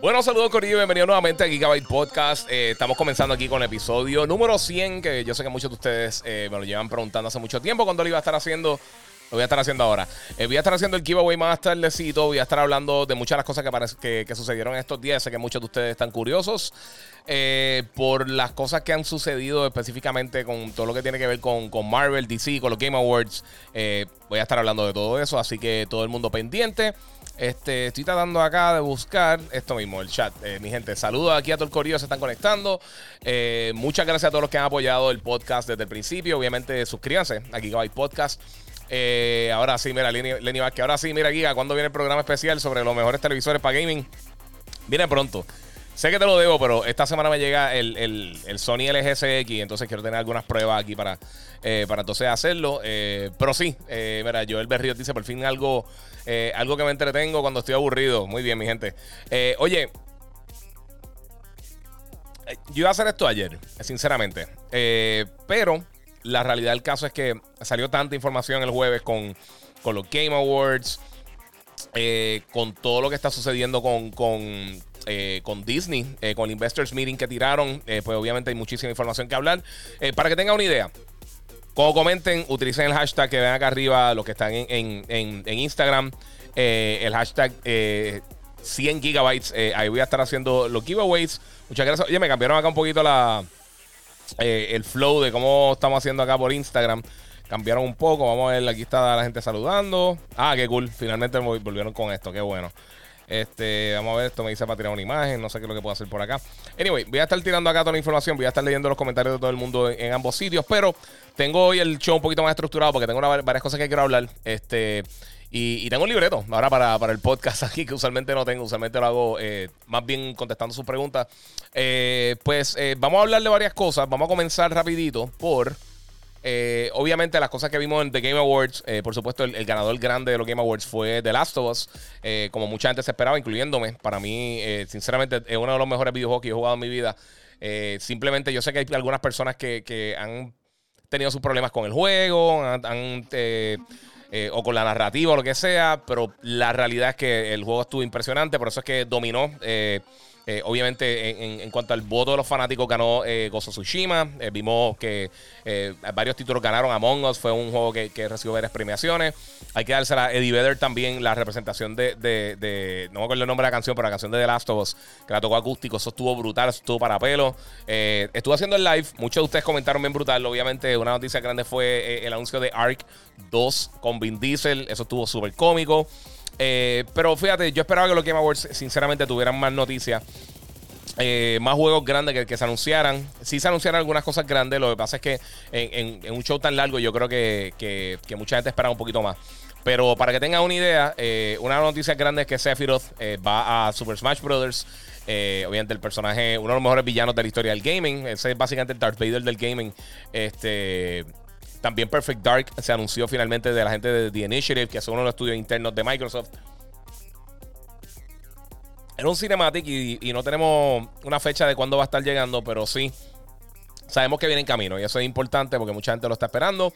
Bueno, saludos Corillo, bienvenido nuevamente a Gigabyte Podcast. Eh, estamos comenzando aquí con el episodio número 100, que yo sé que muchos de ustedes eh, me lo llevan preguntando hace mucho tiempo cuando lo iba a estar haciendo. Lo voy a estar haciendo ahora. Eh, voy a estar haciendo el giveaway más tardecito. Voy a estar hablando de muchas de las cosas que, que, que sucedieron estos días. Sé que muchos de ustedes están curiosos por las cosas que han sucedido específicamente con todo lo que tiene que ver con, Marvel, DC, con los Game Awards. Voy a estar hablando de todo eso, así que todo el mundo pendiente. Este, estoy tratando acá de buscar esto mismo, el chat. Eh, mi gente, saludos aquí a todo el corillo, se están conectando. Eh, muchas gracias a todos los que han apoyado el podcast desde el principio. Obviamente, suscríbanse a Gigabyte Podcast. Eh, ahora sí, mira, Lenny, Lenny Vázquez. Ahora sí, mira, Giga, ¿cuándo viene el programa especial sobre los mejores televisores para gaming? Viene pronto. Sé que te lo debo, pero esta semana me llega el, el- el Sony LGSX, entonces quiero tener algunas pruebas aquí para, eh, para entonces hacerlo. Eh, pero sí, eh, mira, Joel Berrío dice por fin algo, eh, algo que me entretengo cuando estoy aburrido. Muy bien, mi gente. Eh, oye, eh, yo iba a hacer esto ayer, sinceramente. Pero la realidad del caso es que salió tanta información el jueves con, con los Game Awards, con todo lo que está sucediendo con, con, con Disney, con el Investors Meeting que tiraron, pues obviamente hay muchísima información que hablar. Para que tengan una idea, como comenten, utilicen el hashtag que ven acá arriba, los que están en, en- en- Instagram, eh, el hashtag eh, 100 gigabytes. eh, ahí voy a estar haciendo los giveaways. Muchas gracias. Oye, me cambiaron acá un poquito la, eh, el flow de cómo estamos haciendo acá por Instagram. Cambiaron un poco. Vamos a ver, aquí está la gente saludando. Ah, qué cool. Finalmente vol- volvieron con esto. Qué bueno. Este, vamos a ver, esto me dice para tirar una imagen. No sé qué es lo que puedo hacer por acá. Anyway, voy a estar tirando acá toda la información. Voy a estar leyendo los comentarios de todo el mundo en, ambos sitios. Pero tengo hoy el show un poquito más estructurado porque tengo varias cosas que quiero hablar. Este. Y, y tengo un libreto ahora para, para el podcast aquí, que usualmente no tengo. Usualmente lo hago eh, más bien contestando sus preguntas. Eh, pues eh, vamos a hablar de varias cosas. Vamos a comenzar rapidito por... eh, obviamente las cosas que vimos en The Game Awards, eh, por supuesto el, ganador grande de los Game Awards fue The Last of Us, eh, como mucha gente se esperaba, incluyéndome. Para mí, sinceramente, es uno de los mejores videojuegos que he jugado en mi vida. Simplemente yo sé que hay algunas personas que, que han tenido sus problemas con el juego, han, o con la narrativa o lo que sea, pero la realidad es que el juego estuvo impresionante, por eso es que dominó. Eh, obviamente, en, en- cuanto al voto de los fanáticos, ganó eh, Gozo Tsushima. Eh, vimos que eh, varios títulos ganaron. Among Us fue un juego que, que recibió varias premiaciones. Hay que dársela a Eddie Vedder también, la representación de, de- No me acuerdo el nombre de la canción, pero la canción de The Last of Us, que la tocó acústico. Eso estuvo brutal, eso estuvo para pelo. Estuve haciendo el live. Muchos de ustedes comentaron bien brutal. Obviamente, una noticia grande fue el anuncio de Ark 2 con Vin Diesel. Eso estuvo súper cómico. Eh, pero fíjate, yo esperaba que los Game Awards sinceramente tuvieran más noticias. eh, más juegos grandes que, se anunciaran. Sí se anunciaron algunas cosas grandes. Lo que pasa es que en, un show tan largo yo creo que, que- mucha gente esperaba un poquito más. Pero para que tengan una idea, eh, una noticia grande es que Sephiroth eh, va a Super Smash Bros. Obviamente el personaje, uno de los mejores villanos de la historia del gaming. Ese es básicamente el Darth Vader del gaming. Este... También Perfect Dark se anunció finalmente de la gente de The Initiative, que son uno de los estudios internos de Microsoft. Era un cinematic y, no tenemos una fecha de cuándo va a estar llegando, pero sí sabemos que viene en camino y eso es importante porque mucha gente lo está esperando.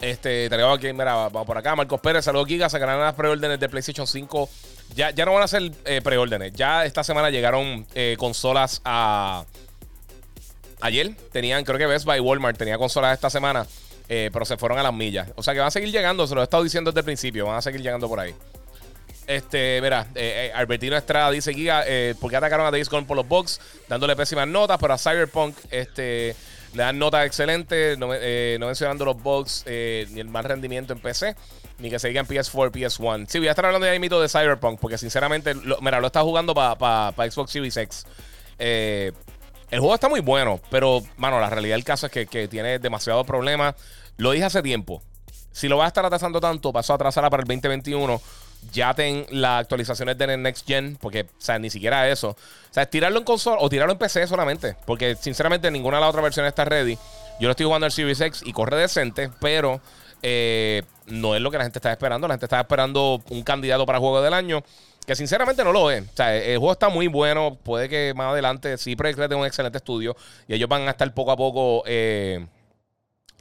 Este, tenemos aquí, mira, vamos por acá. Marcos Pérez, saludos Giga, sacarán las preórdenes de PlayStation 5. Ya, ya no van a ser eh, preórdenes. Ya esta semana llegaron eh, consolas a. Ayer tenían, creo que Best Buy Walmart tenía consolas esta semana, eh, pero se fueron a las millas. O sea que van a seguir llegando, se lo he estado diciendo desde el principio, van a seguir llegando por ahí. Este, mira, eh, eh, Albertino Estrada dice, Giga, ¿por qué atacaron a Days por los bugs? Dándole pésimas notas, pero a Cyberpunk este, le dan notas excelentes, no, mencionando los eh, ni el mal rendimiento en PC, ni que se diga en PS4, PS1. Sí, voy a estar hablando de mito de Cyberpunk, porque sinceramente, mira, lo está jugando para Xbox Series X. Eh, el juego está muy bueno, pero, mano, la realidad del caso es que, que tiene demasiados problemas. Lo dije hace tiempo. Si lo vas a estar atrasando tanto, pasó a atrasarla para el 2021. Ya ten las actualizaciones de Next Gen, porque, o sea, ni siquiera eso. O sea, tirarlo en consola o tirarlo en PC solamente. Porque, sinceramente, ninguna de las otras versiones está ready. Yo lo estoy jugando al Series X y corre decente, pero eh, no es lo que la gente está esperando. La gente está esperando un candidato para juego del año. Que sinceramente no lo es. O sea, el juego está muy bueno. Puede que más adelante sí es un excelente estudio. Y ellos van a estar poco a poco eh,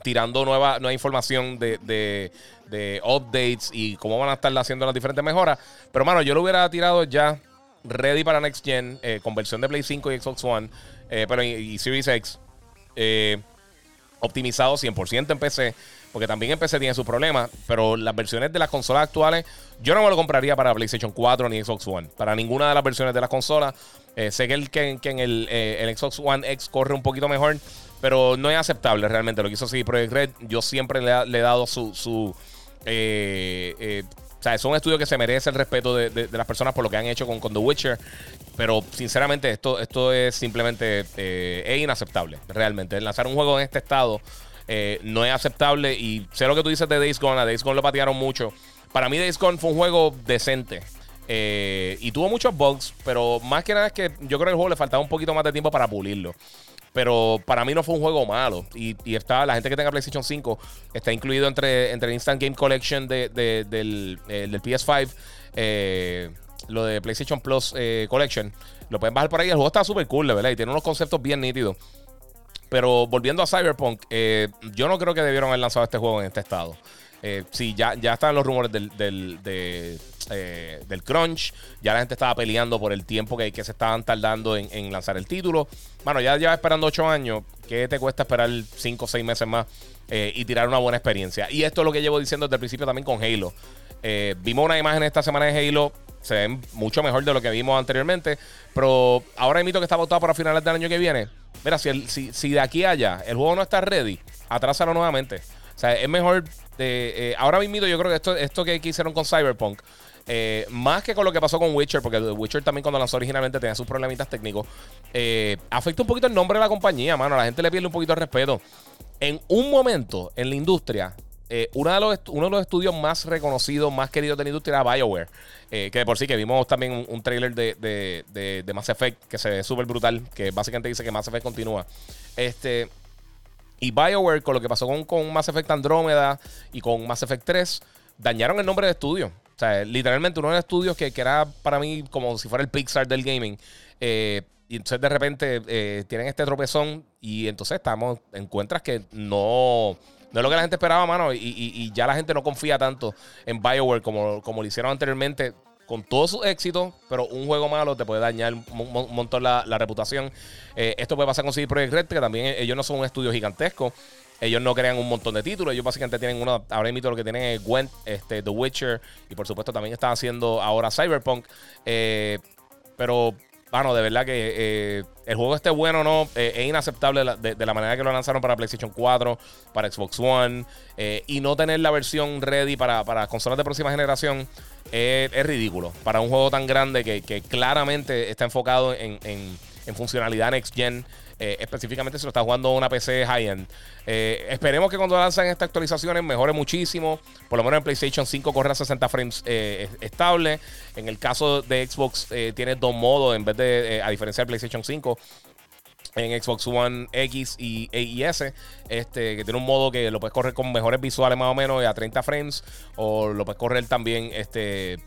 tirando nueva, nueva información de, de, de updates y cómo van a estar haciendo las diferentes mejoras. Pero, mano, yo lo hubiera tirado ya ready para Next Gen, eh, con versión de Play 5 y Xbox One, eh, pero y, Series X, optimizado 100% en PC, porque también en PC tiene sus problemas, pero las versiones de las consolas actuales, yo no me lo compraría para PlayStation 4 ni Xbox One, para ninguna de las versiones de las consolas. sé que, el, que, en el, el, Xbox One X corre un poquito mejor, pero no es aceptable realmente lo que hizo CD Projekt Red. Yo siempre le, he dado su... su o sea, es un estudio que se merece el respeto de, las personas por lo que han hecho con, The Witcher. Pero sinceramente, esto, esto es simplemente eh, inaceptable, realmente. Lanzar un juego en este estado eh, no es aceptable. Y sé lo que tú dices de Days Gone. A Days Gone lo patearon mucho. Para mí, Days Gone fue un juego decente. Eh, y tuvo muchos bugs, pero más que nada es que yo creo que el juego le faltaba un poquito más de tiempo para pulirlo. Pero para mí no fue un juego malo. Y, está, la gente que tenga PlayStation 5 está incluido entre, entre el Instant Game Collection de, del, eh, del, PS5. Eh, lo de PlayStation Plus Collection. Lo pueden bajar por ahí. El juego está súper cool, ¿verdad? Y tiene unos conceptos bien nítidos. Pero volviendo a Cyberpunk, yo no creo que debieron haber lanzado este juego en este estado. Eh, sí, ya, ya están los rumores del, eh, del, crunch. Ya la gente estaba peleando por el tiempo que, se estaban tardando en, lanzar el título. Bueno, ya lleva esperando 8 años. ¿Qué te cuesta esperar 5 o 6 meses más eh, y tirar una buena experiencia? Y esto es lo que llevo diciendo desde el principio también con Halo. vimos una imagen esta semana de Halo. Se ven mucho mejor de lo que vimos anteriormente. Pero ahora invito que está votado para finales del año que viene. Mira, si, si, si de aquí allá el juego no está ready, atrásalo nuevamente. O sea, es mejor eh, ahora mismo yo creo que esto, esto que, hicieron con Cyberpunk, eh, más que con lo que pasó con Witcher, porque Witcher también cuando lanzó originalmente tenía sus problemitas técnicos, eh, afecta un poquito el nombre de la compañía, mano. La gente le pierde un poquito de respeto. En un momento en la industria, uno, de los uno de los estudios más reconocidos, más queridos de la industria era BioWare. que de por sí que vimos también un, trailer de, de, de, Mass Effect que se ve súper brutal, que básicamente dice que Mass Effect continúa. Este, y BioWare, con lo que pasó con, con Mass Effect Andrómeda y con Mass Effect 3, dañaron el nombre de estudio. O sea, literalmente uno de los estudios que, que era para mí como si fuera el Pixar del gaming. Eh, y entonces de repente eh, tienen este tropezón y entonces estamos, encuentras que no, no es lo que la gente esperaba, mano. Y, y, ya la gente no confía tanto en BioWare como, como lo hicieron anteriormente con todo su éxito, pero un juego malo te puede dañar un, montón la, reputación. Eh, esto puede pasar con CD Projekt Red, que también ellos no son un estudio gigantesco. Ellos no crean un montón de títulos. Ellos básicamente tienen uno. Ahora mismo lo que tienen es Gwent, este, The Witcher. Y por supuesto también están haciendo ahora Cyberpunk. Eh, pero, bueno, de verdad que eh, el juego esté bueno o no, es inaceptable de, la manera que lo lanzaron para PlayStation 4, para Xbox One. y no tener la versión ready para, para consolas de próxima generación es, ridículo para un juego tan grande que, claramente está enfocado en, funcionalidad next gen. Eh, específicamente si lo está jugando una PC high-end. Eh, esperemos que cuando lanzan estas actualizaciones mejore muchísimo. Por lo menos en PlayStation 5 corre a 60 frames eh, estable. En el caso de Xbox tiene dos modos en vez de, a diferencia de PlayStation 5, en Xbox One X y, e y S, este, que tiene un modo que lo puedes correr con mejores visuales más o menos a 30 frames, o lo puedes correr también este,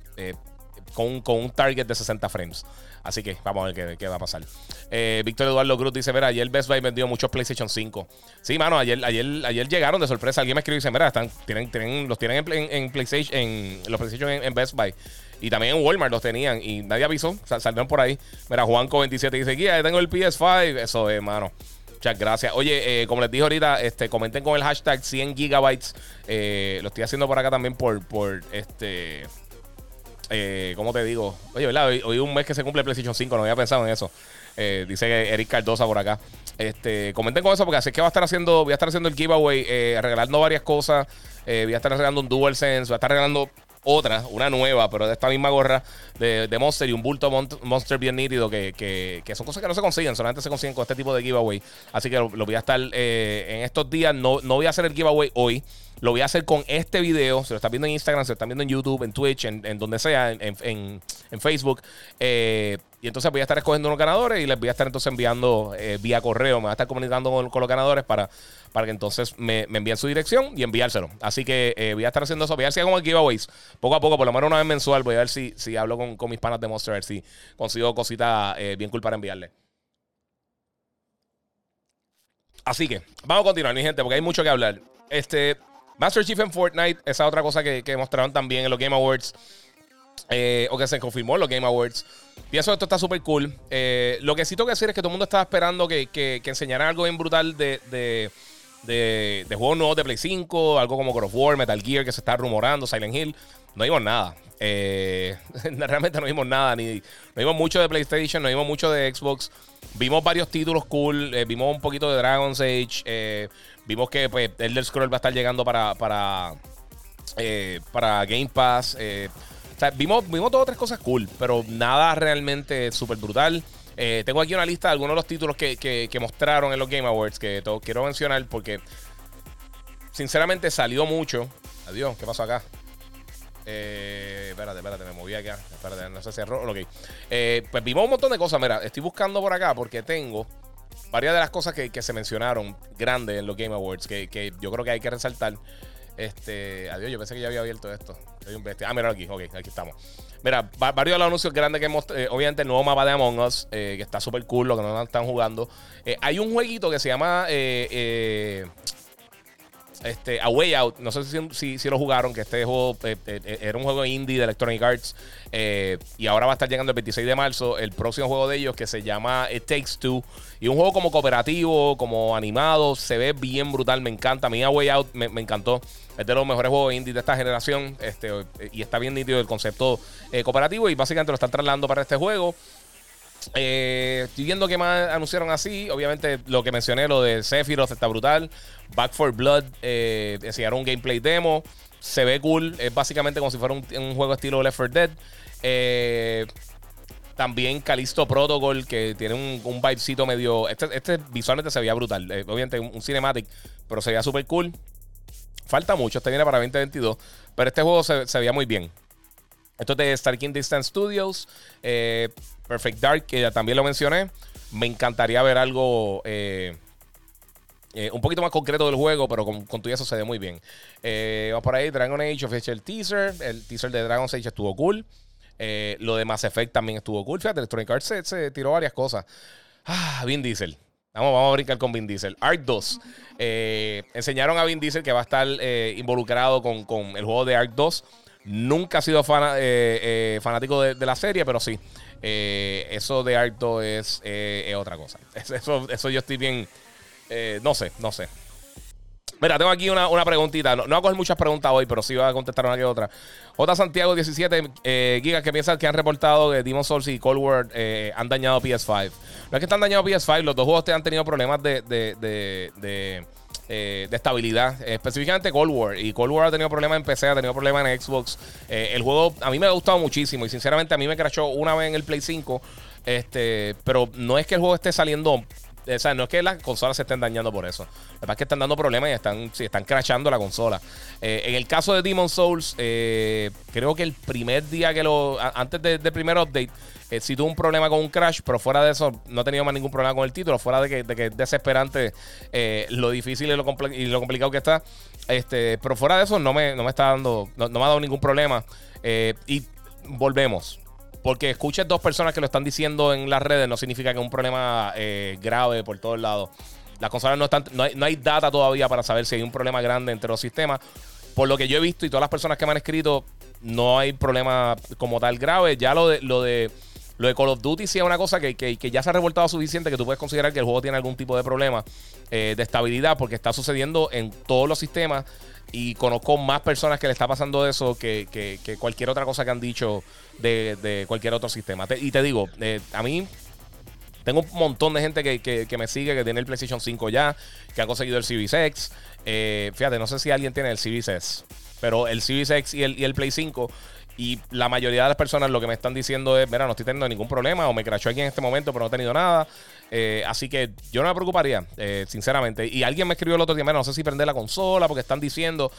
con, con, un target de 60 frames. Así que vamos a ver qué, va a pasar. Eh, Víctor Eduardo Cruz dice: Mira, ayer Best Buy vendió muchos PlayStation 5. Sí, mano, ayer, ayer, ayer llegaron de sorpresa. Alguien me escribió y dice: Mira, están, tienen, tienen, los tienen en, PlayStation, en los PlayStation en Best Buy. Y también en Walmart los tenían y nadie avisó. salieron por ahí. Mira, Juanco27 dice: Guía, tengo el PS5. Eso es, mano. Muchas gracias. Oye, eh, como les dije ahorita, este, comenten con el hashtag 100 gigabytes. Eh, lo estoy haciendo por acá también por, por este. Eh, ¿Cómo te digo? Oye, ¿verdad? Hoy, un mes que se cumple PlayStation 5, no había pensado en eso. Eh, dice Eric Cardosa por acá. Este, comenten con eso porque así es que va a estar haciendo, voy a estar haciendo el giveaway, regalando varias cosas. voy a estar regalando un DualSense, voy a estar regalando otra, una nueva, pero de esta misma gorra de, Monster y un bulto Monster bien nítido, que, son cosas que no se consiguen, solamente se consiguen con este tipo de giveaway. Así que lo, voy a estar eh, en estos días. No, no voy a hacer el giveaway hoy. Lo voy a hacer con este video. Se lo están viendo en Instagram, se lo están viendo en YouTube, en Twitch, en, donde sea, en, Facebook. Eh, y entonces voy a estar escogiendo unos ganadores y les voy a estar entonces enviando eh, vía correo. Me voy a estar comunicando con, los ganadores para, para que entonces me, envíen su dirección y enviárselo. Así que eh, voy a estar haciendo eso. Voy a ver si hago el giveaways poco a poco, por lo menos una vez mensual. Voy a ver si, si hablo con, mis panas de Monster, a ver si consigo cositas bien cool para enviarle. Así que vamos a continuar, mi gente, porque hay mucho que hablar. Este, Master Chief en Fortnite, esa otra cosa que, mostraron también en los Game Awards. eh, o que se confirmó en los Game Awards. Pienso que esto está súper cool. Eh, lo que sí tengo que decir es que todo el mundo estaba esperando que, que, enseñaran algo bien brutal de, de, de, juegos nuevos de Play 5, algo como God of War, Metal Gear, que se está rumorando, Silent Hill. No vimos nada. Eh, realmente no vimos nada. Ni, no vimos mucho de PlayStation, no vimos mucho de Xbox. Vimos varios títulos cool. vimos un poquito de Dragon's Age. Vimos que pues, Elder Scrolls va a estar llegando para, para, para Game Pass. Sea, vimos, vimos o tres cosas cool, pero nada realmente súper brutal. Eh, tengo aquí una lista de algunos de los títulos que, mostraron en los Game Awards que quiero mencionar porque, sinceramente, salió mucho. Adiós, ¿qué pasó acá? Eh, espérate, espérate, me moví acá. Espérate, no sé si error. Ok. Eh, pues vimos un montón de cosas. Mira, estoy buscando por acá porque tengo varias de las cosas que, se mencionaron grandes en los Game Awards que, que yo creo que hay que resaltar. Este, adiós, yo pensé que ya había abierto esto. Ah, mira aquí, ok, aquí estamos. Mira, varios de los anuncios grandes que hemos. Eh, obviamente, el nuevo mapa de Among Us, eh, que está súper cool, lo que no están jugando. Eh, hay un jueguito que se llama este, A Way Out. No sé si, si, lo jugaron, que este juego era un juego indie de Electronic Arts. y ahora va a estar llegando el 26 de marzo el próximo juego de ellos que se llama It Takes Two. Y un juego como cooperativo, como animado. Se ve bien brutal, me encanta. A mí A Way Out me, me encantó. Es de los mejores juegos indie de esta generación. Este, y está bien nítido el concepto eh, cooperativo. Y básicamente lo están trasladando para este juego. Eh, estoy viendo que más anunciaron así. Obviamente, lo que mencioné, lo de Sephiroth está brutal. Back for Blood eh, enseñaron un gameplay demo. Se ve cool. Es básicamente como si fuera un, juego estilo Left 4 Dead. Eh, también Calisto Protocol, que tiene un, un vibecito medio. Este, este visualmente se veía brutal. obviamente, un, un, cinematic, pero se veía súper cool. Falta mucho, este viene para 2022. Pero este juego se, veía muy bien. Esto es de Starking Distance Studios. Eh, Perfect Dark, que ya también lo mencioné. Me encantaría ver algo eh, eh, un poquito más concreto del juego, pero con, con todo eso se ve muy bien. vamos por ahí, Dragon Age Official Teaser. El teaser de Dragon Age estuvo cool. lo de Mass Effect también estuvo cool. Fíjate, Electronic Arts se, se tiró varias cosas. Ah, Vin Diesel. Vamos, a brincar con Vin Diesel. Ark 2. Eh, enseñaron a Vin Diesel que va a estar eh, involucrado con, el juego de Ark 2. Nunca ha sido eh, fanático de, la serie, pero sí. eso de 2 es, otra cosa. Eso, eso yo estoy bien. no sé, no sé. Mira, tengo aquí una, preguntita. No, no, voy a coger muchas preguntas hoy, pero sí voy a contestar una que otra. J. Santiago 17 eh, Gigas que piensan que han reportado que Demon Souls y Cold War eh, han dañado PS5. No es que están dañado PS5, los dos juegos te han tenido problemas de, eh, estabilidad. específicamente Cold War. Y Cold War ha tenido problemas en PC, ha tenido problemas en Xbox. el juego a mí me ha gustado muchísimo y sinceramente a mí me crashó una vez en el Play 5. Este, pero no es que el juego esté saliendo o sea, no es que las consolas se estén dañando por eso. La verdad es que están dando problemas y están, están crashando la consola. Eh, en el caso de Demon Souls, eh, creo que el primer día que lo. Antes del primer update, eh, sí tuvo un problema con un crash, pero fuera de eso, no ha tenido más ningún problema con el título. Fuera de que, de que es desesperante lo difícil y lo, complicado que está. Este, pero fuera de eso, no me, no me está dando. no me ha dado ningún problema. y volvemos porque escuches dos personas que lo están diciendo en las redes no significa que es un problema eh, grave por todos lados. Las consolas no están, no hay, data todavía para saber si hay un problema grande entre los sistemas. Por lo que yo he visto y todas las personas que me han escrito, no hay problema como tal grave. Ya lo de, lo de, lo de Call of Duty sí es una cosa que, ya se ha revoltado suficiente que tú puedes considerar que el juego tiene algún tipo de problema eh, de estabilidad porque está sucediendo en todos los sistemas y conozco más personas que le está pasando eso que, cualquier otra cosa que han dicho de, cualquier otro sistema. y te digo, eh, a mí tengo un montón de gente que, me sigue, que tiene el PlayStation 5 ya, que ha conseguido el Series X. Eh, fíjate, no sé si alguien tiene el Series pero el Series y el, y el Play 5 y la mayoría de las personas lo que me están diciendo es, mira, no estoy teniendo ningún problema o me crashó aquí en este momento, pero no he tenido nada. Eh, así que yo no me preocuparía, eh, sinceramente. Y alguien me escribió el otro día, mira, no sé si prender la consola porque están diciendo,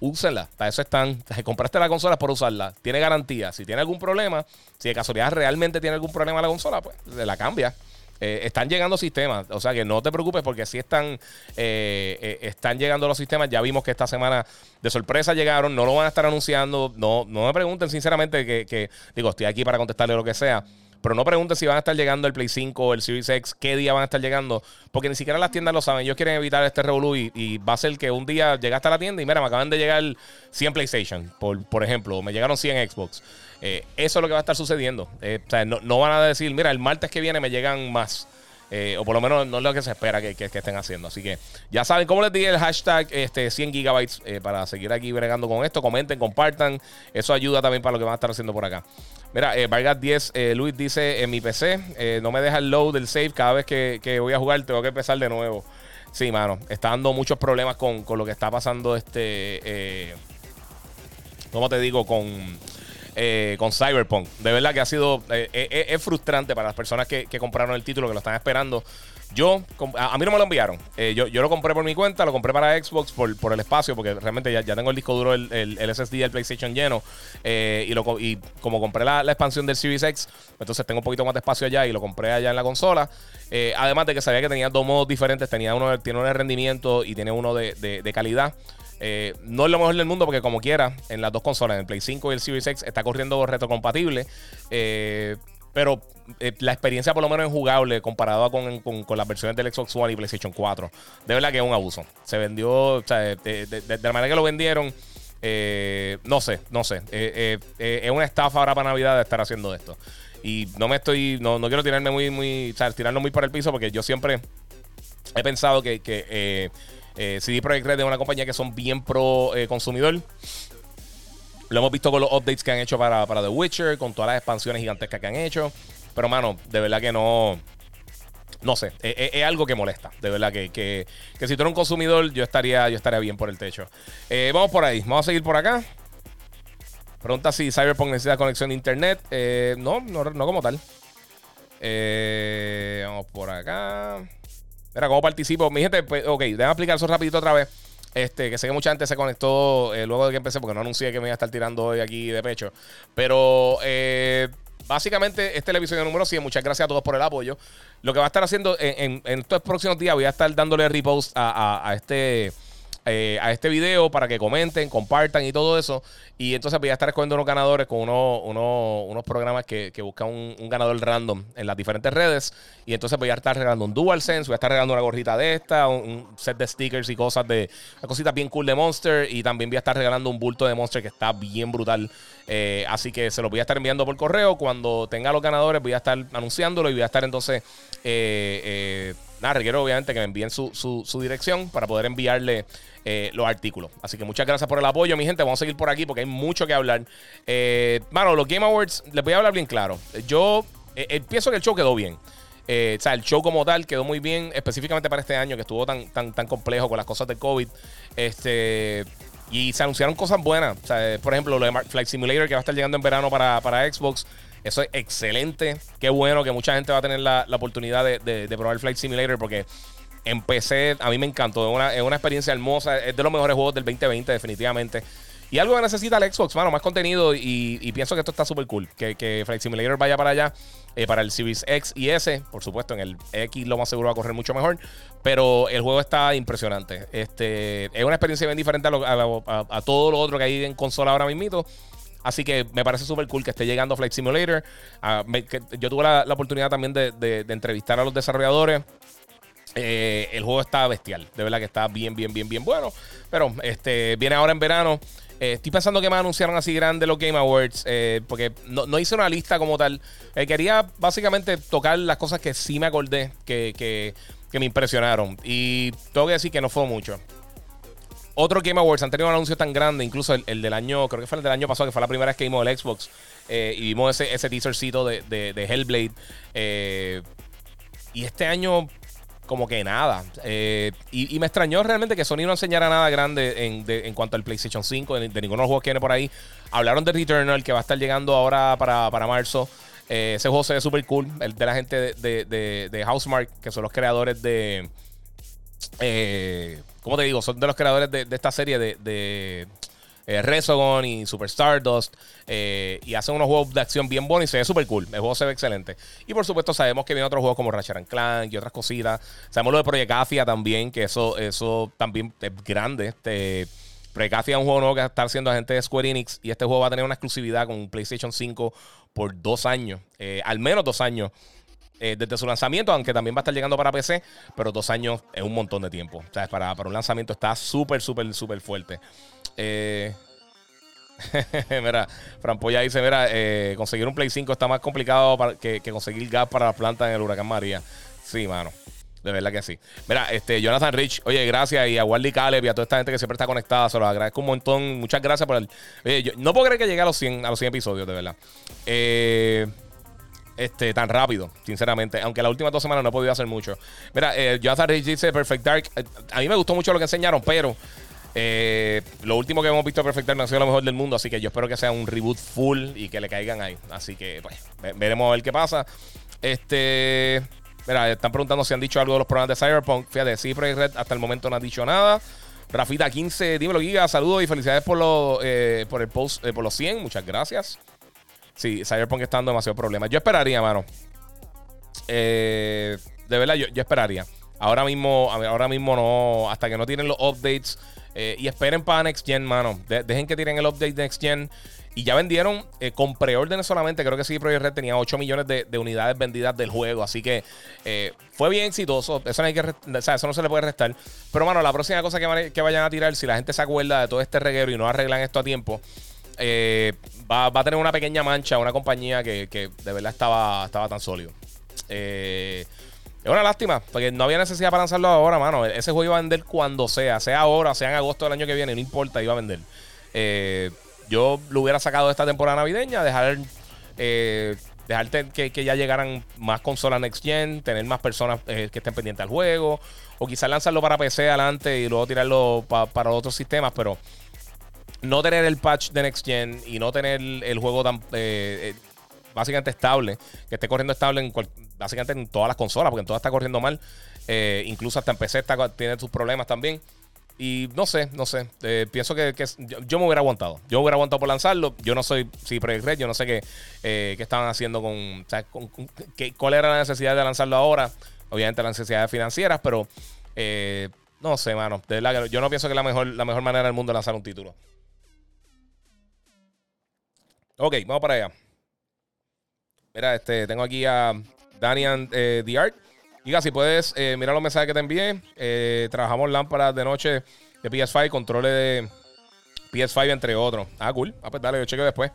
úsenla. Para eso están. Compraste la consola por usarla. Tiene garantía. Si tiene algún problema, si de casualidad realmente tiene algún problema la consola, pues la cambia. Eh, están llegando sistemas, o sea que no te preocupes porque si están, eh, eh, están llegando los sistemas. Ya vimos que esta semana de sorpresa llegaron, no lo van a estar anunciando. No, no me pregunten sinceramente que, digo, estoy aquí para contestarle lo que sea. Pero no preguntes si van a estar llegando el Play 5 o el Series X, qué día van a estar llegando, porque ni siquiera las tiendas lo saben. Ellos quieren evitar este revolú y, va a ser que un día llegaste a la tienda y mira, me acaban de llegar 100 PlayStation, por, por ejemplo, o me llegaron 100 Xbox. Eh, eso es lo que va a estar sucediendo. Eh, o sea, no, no, van a decir, mira, el martes que viene me llegan más. Eh, o por lo menos no es lo que se espera que, estén haciendo. Así que ya saben, como les dije, el hashtag este, 100 gigabytes para seguir aquí bregando con esto. Comenten, compartan. Eso ayuda también para lo que van a estar haciendo por acá. Mira, Vargas 10, Luis dice, en mi PC no me deja el load del save. Cada vez que, que, voy a jugar tengo que empezar de nuevo. Sí, mano. Está dando muchos problemas con, con lo que está pasando este... ¿Cómo te digo? Con eh, con Cyberpunk. De verdad que ha sido. Eh, eh, es frustrante para las personas que, compraron el título, que lo están esperando. Yo, a, mí no me lo enviaron. yo, yo, lo compré por mi cuenta, lo compré para Xbox por, por el espacio, porque realmente ya, tengo el disco duro, el, el, SSD del PlayStation lleno. y, lo, y como compré la, expansión del Series X, entonces tengo un poquito más de espacio allá y lo compré allá en la consola. además de que sabía que tenía dos modos diferentes: tenía uno, tiene uno de rendimiento y tiene uno de, de calidad. Eh, no es lo mejor del mundo porque como quiera, en las dos consolas, en el Play 5 y el Series X, está corriendo retrocompatible. Eh, pero eh, la experiencia por lo menos es jugable comparada con, las versiones del Xbox One y PlayStation 4. De verdad que es un abuso. Se vendió, o sea, de, la manera que lo vendieron, no sé, no sé. es una estafa ahora para Navidad de estar haciendo esto. Y no me estoy, no, quiero tirarme muy, muy, o sea, tirarlo muy por el piso porque yo siempre he pensado que, que eh, CD Projekt Red es una compañía que son bien pro eh, consumidor. Lo hemos visto con los updates que han hecho para, The Witcher, con todas las expansiones gigantescas que han hecho. Pero, mano, de verdad que no. No sé, es, algo que molesta. De verdad que, que, si tú eres un consumidor, yo estaría, yo estaría bien por el techo. Eh, vamos por ahí, vamos a seguir por acá. Pregunta si Cyberpunk necesita conexión de internet. no, no, no como tal. vamos por acá. Mira, ¿cómo participo? Mi gente, pues, ok, déjame explicar eso rapidito otra vez. Este, que sé que mucha gente se conectó eh, luego de que empecé, porque no anuncié que me iba a estar tirando hoy aquí de pecho. Pero eh, básicamente, este es el episodio número 100. Muchas gracias a todos por el apoyo. Lo que va a estar haciendo en, estos próximos días, voy a estar dándole repost a este eh, a este video para que comenten, compartan y todo eso. Y entonces voy a estar escogiendo unos ganadores con unos, unos, programas que, buscan un, ganador random en las diferentes redes. Y entonces voy a estar regalando un DualSense, voy a estar regalando una gorrita de esta, un, set de stickers y cosas de. cositas bien cool de Monster. Y también voy a estar regalando un bulto de Monster que está bien brutal. Eh, así que se los voy a estar enviando por correo. Cuando tenga los ganadores, voy a estar anunciándolo y voy a estar entonces. Eh, nada, requiero obviamente que me envíen su, su dirección para poder enviarle eh, los artículos. Así que muchas gracias por el apoyo, mi gente. Vamos a seguir por aquí porque hay mucho que hablar. Eh, mano, los Game Awards, les voy a hablar bien claro. Yo eh, pienso que el show quedó bien. o sea, el show como tal quedó muy bien, específicamente para este año que estuvo tan, tan, tan complejo con las cosas del COVID. Este. Y se anunciaron cosas buenas. por ejemplo, lo de Flight Simulator que va a estar llegando en verano para, Xbox. Eso es excelente. Qué bueno que mucha gente va a tener la, oportunidad de, de, probar Flight Simulator porque empecé, a mí me encantó, es una, es una experiencia hermosa, es de los mejores juegos del 2020 definitivamente. Y algo que necesita el Xbox, mano, más contenido. Y, pienso que esto está súper cool. Que, que Flight Simulator vaya para allá, eh, para el Series X y S. Por supuesto, en el X lo más seguro va a correr mucho mejor. Pero el juego está impresionante. Este, es una experiencia bien diferente a, todo lo otro que hay en consola ahora mismo. Así que me parece súper cool que esté llegando Flight Simulator. Ah, yo tuve la, oportunidad también de, entrevistar a los desarrolladores. Eh, el juego está bestial. De verdad que está bien, bien, bien, bien bueno. Pero este viene ahora en verano. Eh, estoy pensando que me anunciaron así grande los Game Awards. Eh, porque no, hice una lista como tal. quería básicamente tocar las cosas que sí me acordé que, que, me impresionaron. Y tengo que decir que no fue mucho. Otros Game Awards han tenido un anuncio tan grande, incluso el, del año, creo que fue el del año pasado, que fue la primera vez que vimos el Xbox. y vimos ese, ese teasercito de, de, de Hellblade. y este año como que nada. Eh, y, me extrañó realmente que Sony no enseñara nada grande en, cuanto al PlayStation 5, de, ninguno de los juegos que viene por ahí. Hablaron de Returnal, que va a estar llegando ahora para, marzo. Eh, ese juego se ve súper cool. El de la gente de, de, Housemark, que son los creadores de. ¿Cómo te digo? Son de los creadores de, esta serie de eh, Resogon y Super Stardust. Eh, y hacen unos juegos de acción bien buenos y se ve súper cool. El juego se ve excelente. Y por supuesto, sabemos que vienen otros juegos como Ratchet Clank y otras cositas. Sabemos lo de Project Afia también, que eso, eso también es grande. Este, Precasti es un juego nuevo que está haciendo gente de Square Enix y este juego va a tener una exclusividad con PlayStation 5 por dos años, eh, al menos dos años. Eh, desde su lanzamiento, aunque también va a estar llegando para PC, pero dos años es un montón de tiempo. O sea, para, para un lanzamiento está súper, súper, súper fuerte. Eh, mira, Frampolla dice, mira, eh, conseguir un Play 5 está más complicado que, conseguir gas para la planta en el huracán María. Sí, mano. De verdad que sí. Mira, este, Jonathan Rich, oye, gracias. Y a Wally Caleb y a toda esta gente que siempre está conectada. Se los agradezco un montón. Muchas gracias por el. Oye, yo no puedo creer que llegue a los 100, a los 100 episodios, de verdad. Eh, este, tan rápido, sinceramente. Aunque las últimas dos semanas no he podido hacer mucho. Mira, eh, Jonathan Rich dice Perfect Dark. A mí me gustó mucho lo que enseñaron, pero eh, lo último que hemos visto perfectar no ha sido lo mejor del mundo, así que yo espero que sea un reboot full y que le caigan ahí. Así que, pues, veremos a ver qué pasa. Este. Mira, están preguntando si han dicho algo de los programas de Cyberpunk. Fíjate, sí, Red hasta el momento no ha dicho nada. Rafita 15, dímelo, Giga. Saludos y felicidades por, lo, eh, por el post, eh, por los 100. Muchas gracias. Sí, Cyberpunk está dando demasiados problemas. Yo esperaría, mano. de verdad, yo, esperaría. Ahora mismo, ahora mismo no, hasta que no tienen los updates eh, y esperen para Next Gen, mano. dejen que tiren el update de Next Gen. Y ya vendieron eh, con preórdenes solamente. Creo que sí, Project Red tenía 8 millones de, unidades vendidas del juego. Así que eh, fue bien exitoso. Eso no, hay que, eso no se le puede restar. Pero, mano, la próxima cosa que, vayan a tirar, si la gente se acuerda de todo este reguero y no arreglan esto a tiempo, va, a tener una pequeña mancha, una compañía que, de verdad estaba, estaba tan sólido. Eh. Es una lástima, porque no había necesidad para lanzarlo ahora, mano. Ese juego iba a vender cuando sea, sea ahora, sea en agosto del año que viene, no importa, iba a vender. Eh, yo lo hubiera sacado de esta temporada navideña, dejar, eh, que, ya llegaran más consolas Next Gen, tener más personas eh, que estén pendientes al juego, o quizás lanzarlo para PC adelante y luego tirarlo para otros sistemas, pero no tener el patch de Next Gen y no tener el juego tan básicamente estable, que esté corriendo estable en básicamente en todas las consolas, porque en todas está corriendo mal. Eh, incluso hasta en PC está, tiene sus problemas también. Y no sé, no sé. Eh, pienso que, yo, me hubiera aguantado. Yo me hubiera aguantado por lanzarlo. Yo no soy sí, Project Red. Yo no sé qué, eh, estaban haciendo con, ¿Cuál era la necesidad de lanzarlo ahora? Obviamente las necesidades financieras, pero no sé, mano. De yo no pienso que la mejor, la mejor manera del mundo es lanzar un título. Ok, vamos para allá. Mira, este, tengo aquí a Danian eh, The Art. Diga, si puedes eh, mirar los mensajes que te envié. Eh, trabajamos lámparas de noche de PS5, controles de PS5, entre otros. Ah, cool. Ah, pues dale, yo chequeo después.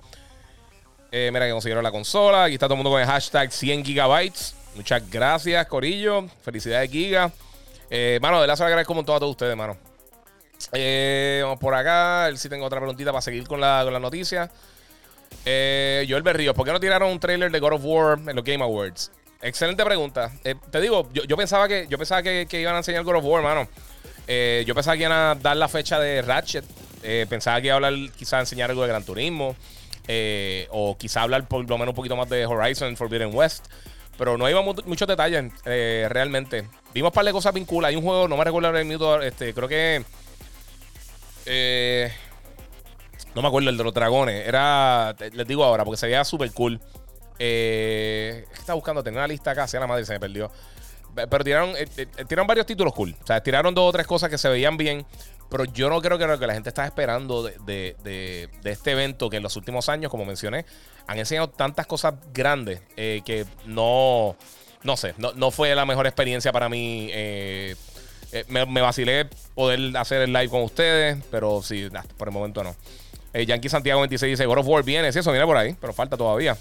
Eh, mira que consiguieron la consola. Aquí está todo el mundo con el hashtag 100 gigabytes. Muchas gracias, Corillo. Felicidades, Giga. mano, de la se agradezco como a todos ustedes, mano. vamos por acá. A ver si tengo otra preguntita para seguir con la, con la noticia. Eh, Joel Berrío, ¿por qué no tiraron un trailer de God of War en los Game Awards? Excelente pregunta. Eh, te digo, yo, pensaba que yo pensaba que, iban a enseñar God of War, hermano. Eh, yo pensaba que iban a dar la fecha de Ratchet. Eh, pensaba que iba a hablar, quizás enseñar algo de Gran Turismo. o quizá hablar por lo menos un poquito más de Horizon Forbidden West. Pero no iba muchos detalles realmente. Vimos un par de cosas vinculadas. Hay un juego, no me recuerdo el minuto, este, creo que. No me acuerdo el de los dragones. Era. Les digo ahora, porque se veía súper cool. Eh, estaba buscando, tener una lista acá, sea la madre, se me perdió. Pero tiraron, eh, eh, tiraron varios títulos cool. O sea, tiraron dos o tres cosas que se veían bien. Pero yo no creo que lo que la gente está esperando de, este evento, que en los últimos años, como mencioné, han enseñado tantas cosas grandes que no, no sé, no, fue la mejor experiencia para mí. me, vacilé poder hacer el live con ustedes, pero sí, por el momento no. Yankee Santiago 26 dice: God of War viene, sí, eso viene por ahí, pero falta todavía.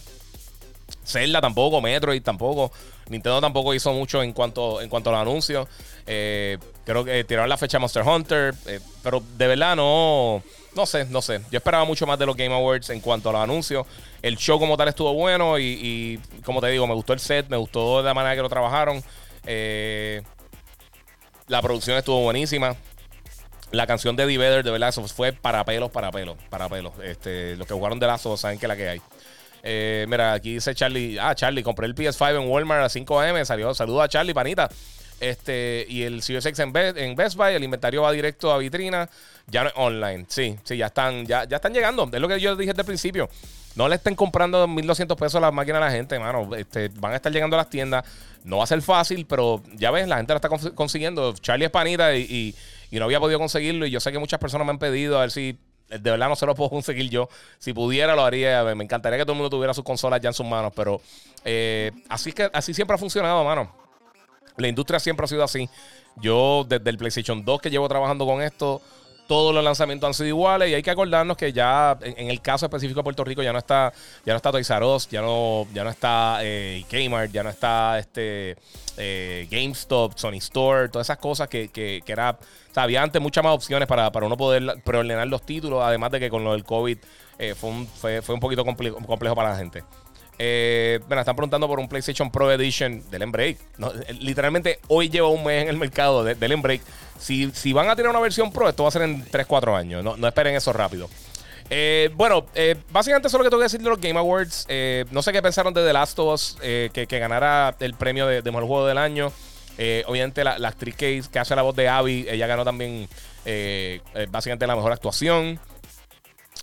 Zelda tampoco, Metroid tampoco. Nintendo tampoco hizo mucho en cuanto, en cuanto a los anuncios. Eh, creo que tiraron la fecha Monster Hunter. Eh, pero de verdad no. No sé, no sé. Yo esperaba mucho más de los Game Awards en cuanto a los anuncios. El show como tal estuvo bueno y, como te digo, me gustó el set, me gustó la manera que lo trabajaron. Eh, la producción estuvo buenísima. La canción de The de verdad, eso fue para pelos, para pelos, para pelos. Este, los que jugaron de lazo saben que la que hay. Eh, mira, aquí dice Charlie. Ah, Charlie, compré el PS5 en Walmart a 5M. Salió. Saludo a Charlie, panita. Este, y el Series en en Best Buy, el inventario va directo a vitrina, ya no online. Sí, sí, ya están, ya, ya están llegando. Es lo que yo dije desde el principio. No le estén comprando 1200 pesos las máquinas a la gente, mano. Este, van a estar llegando a las tiendas. No va a ser fácil, pero ya ves, la gente la está consiguiendo. Charlie es panita y no había podido conseguirlo. Y yo sé que muchas personas me han pedido a ver si de verdad no se lo puedo conseguir yo. Si pudiera, lo haría. Me encantaría que todo el mundo tuviera sus consolas ya en sus manos. Pero eh, así que así siempre ha funcionado, mano. La industria siempre ha sido así. Yo, desde el PlayStation 2 que llevo trabajando con esto, todos los lanzamientos han sido iguales y hay que acordarnos que ya en, el caso específico de Puerto Rico ya no está ya no está Toys R Us, ya no, ya no está eh, Kmart, ya no está este eh, GameStop, Sony Store, todas esas cosas que, que, que era, había antes muchas más opciones para, para uno poder preordenar los títulos, además de que con lo del COVID eh, fue, un, fue, fue un poquito complejo para la gente. Eh, bueno, están preguntando por un PlayStation Pro Edition del Embrace. Eh, literalmente hoy lleva un mes en el mercado del Embrace. Si, si van a tener una versión Pro, esto va a ser en 3-4 años. No, esperen eso rápido. Eh, bueno, básicamente eso es lo que tengo que decir de los Game Awards. no sé qué pensaron de The Last of Us, que, ganara el premio de, mejor juego del año. obviamente la, actriz que, que, hace la voz de Abby, ella ganó también básicamente la mejor actuación.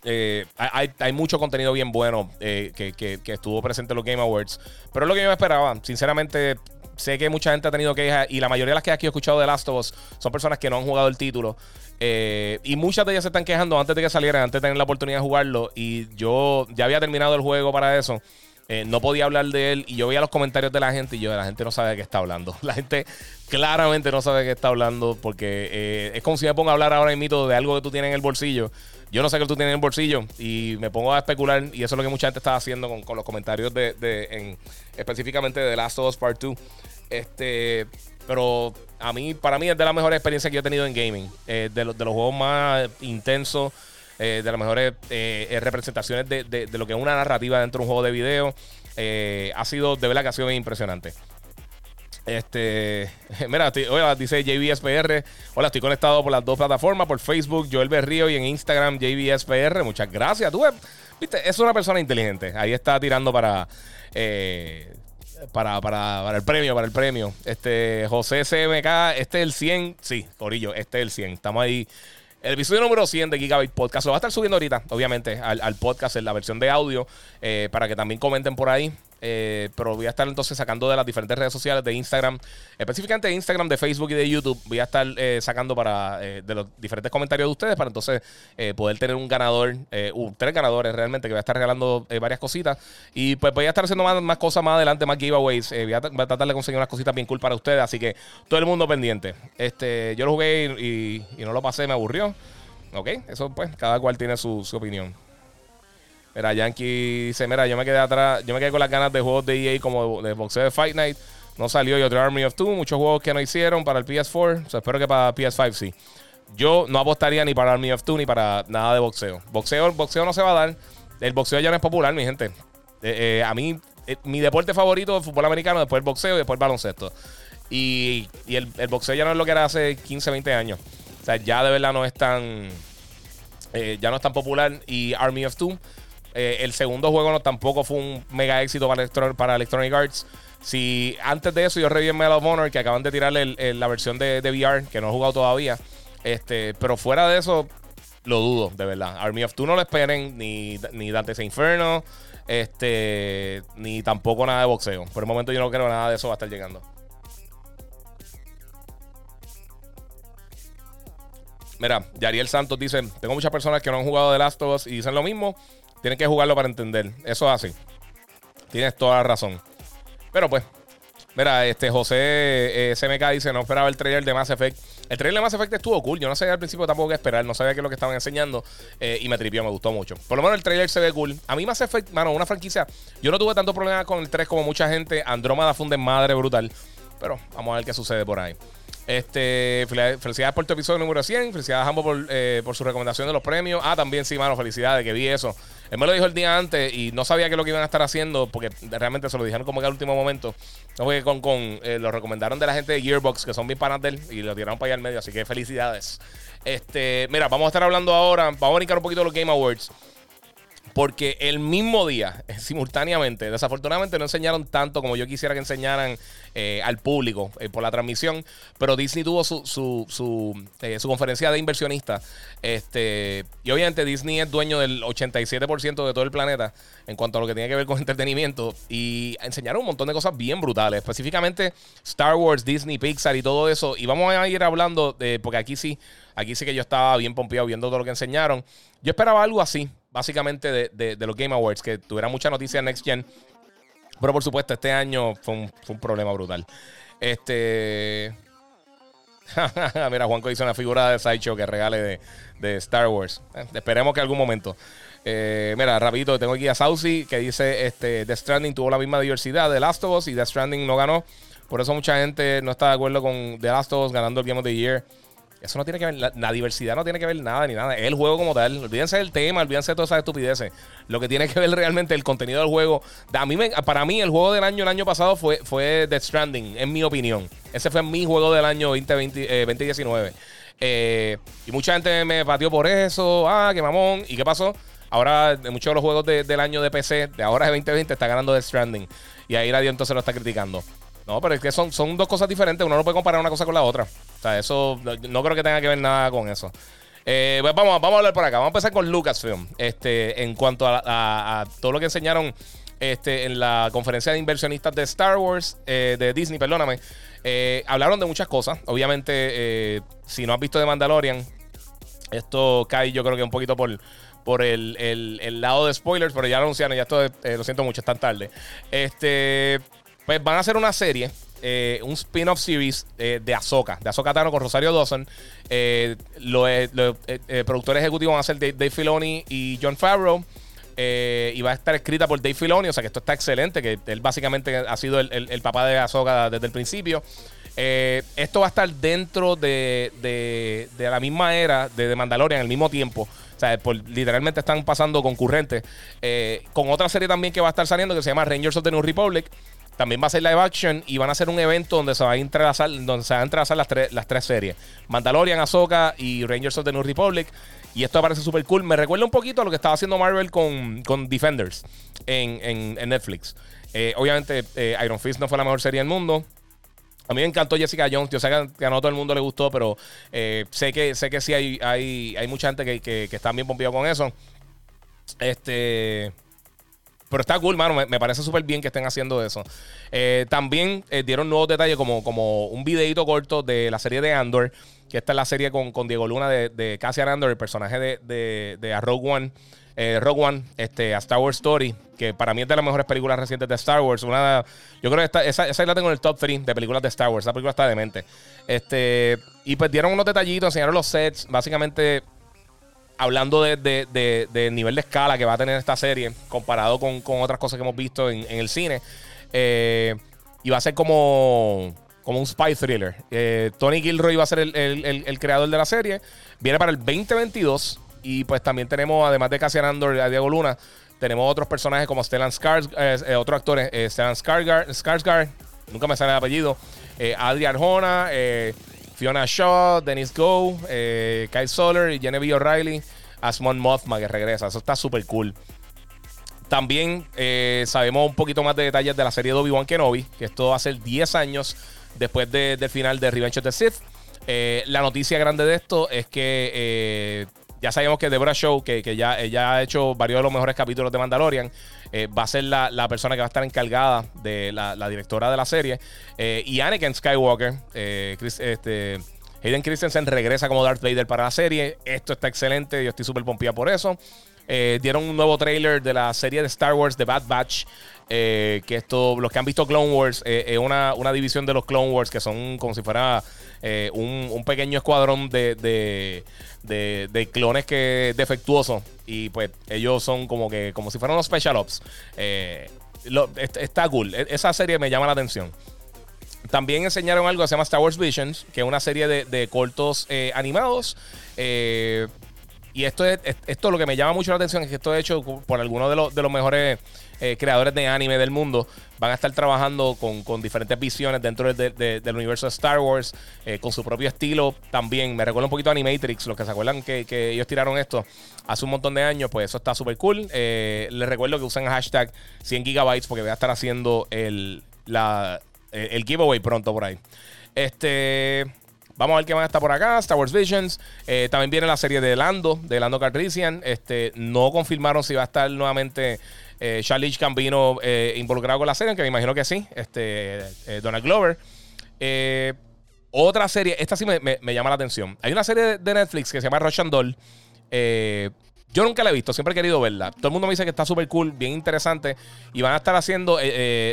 Eh, hay, mucho contenido bien bueno eh, que, estuvo presente en los Game Awards. Pero es lo que yo me esperaba. Sinceramente, sé que mucha gente ha tenido quejas. Y la mayoría de las quejas que he escuchado de Last of Us son personas que no han jugado el título. Eh, y muchas de ellas se están quejando antes de que salieran, antes de tener la oportunidad de jugarlo. Y yo ya había terminado el juego para eso. no podía hablar de él y yo veía los comentarios de la gente y yo, la gente no sabe de qué está hablando. La gente claramente no sabe de qué está hablando porque es como si me pongo a hablar ahora en mito de algo que tú tienes en el bolsillo yo no sé qué tú tienes en el bolsillo y me pongo a especular y eso es lo que mucha gente está haciendo con, los comentarios de, en, específicamente de The Last of Us Part 2. Este, pero a mí, para mí es de las mejores experiencias que yo he tenido en gaming. Eh, de, los, de juegos más intensos, eh, de las mejores eh, representaciones de, de, lo que es una narrativa dentro de un juego de video. ha sido, de verdad que ha sido bien impresionante. Este, mira, hola, dice JBSPR. Hola, estoy conectado por las dos plataformas, por Facebook, Joel Berrío y en Instagram, JBSPR. Muchas gracias. Tú, viste, es una persona inteligente. Ahí está tirando para, eh, para, para, el premio, para el premio. Este, José CMK, este es el 100. Sí, Corillo, este es el 100. Estamos ahí. El episodio número 100 de Gigabyte Podcast lo va a estar subiendo ahorita, obviamente, al, podcast en la versión de audio, eh, para que también comenten por ahí. Eh, pero voy a estar entonces sacando de las diferentes redes sociales de Instagram, específicamente de Instagram, de Facebook y de YouTube. Voy a estar eh, sacando para eh, de los diferentes comentarios de ustedes para entonces poder tener un ganador, tres ganadores realmente, que voy a estar regalando varias cositas. Y pues voy a estar haciendo más, cosas más adelante, más giveaways. Voy a, tratar de conseguir unas cositas bien cool para ustedes. Así que todo el mundo pendiente. Este, yo lo jugué y, no lo pasé, me aburrió. Ok, eso pues, cada cual tiene su opinión. Mira, Yankee dice, mira, yo me quedé atrás, yo me quedé con las ganas de juegos de EA como de boxeo de Fight Night. No salió y otro Army of Two, muchos juegos que no hicieron para el PS4. O espero que para PS5 sí. Yo no apostaría ni para Army of Two ni para nada de boxeo. Boxeo, boxeo no se va a dar. El boxeo ya no es popular, mi gente. Eh, eh, a mí, eh, mi deporte favorito es el fútbol americano, después el boxeo y después el baloncesto. Y, el, el, boxeo ya no es lo que era hace 15, 20 años. O sea, ya de verdad no es tan. ya no es tan popular. Y Army of Two eh, el segundo juego no, tampoco fue un mega éxito para, para Electronic Arts. Si antes de eso yo reví en Medal of Honor, que acaban de tirarle la versión de, VR, que no he jugado todavía. Este, pero fuera de eso, lo dudo, de verdad. Army of Two no lo esperen, ni, ni Dante's Inferno, este, ni tampoco nada de boxeo. Por el momento yo no creo nada de eso va a estar llegando. Mira, Yariel Santos dice: Tengo muchas personas que no han jugado The Last of Us y dicen lo mismo. Tienes que jugarlo para entender. Eso es así. Tienes toda la razón. Pero pues, mira, este José eh, dice: No esperaba el trailer de Mass Effect. El trailer de Mass Effect estuvo cool. Yo no sabía al principio tampoco qué esperar. No sabía qué es lo que estaban enseñando. Eh, y me tripió, me gustó mucho. Por lo menos el trailer se ve cool. A mí Mass Effect, mano, una franquicia. Yo no tuve tanto problema con el 3 como mucha gente. Andrómeda fue un madre brutal. Pero vamos a ver qué sucede por ahí. Este, felicidades por tu episodio número 100. Felicidades a ambos por, eh, por su recomendación de los premios. Ah, también sí, mano, felicidades, que vi eso. Él me lo dijo el día antes y no sabía qué es lo que iban a estar haciendo porque realmente se lo dijeron como que al último momento. No fue con, con eh, lo recomendaron de la gente de Gearbox, que son bien panas de él, y lo tiraron para allá al medio. Así que felicidades. Este, mira, vamos a estar hablando ahora. Vamos a brincar un poquito de los Game Awards. Porque el mismo día, simultáneamente, desafortunadamente no enseñaron tanto como yo quisiera que enseñaran eh, al público eh, por la transmisión, pero Disney tuvo su, su, su, eh, su, conferencia de inversionistas. Este, y obviamente Disney es dueño del 87% de todo el planeta en cuanto a lo que tiene que ver con entretenimiento. Y enseñaron un montón de cosas bien brutales, específicamente Star Wars, Disney, Pixar y todo eso. Y vamos a ir hablando, de, porque aquí sí, aquí sí que yo estaba bien pompeado viendo todo lo que enseñaron. Yo esperaba algo así, básicamente de, los Game Awards, que tuviera mucha noticia Next Gen. Pero por supuesto, este año fue un, problema brutal. Este. Mira, Juanco hizo una figura de Sideshow que regale de, Star Wars. Eh, esperemos que algún momento. Eh, mira, rapidito, tengo aquí a Saucy que dice: este, Death Stranding tuvo la misma diversidad de Last of Us y Death Stranding no ganó. Por eso mucha gente no está de acuerdo con The Last of Us ganando el Game of the Year. Eso no tiene que ver, la, diversidad no tiene que ver nada ni nada. Es el juego como tal. Olvídense del tema, olvídense de todas esas estupideces. Lo que tiene que ver realmente el contenido del juego. A mí para mí, el juego del año el año pasado fue, fue Death Stranding, en mi opinión. Ese fue mi juego del año 2020, 2019. Eh, eh, y mucha gente me pateó por eso. Ah, qué mamón. ¿Y qué pasó? Ahora, muchos de los juegos de, del año de PC, de ahora de 2020, está ganando Death Stranding. Y ahí nadie entonces lo está criticando. No, pero es que son, son dos cosas diferentes. Uno no puede comparar una cosa con la otra. O sea, eso no, creo que tenga que ver nada con eso. Eh, pues vamos, vamos a hablar por acá. Vamos a empezar con Lucasfilm. Este, en cuanto a, todo lo que enseñaron este, en la conferencia de inversionistas de Star Wars, eh, de Disney, perdóname. Eh, hablaron de muchas cosas. Obviamente, si no has visto de Mandalorian, esto cae yo creo que un poquito por, por el, lado de spoilers, pero ya lo anunciaron, ya esto, lo siento mucho, es tan tarde. Este, pues van a hacer una serie eh, un spin-off series eh, de Ahsoka, de Ahsoka Tano con Rosario Dawson. Eh, los productores ejecutivos van a ser Dave, Filoni y John Favreau. y va a estar escrita por Dave Filoni, o sea que esto está excelente, que él básicamente ha sido el, papá de Ahsoka desde el principio. esto va a estar dentro de, de, la misma era de The Mandalorian, al mismo tiempo. O sea, literalmente están pasando concurrentes. con otra serie también que va a estar saliendo que se llama Rangers of the New Republic. También va a ser live action y van a hacer un evento donde se va a entrelazar, donde se van a entrelazar las, tres, las tres series. Mandalorian, Ahsoka y Rangers of the New Republic. Y esto parece súper cool. Me recuerda un poquito a lo que estaba haciendo Marvel con, con Defenders en, Netflix. Eh, obviamente, eh, Iron Fist no fue la mejor serie del mundo. A mí me encantó Jessica Jones. Yo sé que a no todo el mundo le gustó, pero eh, sé, que, sé que sí hay, hay, hay mucha gente que, que, que está bien pompido con eso. Este. Pero está cool, mano. Me, parece súper bien que estén haciendo eso. Eh, también eh, dieron nuevos detalles, como, como un videito corto de la serie de Andor. Que esta es la serie con, con Diego Luna de, de Cassian Andor, el personaje de, de, de Rogue One. Eh, Rogue One, este, a Star Wars Story, que para mí es de las mejores películas recientes de Star Wars. Una, yo creo que esa, esa la tengo en el top 3 de películas de Star Wars. Esa película está demente. Este, y pues dieron unos detallitos, enseñaron los sets. Básicamente hablando del de, nivel de escala que va a tener esta serie comparado con, otras cosas que hemos visto en, el cine. Eh, y a ser como, como un spy thriller. Eh, Tony Gilroy va a ser el, creador de la serie. Viene para el 2022. Y pues también tenemos, además de Cassian Andor y Diego Luna, tenemos otros personajes como Stellan Skarsgård, eh, otros actores, Stellan Skarsgård, nunca me sale el apellido, Adrian Arjona, Fiona Shaw, Dennis Go, eh, Kyle Soler y Genevieve O'Reilly. Asmon Mothma que regresa. Eso está súper cool. También eh, sabemos un poquito más de detalles de la serie de Obi-Wan Kenobi, que esto va a ser 10 años después del final de Revenge of the Sith. Eh, la noticia grande de esto es que ya sabemos que Deborah Show, que, ya, ya, ha hecho varios de los mejores capítulos de Mandalorian, eh, va a ser la, persona que va a estar encargada de la, directora de la serie. Eh, y Anakin Skywalker, eh, este, Hayden Christensen regresa como Darth Vader para la serie. Esto está excelente, yo estoy súper pompía por eso. dieron un nuevo trailer de la serie de Star Wars, The Bad Batch. que esto, los que han visto Clone Wars, es una, una, división de los Clone Wars que son como si fuera un, pequeño escuadrón de, de, clones que defectuosos. Y pues ellos son como que como si fueran los Special Ops. Eh, está cool. E, esa serie me llama la atención. También enseñaron algo que se llama Star Wars Visions, que es una serie de, cortos eh, animados. Eh, y esto es, esto lo que me llama mucho la atención es que esto es hecho por algunos de los, de los mejores eh, creadores de anime del mundo. Van a estar trabajando con, diferentes visiones dentro del universo de Star Wars, eh, con su propio estilo también. Me recuerda un poquito a Animatrix, los que se acuerdan que, ellos tiraron esto hace un montón de años, pues eso está súper cool. Eh, les recuerdo que usan hashtag 100 gigabytes porque voy a estar haciendo el, la, el giveaway pronto por ahí. Este. Vamos a ver qué más está por acá. Star Wars Visions. Eh, también viene la serie de Lando, de Lando Calrissian. Este, no confirmaron si va a estar nuevamente eh, Charlie Gambino eh, involucrado con la serie, que me imagino que sí. Este, eh, Donald Glover. otra serie, esta sí me, llama la atención. Hay una serie de Netflix que se llama Russian Doll. yo nunca la he visto, siempre he querido verla. Todo el mundo me dice que está súper cool, bien interesante. Y van a estar haciendo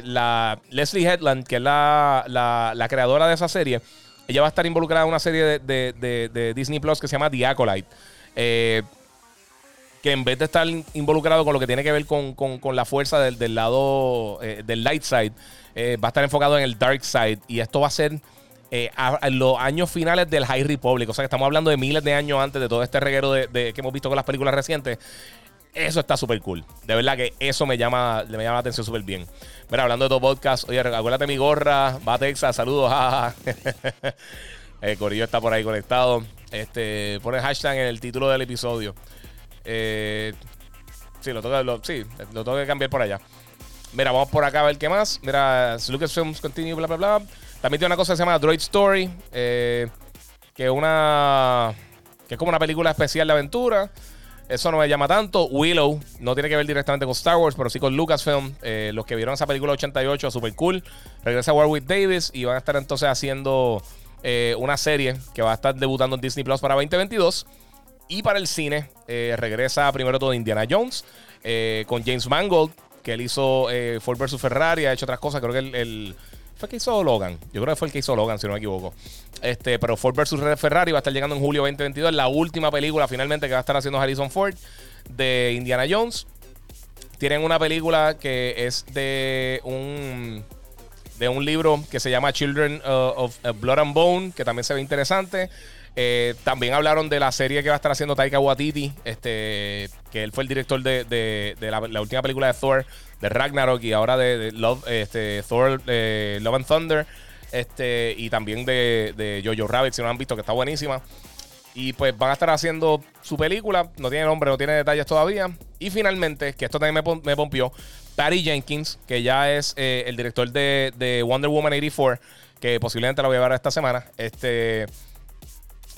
la Leslie Headland, que es la, la creadora de esa serie ella va a estar involucrada en una serie de, Disney Plus que se llama The Acolyte. Eh, que en vez de estar involucrado con lo que tiene que ver con, la fuerza del, lado eh, del light side, eh, va a estar enfocado en el dark side. Y esto va a ser en los años finales del High Republic. O sea que estamos hablando de miles de años antes de todo este reguero de, que hemos visto con las películas recientes. Eso está súper cool. De verdad que eso me llama, me llama la atención súper bien. Mira, hablando de tu podcast, oye, acuérdate mi gorra, va a Texas, saludos, jaja. el Corillo está por ahí conectado. Este, pone hashtag en el título del episodio. Eh, sí, lo tengo, sí, lo tengo que cambiar por allá. Mira, vamos por acá a ver qué más. Mira, Lucasfilms Continue, bla, bla, bla. También tiene una cosa que se llama Droid Story, eh, que una. que es como una película especial de aventura. Eso no me llama tanto. Willow no tiene que ver directamente con Star Wars, pero sí con Lucasfilm. Eh, los que vieron esa película 88, super cool. Regresa Warwick Davis y van a estar entonces haciendo eh, una serie que va a estar debutando en Disney Plus para 2022. Y para el cine eh, regresa primero todo Indiana Jones con James Mangold, que él hizo Ford vs Ferrari, ha hecho otras cosas. Creo que el fue el que hizo Logan. Yo creo que fue el que hizo Logan, si no me equivoco. Este, pero Ford vs. Ferrari va a estar llegando en julio 2022. La última película finalmente que va a estar haciendo Harrison Ford de Indiana Jones. Tienen una película que es de un de un libro que se llama Children of Blood and Bone, que también se ve interesante. Eh, también hablaron de la serie que va a estar haciendo Taika Waititi, este, que él fue el director de, la, última película de Thor, de Ragnarok, y ahora de, Love, este, Thor, eh, Love and Thunder, este, y también de, Jojo Rabbit, si no han visto, que está buenísima. Y pues van a estar haciendo su película, no tiene nombre, no tiene detalles todavía. Y finalmente, que esto también me, me pompió, Patty Jenkins, que ya es eh, el director de, Wonder Woman 84, que posiblemente la voy a ver esta semana. Este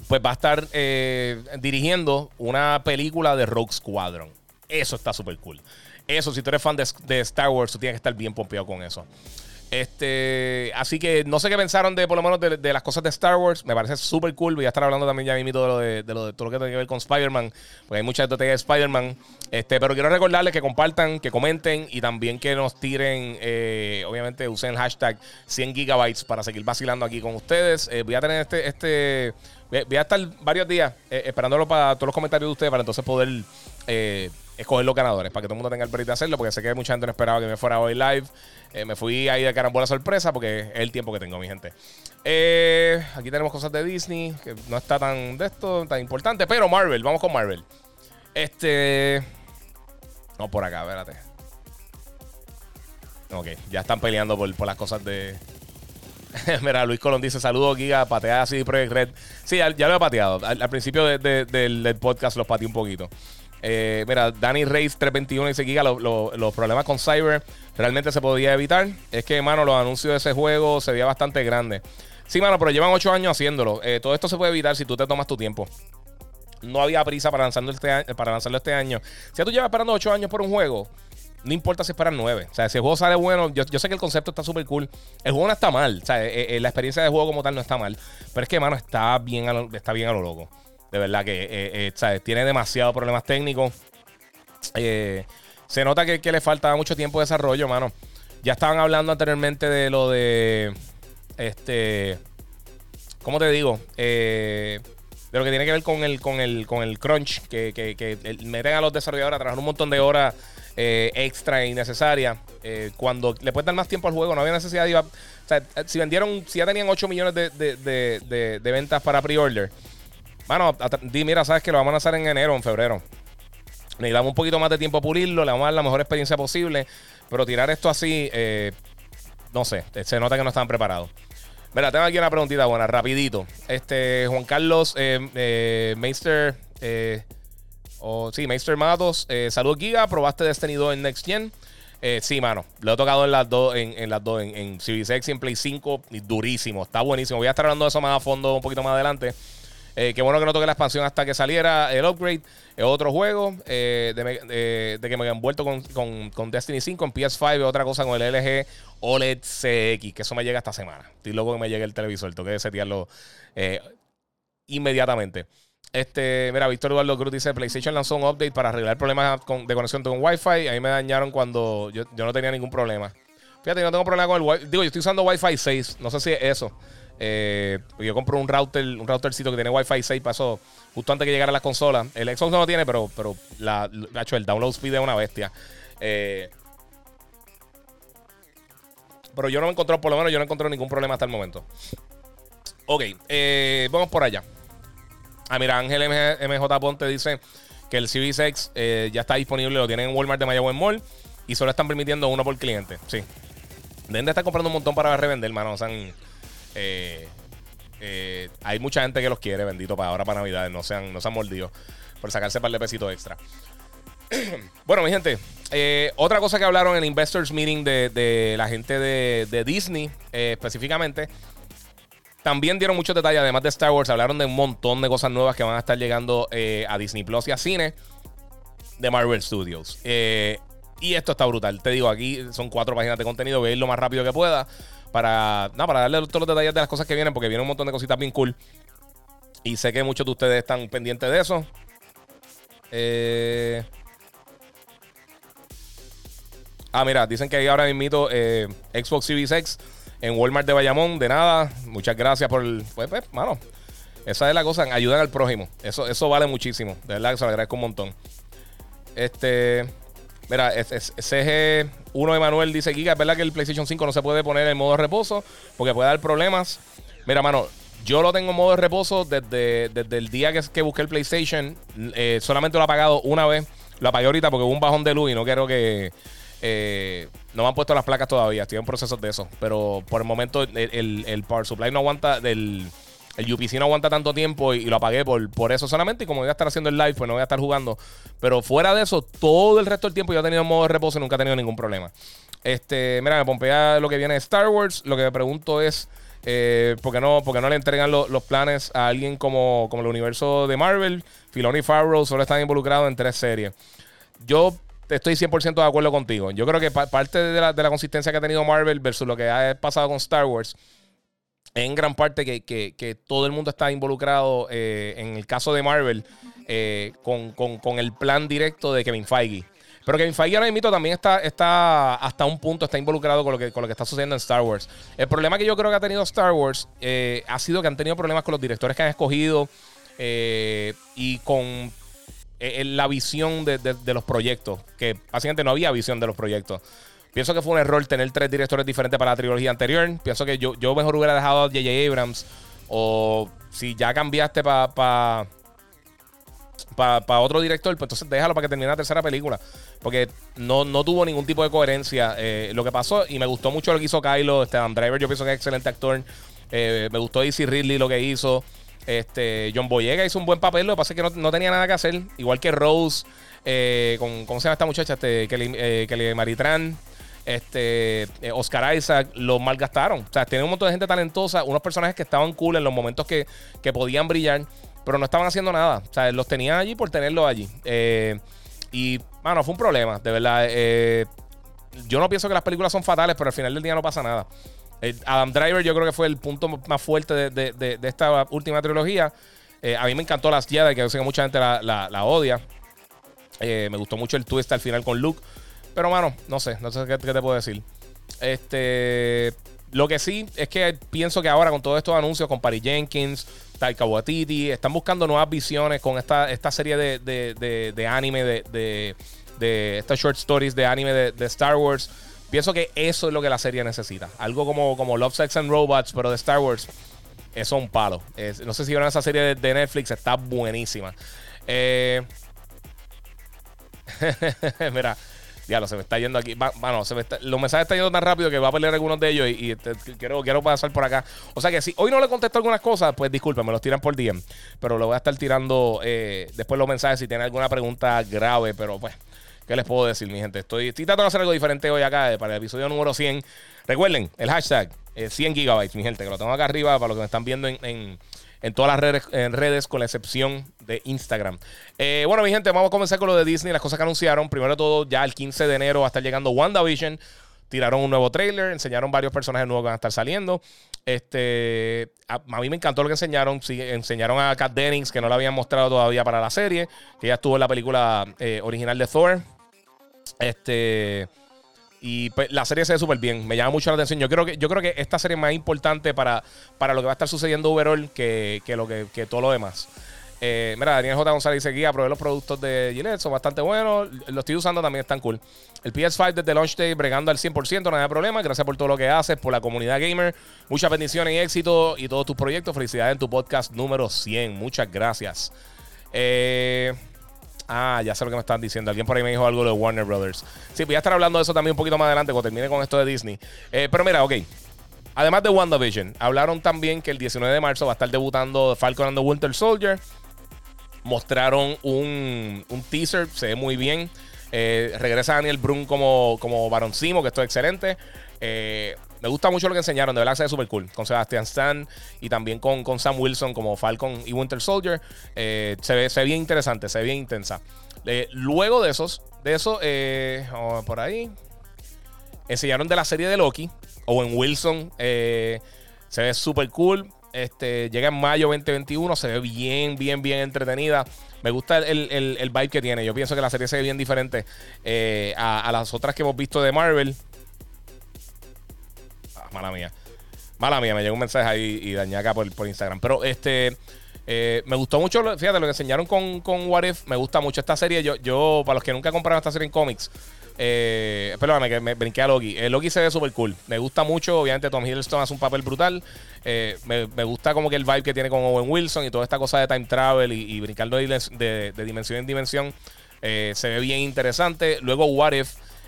pues va a estar eh, dirigiendo una película de Rogue Squadron. Eso está súper cool. Eso, si tú eres fan de, Star Wars, tú tienes que estar bien pompeado con eso. Este, así que no sé qué pensaron de por lo menos de, las cosas de Star Wars. Me parece súper cool. Voy a estar hablando también ya mismo de lo de, lo de todo lo que tiene que ver con Spider-Man. Porque hay muchas detalles de Spider-Man. Este, pero quiero recordarles que compartan, que comenten y también que nos tiren. Eh, obviamente usen el hashtag 100 gigabytes para seguir vacilando aquí con ustedes. Eh, voy a tener este, este Voy a estar varios días eh, esperándolo para todos los comentarios de ustedes para entonces poder escoger los ganadores, para que todo el mundo tenga el perito de hacerlo, porque sé que mucha gente no esperaba que me fuera hoy live. Eh, me fui ahí de carambola sorpresa porque es el tiempo que tengo, mi gente. aquí tenemos cosas de Disney, que no está tan de esto, tan importante, pero Marvel, vamos con Marvel. Este. No, por acá, espérate. Ok, ya están peleando por las cosas de, Mira, Luis Colón dice: Saludos, Giga, patea así Project Red. Sí, ya, lo he pateado. Al, principio del, podcast los pateé un poquito. Eh, mira, Danny Reyes 321 dice: Giga, los problemas con Cyber realmente se podía evitar. Es que, mano, los anuncios de ese juego se veía bastante grande. Sí, mano, pero llevan 8 años haciéndolo. Eh, todo esto se puede evitar si tú te tomas tu tiempo. No había prisa para lanzarlo este, para lanzarlo este año. Si tú llevas esperando 8 años por un juego, no importa si esperan nueve. O sea, si el juego sale bueno, yo, sé que el concepto está súper cool. El juego no está mal. O sea, eh, la experiencia de juego como tal no está mal. Pero es que, mano, está bien a lo, está bien a lo loco. De verdad que eh, tiene demasiados problemas técnicos. se nota que, le falta mucho tiempo de desarrollo, mano. Ya estaban hablando anteriormente de lo de. Este. ¿Cómo te digo? de lo que tiene que ver con el, con el, con el crunch. Que, que, meten a los desarrolladores a trabajar un montón de horas eh, extra e innecesaria. Eh, cuando le puedes dar más tiempo al juego, no había necesidad de. o sea, si vendieron, si ya tenían 8 millones de, ventas para pre-order, Mano, di, mira, sabes que lo vamos a hacer en enero en febrero. Necesitamos un poquito más de tiempo a pulirlo, le vamos a dar la mejor experiencia posible. Pero tirar esto así, eh, no sé, se nota que no estaban preparados. Mira, tengo aquí una preguntita buena, rapidito. Este, Juan Carlos eh, eh Meister, eh, o sí, Meister Matos, eh, saludos Giga, probaste Destiny 2 en Next Gen. Eh, sí, mano. Lo he tocado en las dos, en, en las dos, en, en y en Play 5. durísimo. Está buenísimo. Voy a estar hablando de eso más a fondo un poquito más adelante. Eh, qué bueno que no toque la expansión hasta que saliera el upgrade. Es otro juego eh, de, de, que me he envuelto con, con, Destiny 5 en PS5 y otra cosa con el LG OLED CX, que eso me llega esta semana. Estoy loco que me llegue el televisor. Tengo que setearlo eh, inmediatamente. Este, mira, Víctor Eduardo Cruz dice: PlayStation lanzó un update para arreglar problemas de conexión con Wi-Fi. A mí me dañaron cuando yo, yo, no tenía ningún problema. Fíjate, yo no tengo problema con el Wi-Fi. Digo, yo estoy usando Wi-Fi 6. No sé si es eso. Eh, yo compré un router, un routercito que tiene Wi-Fi 6 pasó justo antes que llegara las consolas. El Xbox no lo tiene, pero, pero hecho, el download speed es una bestia. Eh, pero yo no me encontré, por lo menos yo no encontré ningún problema hasta el momento. Ok, eh, vamos por allá. Ah, mira, Ángel MJ Ponte dice que el Series X eh, ya está disponible, lo tienen en Walmart de Mayagüez Mall y solo están permitiendo uno por cliente. Sí. Deben de estar comprando un montón para revender, hermano. O sea, eh, eh, hay mucha gente que los quiere, bendito, para ahora para Navidad. No sean, no sean mordidos por sacarse un par de pesitos extra. bueno, mi gente, otra cosa que hablaron en el Investors Meeting de, la gente de, Disney, específicamente, también dieron muchos detalles, además de Star Wars, hablaron de un montón de cosas nuevas que van a estar llegando eh, a Disney Plus y a cine de Marvel Studios. Eh, y esto está brutal. Te digo, aquí son cuatro páginas de contenido. Ir lo más rápido que pueda para, para darle todos los detalles de las cosas que vienen, porque viene un montón de cositas bien cool. Y sé que muchos de ustedes están pendientes de eso. Eh... Ah, mira, dicen que ahora mismo Xbox Series X en Walmart de Bayamón. De nada, muchas gracias por el. Pues, pues, mano, esa es la cosa, ayudan al prójimo. Eso, eso vale muchísimo. De verdad que se lo agradezco un montón. Este. Mira, CG1 Emanuel dice: Giga, es verdad que el PlayStation 5 no se puede poner en modo de reposo porque puede dar problemas. Mira, mano, yo lo tengo en modo de reposo desde, desde el día que, que busqué el PlayStation. Eh, solamente lo he apagado una vez. Lo apagué ahorita porque hubo un bajón de luz y no quiero que. Eh, no me han puesto las placas todavía, estoy en proceso de eso. Pero por el momento el, Power Supply no aguanta, el, el UPC no aguanta tanto tiempo y, lo apagué por, por eso solamente. Y como voy a estar haciendo el live, pues no voy a estar jugando. Pero fuera de eso, todo el resto del tiempo yo he tenido modo de reposo y nunca he tenido ningún problema. Este, mira, me pompea lo que viene de Star Wars. Lo que me pregunto es. Eh, ¿por, qué no, porque no le entregan los planes a alguien como, como el universo de Marvel? Filoni y Farrell solo están involucrados en tres series. Yo estoy 100% de acuerdo contigo. Yo creo que parte de la, consistencia que ha tenido Marvel versus lo que ha pasado con Star Wars, en gran parte que, todo el mundo está involucrado, eh, en el caso de Marvel, eh, con, el plan directo de Kevin Feige. Pero Kevin Feige ahora mismo también está, está hasta un punto está involucrado con lo, que, con lo que está sucediendo en Star Wars. El problema que yo creo que ha tenido Star Wars eh, ha sido que han tenido problemas con los directores que han escogido y con la visión de, los proyectos, que básicamente no había visión de los proyectos. Pienso que fue un error tener tres directores diferentes para la trilogía anterior. Pienso que yo, yo mejor hubiera dejado a J.J. Abrams. O si ya cambiaste para pa, pa, otro director, pues entonces déjalo para que termine la tercera película. Porque no, no tuvo ningún tipo de coherencia eh, lo que pasó. Y me gustó mucho lo que hizo Kylo. Este Adam Driver, yo pienso que es excelente actor. Eh, me gustó Easy Ridley lo que hizo. Este, John Boyega hizo un buen papel, lo que pasa es que no, tenía nada que hacer. Igual que Rose, eh, con, ¿cómo se llama esta muchacha? Este, Kelly, eh, Kelly Maritran, este, eh, Oscar Isaac, lo malgastaron. O sea, tiene un montón de gente talentosa, unos personajes que estaban cool en los momentos que, podían brillar, pero no estaban haciendo nada. O sea, los tenían allí por tenerlos allí. y, bueno, fue un problema, de verdad. yo no pienso que las películas son fatales, pero al final del día no pasa nada. Adam Driver yo creo que fue el punto más fuerte de, esta última trilogía. Eh, a mí me encantó Las Jedi, que yo sé que mucha gente la, odia. Eh, me gustó mucho el twist al final con Luke. Pero, mano, no sé, no sé qué, te puedo decir. Este. Lo que sí es que pienso que ahora con todos estos anuncios, con Patty Jenkins, Taika Waititi, están buscando nuevas visiones con esta, esta serie de, anime, de, de, estas short stories de anime de, Star Wars. Pienso que eso es lo que la serie necesita. Algo como, como Love, Sex and Robots, pero de Star Wars. eso es un palo. no sé si vieron esa serie de, Netflix, está buenísima. Eh, mira, lo se me está yendo aquí. Bueno, los mensajes están yendo tan rápido que va a pelear algunos de ellos y, quiero, quiero pasar por acá. O sea que si hoy no le contesto algunas cosas, pues disculpen, me los tiran por DM. Pero lo voy a estar tirando eh, después los mensajes si tienen alguna pregunta grave. Pero pues, ¿qué les puedo decir, mi gente? Estoy, tratando de hacer algo diferente hoy acá eh, para el episodio número 100. Recuerden, el hashtag 100 eh, gigabytes, mi gente, que lo tengo acá arriba para los que me están viendo en en todas las redes, en redes con la excepción de Instagram. Eh, bueno, mi gente, vamos a comenzar con lo de Disney, las cosas que anunciaron. Primero de todo, ya el 15 de enero va a estar llegando WandaVision. Tiraron un nuevo trailer, enseñaron varios personajes nuevos que van a estar saliendo. Este, a, mí me encantó lo que enseñaron. enseñaron a Kat Dennings, que no la habían mostrado todavía para la serie, que ya estuvo en la película eh, original de Thor. Este. Y pues, la serie se ve súper bien. Me llama mucho la atención. Yo creo que, yo creo que esta serie es más importante para, para lo que va a estar sucediendo overall que, que lo que, que todo lo demás. Eh, mira, Daniel J. González dice guía, probé los productos de Gillette, son bastante buenos. Los estoy usando también, están cool. El PS5 desde launch day bregando al 100%, no hay problema. Gracias por todo lo que haces, por la comunidad gamer. Muchas bendiciones y éxito y todos tus proyectos. Felicidades en tu podcast número 100. Muchas gracias. Eh, Ah, ya sé lo que me están diciendo. Alguien por ahí me dijo algo de Warner Brothers. Sí, voy a estar hablando de eso también un poquito más adelante cuando termine con esto de Disney. Eh, pero mira, ok. Además de WandaVision, hablaron también que el 19 de marzo va a estar debutando Falcon and the Winter Soldier. Mostraron un, teaser, se ve muy bien. Eh, regresa Daniel Brun como, como varoncimo, que esto es excelente. Eh, me gusta mucho lo que enseñaron, de verdad se ve súper cool. Con Sebastian Stan y también con, con, Sam Wilson como Falcon y Winter Soldier. Eh, se, ve, se bien interesante, se ve bien intensa. Eh, luego de esos, de eso, eh, por ahí, enseñaron de la serie de Loki. Owen Wilson se ve súper cool. Este, llega en mayo 2021, se ve bien, bien, bien entretenida. Me gusta el, el, vibe que tiene. Yo pienso que la serie se ve bien diferente a, las otras que hemos visto de Marvel mala mía. Mala mía, me llegó un mensaje ahí y dañé acá por, Instagram. Pero este. Eh, me gustó mucho, fíjate, lo que enseñaron con, con What. Me gusta mucho esta serie. Yo, yo para los que nunca compraron esta serie en cómics, eh, perdóname que me brinqué a Loki. El Loki se ve súper cool. Me gusta mucho. Obviamente, Tom Hiddleston hace un papel brutal. Eh, me, gusta como que el vibe que tiene con Owen Wilson y toda esta cosa de time travel y, brincando de, dimensión en dimensión. Eh, se ve bien interesante. Luego, What.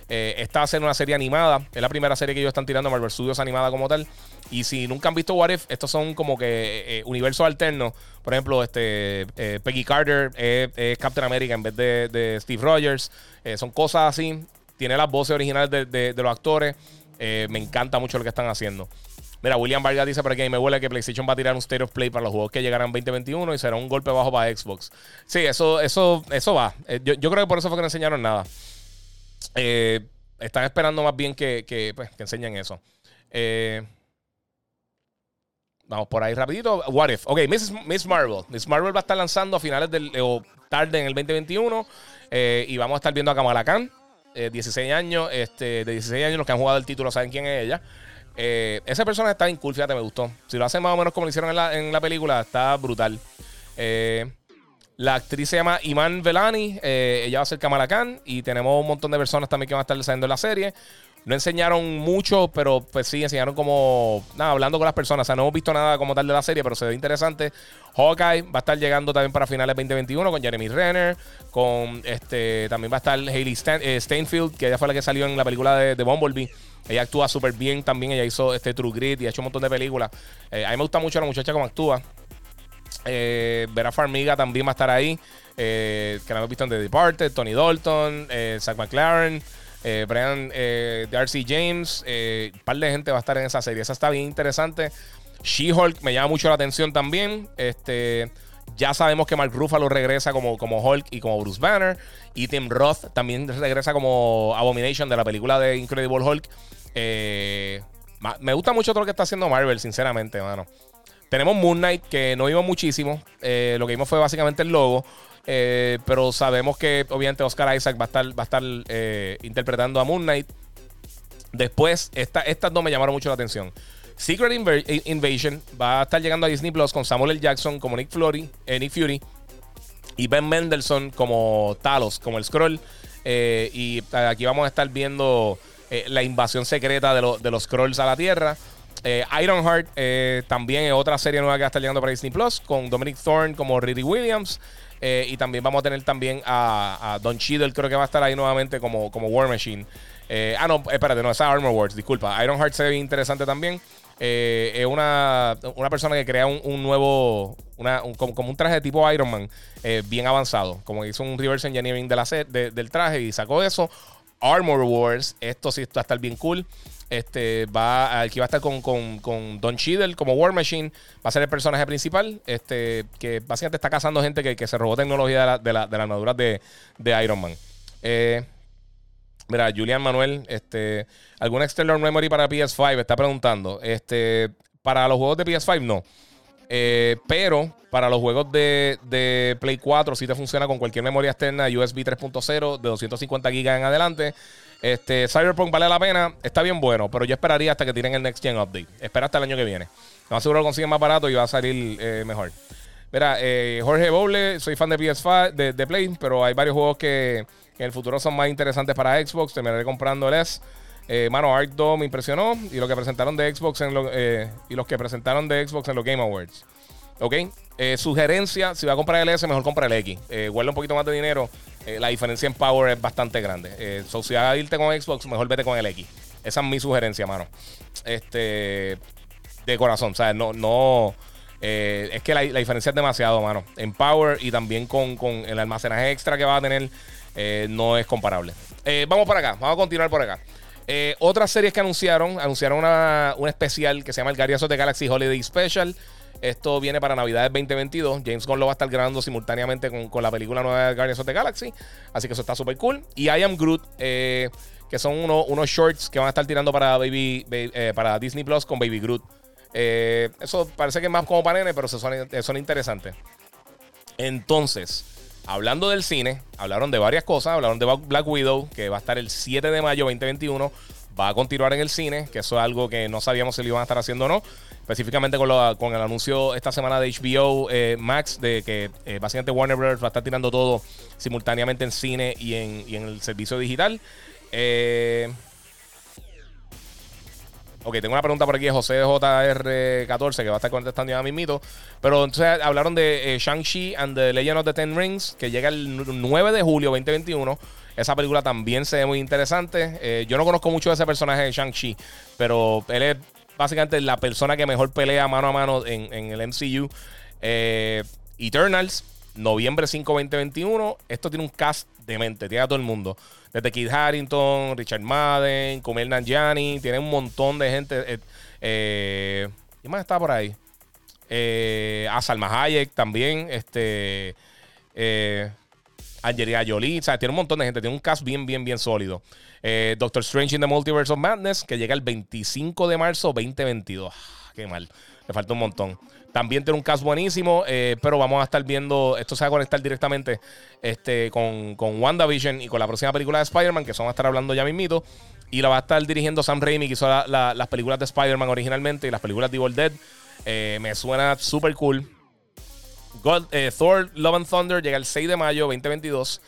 Eh, esta una serie animada. Es la primera serie que ellos están tirando Marvel Studios animada como tal. Y si nunca han visto What If, estos son como que eh, universos alternos. Por ejemplo, este eh, Peggy Carter es Captain America en vez de, Steve Rogers. son cosas así. Tiene las voces originales de, los actores. me encanta mucho lo que están haciendo. Mira, William Vargas dice por aquí, me huele que PlayStation va a tirar un State of Play para los juegos que llegarán en 2021 y será un golpe bajo para Xbox. Sí, eso, eso, eso va. Yo, yo creo que por eso fue que no enseñaron nada. Eh, están esperando más bien que, que, pues, enseñen eso. Eh, vamos por ahí rapidito. What If. Ok, Miss, Marvel. Miss Marvel va a estar lanzando a finales del... o tarde en el 2021. Eh, y vamos a estar viendo a Kamala Khan. 16 años. Este, de 16 años los que han jugado el título saben quién es ella. esa persona está bien cool, fíjate, me gustó. Si lo hacen más o menos como lo hicieron en la, en la película, está brutal. Eh, la actriz se llama Iman Velani. Eh, ella va a ser Kamala Khan. Y tenemos un montón de personas también que van a estar saliendo en la serie. No enseñaron mucho, pero pues sí, enseñaron como. Nada, hablando con las personas. O sea, no hemos visto nada como tal de la serie, pero se ve interesante. Hawkeye va a estar llegando también para finales de 2021 con Jeremy Renner. Con este. También va a estar Hailey eh, Steinfeld, que ella fue la que salió en la película de, de Bumblebee. Ella actúa súper bien también. Ella hizo este True Grit y ha hecho un montón de películas. Eh, a mí me gusta mucho la muchacha como actúa. Eh, Vera Farmiga también va a estar ahí. Eh, que la hemos visto en The Departed, Tony Dalton, eh, Zach McLaren, eh, Brian Darcy James. un par de gente va a estar en esa serie. Esa está bien interesante. She-Hulk me llama mucho la atención también. Este. Ya sabemos que Mark Ruffalo regresa como, como Hulk y como Bruce Banner. Y Tim Roth también regresa como Abomination de la película de Incredible Hulk. me gusta mucho todo lo que está haciendo Marvel, sinceramente, mano. Tenemos Moon Knight, que no vimos muchísimo. Eh, lo que vimos fue básicamente el logo. Eh, pero sabemos que obviamente Oscar Isaac va a estar, va a estar eh, interpretando a Moon Knight. Después, estas dos me llamaron mucho la atención. Secret Invasion va a estar llegando a Disney Plus con Samuel L. Jackson como Nick, Fury, Nick Fury y Ben Mendelssohn como Talos, como el Scroll. y aquí vamos a estar viendo la invasión secreta de, de los Scrolls a la Tierra. Eh, Ironheart eh, también es otra serie nueva que va a estar llegando para Disney Plus con Dominic Thorne como Riri Williams. Eh, y también vamos a tener también a, Don Cheadle, creo que va a estar ahí nuevamente como, como War Machine. ah, no, espérate, no, esa Armor Wars, disculpa. Ironheart se ve interesante también. es una, persona que crea un, nuevo, como, un traje tipo Iron Man, bien avanzado. Como hizo un reverse engineering de la del traje y sacó eso. Armor Wars, esto sí va a estar bien cool. Este va aquí va a estar con, Don Cheadle como War Machine. Va a ser el personaje principal. Este, que básicamente está cazando gente que, se robó tecnología de, la, de, las armaduras de, Iron Man. Eh, mira, Julian Manuel, este, ¿alguna external memory para PS5? Está preguntando. Este, para los juegos de PS5, no. Eh, pero para los juegos de, de, Play 4 sí te funciona con cualquier memoria externa USB 3.0 de 250 GB en adelante. Este, Cyberpunk vale la pena, está bien bueno, pero yo esperaría hasta que tiren el Next Gen Update. Espera hasta el año que viene. No seguro lo consiguen más barato y va a salir eh, mejor. Mira, eh, Jorge Boble, soy fan de PS5, de, Play, pero hay varios juegos que, en el futuro son más interesantes para Xbox. Terminaré comprando el S. Eh, mano, Ark 2 me impresionó. Y lo que presentaron de Xbox lo, y los que presentaron de Xbox en los Game Awards. ¿Ok? sugerencia, si va a comprar el S, mejor compra el X. guarda un poquito más de dinero eh, la diferencia en power es bastante grande. Eh, si vas a irte con Xbox, mejor vete con el X. Esa es mi sugerencia, mano. Este. De corazón. Sea, no. no eh, es que la, diferencia es demasiado, mano. En power y también con, el almacenaje extra que va a tener, no es comparable. vamos para acá. Vamos a continuar por acá. otras series que anunciaron, anunciaron una, un especial que se llama el Guardians of the Galaxy Holiday Special. Esto viene para Navidad del 2022. James Gunn lo va a estar grabando simultáneamente con, la película nueva de Guardians of the Galaxy. Así que eso está súper cool. Y I Am Groot, eh, que son unos shorts que van a estar tirando para, Baby, eh, para Disney Plus con Baby Groot. Eh, eso parece que es más como para nene, pero son, son interesantes. Entonces, hablando del cine, hablaron de varias cosas. Hablaron de Black Widow, que va a estar el 7 de mayo 2021 va a continuar en el cine, que eso es algo que no sabíamos si lo iban a estar haciendo o no. Específicamente con, con el anuncio esta semana de HBO eh, Max, de que eh, básicamente Warner Bros. va a estar tirando todo simultáneamente en cine y en, y en el servicio digital. Eh, Ok, tengo una pregunta por aquí de José JR14 que va a estar contestando ya mismito. Pero entonces hablaron de eh, Shang-Chi and the Legend of the Ten Rings, que llega el 9 de julio 2021. Esa película también se ve muy interesante. Eh, yo no conozco mucho de ese personaje de Shang-Chi, pero él es básicamente la persona que mejor pelea mano a mano en, el MCU. Eh, Eternals, noviembre 5, 2021. Esto tiene un cast de mente, tiene a todo el mundo. Desde Kid Harrington, Richard Madden, Kumail Nanjiani, tiene un montón de gente. Eh, eh ¿Quién más está por ahí? A Salma Hayek también. Este. Angelina Jolie. O sea, tiene un montón de gente. Tiene un cast bien, bien, bien sólido. Eh, Doctor Strange in the Multiverse of Madness, que llega el 25 de marzo 2022. Ah, qué mal. Le falta un montón. También tiene un cast buenísimo, eh, pero vamos a estar viendo, esto se va a conectar directamente este, con, con WandaVision y con la próxima película de Spider-Man, que son a estar hablando ya mismito. Y la va a estar dirigiendo Sam Raimi, que hizo las películas de Spider-Man originalmente y las películas de Evil Dead. Eh, me suena súper cool. Eh, Thor Love and Thunder llega el 6 de mayo 2022.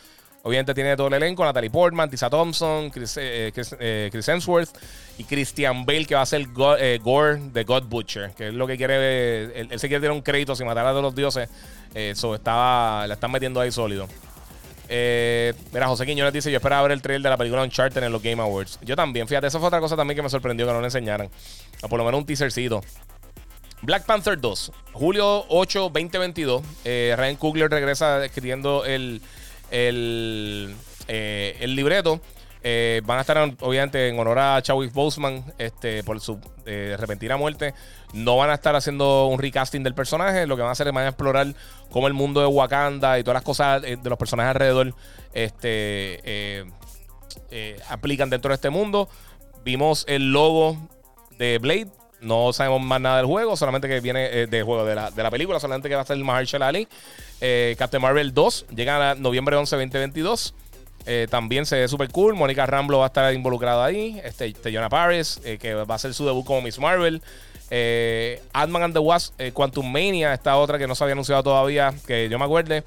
Obviamente tiene todo el elenco: Natalie Portman, Tisa Thompson, Chris, eh, eh, Chris, Hemsworth y Christian Bale, que va a ser eh, Gore de God Butcher, que es lo que quiere. Él, se quiere tener un crédito sin matar a todos los dioses. Eso estaba, la están metiendo ahí sólido. mira, José Quiñones dice: Yo esperaba ver el trailer de la película Uncharted en los Game Awards. Yo también, fíjate, esa fue otra cosa también que me sorprendió que no le enseñaran. O por lo menos un teasercito. Black Panther 2, julio 8, 2022. Ryan Coogler regresa escribiendo el el, eh, el libreto. Eh, van a estar obviamente en honor a Chadwick Boseman este, por su eh, repentina muerte. No van a estar haciendo un recasting del personaje. Lo que van a hacer es van a explorar cómo el mundo de Wakanda y todas las cosas de los personajes alrededor este, aplican dentro de este mundo. Vimos el logo de Blade. No sabemos más nada del juego, solamente que viene del juego de la, de la película, solamente que va a ser Mahershala Ali. Eh, Captain Marvel 2 llega a noviembre 11, 2022. Eh, también se ve súper cool. Mónica Ramblo va a estar involucrada ahí. Este, Jonah Paris, eh, que va a hacer su debut como Miss Marvel. Ant-Man and the Wasp, Quantum Mania, esta otra que no se había anunciado todavía, que yo me acuerde.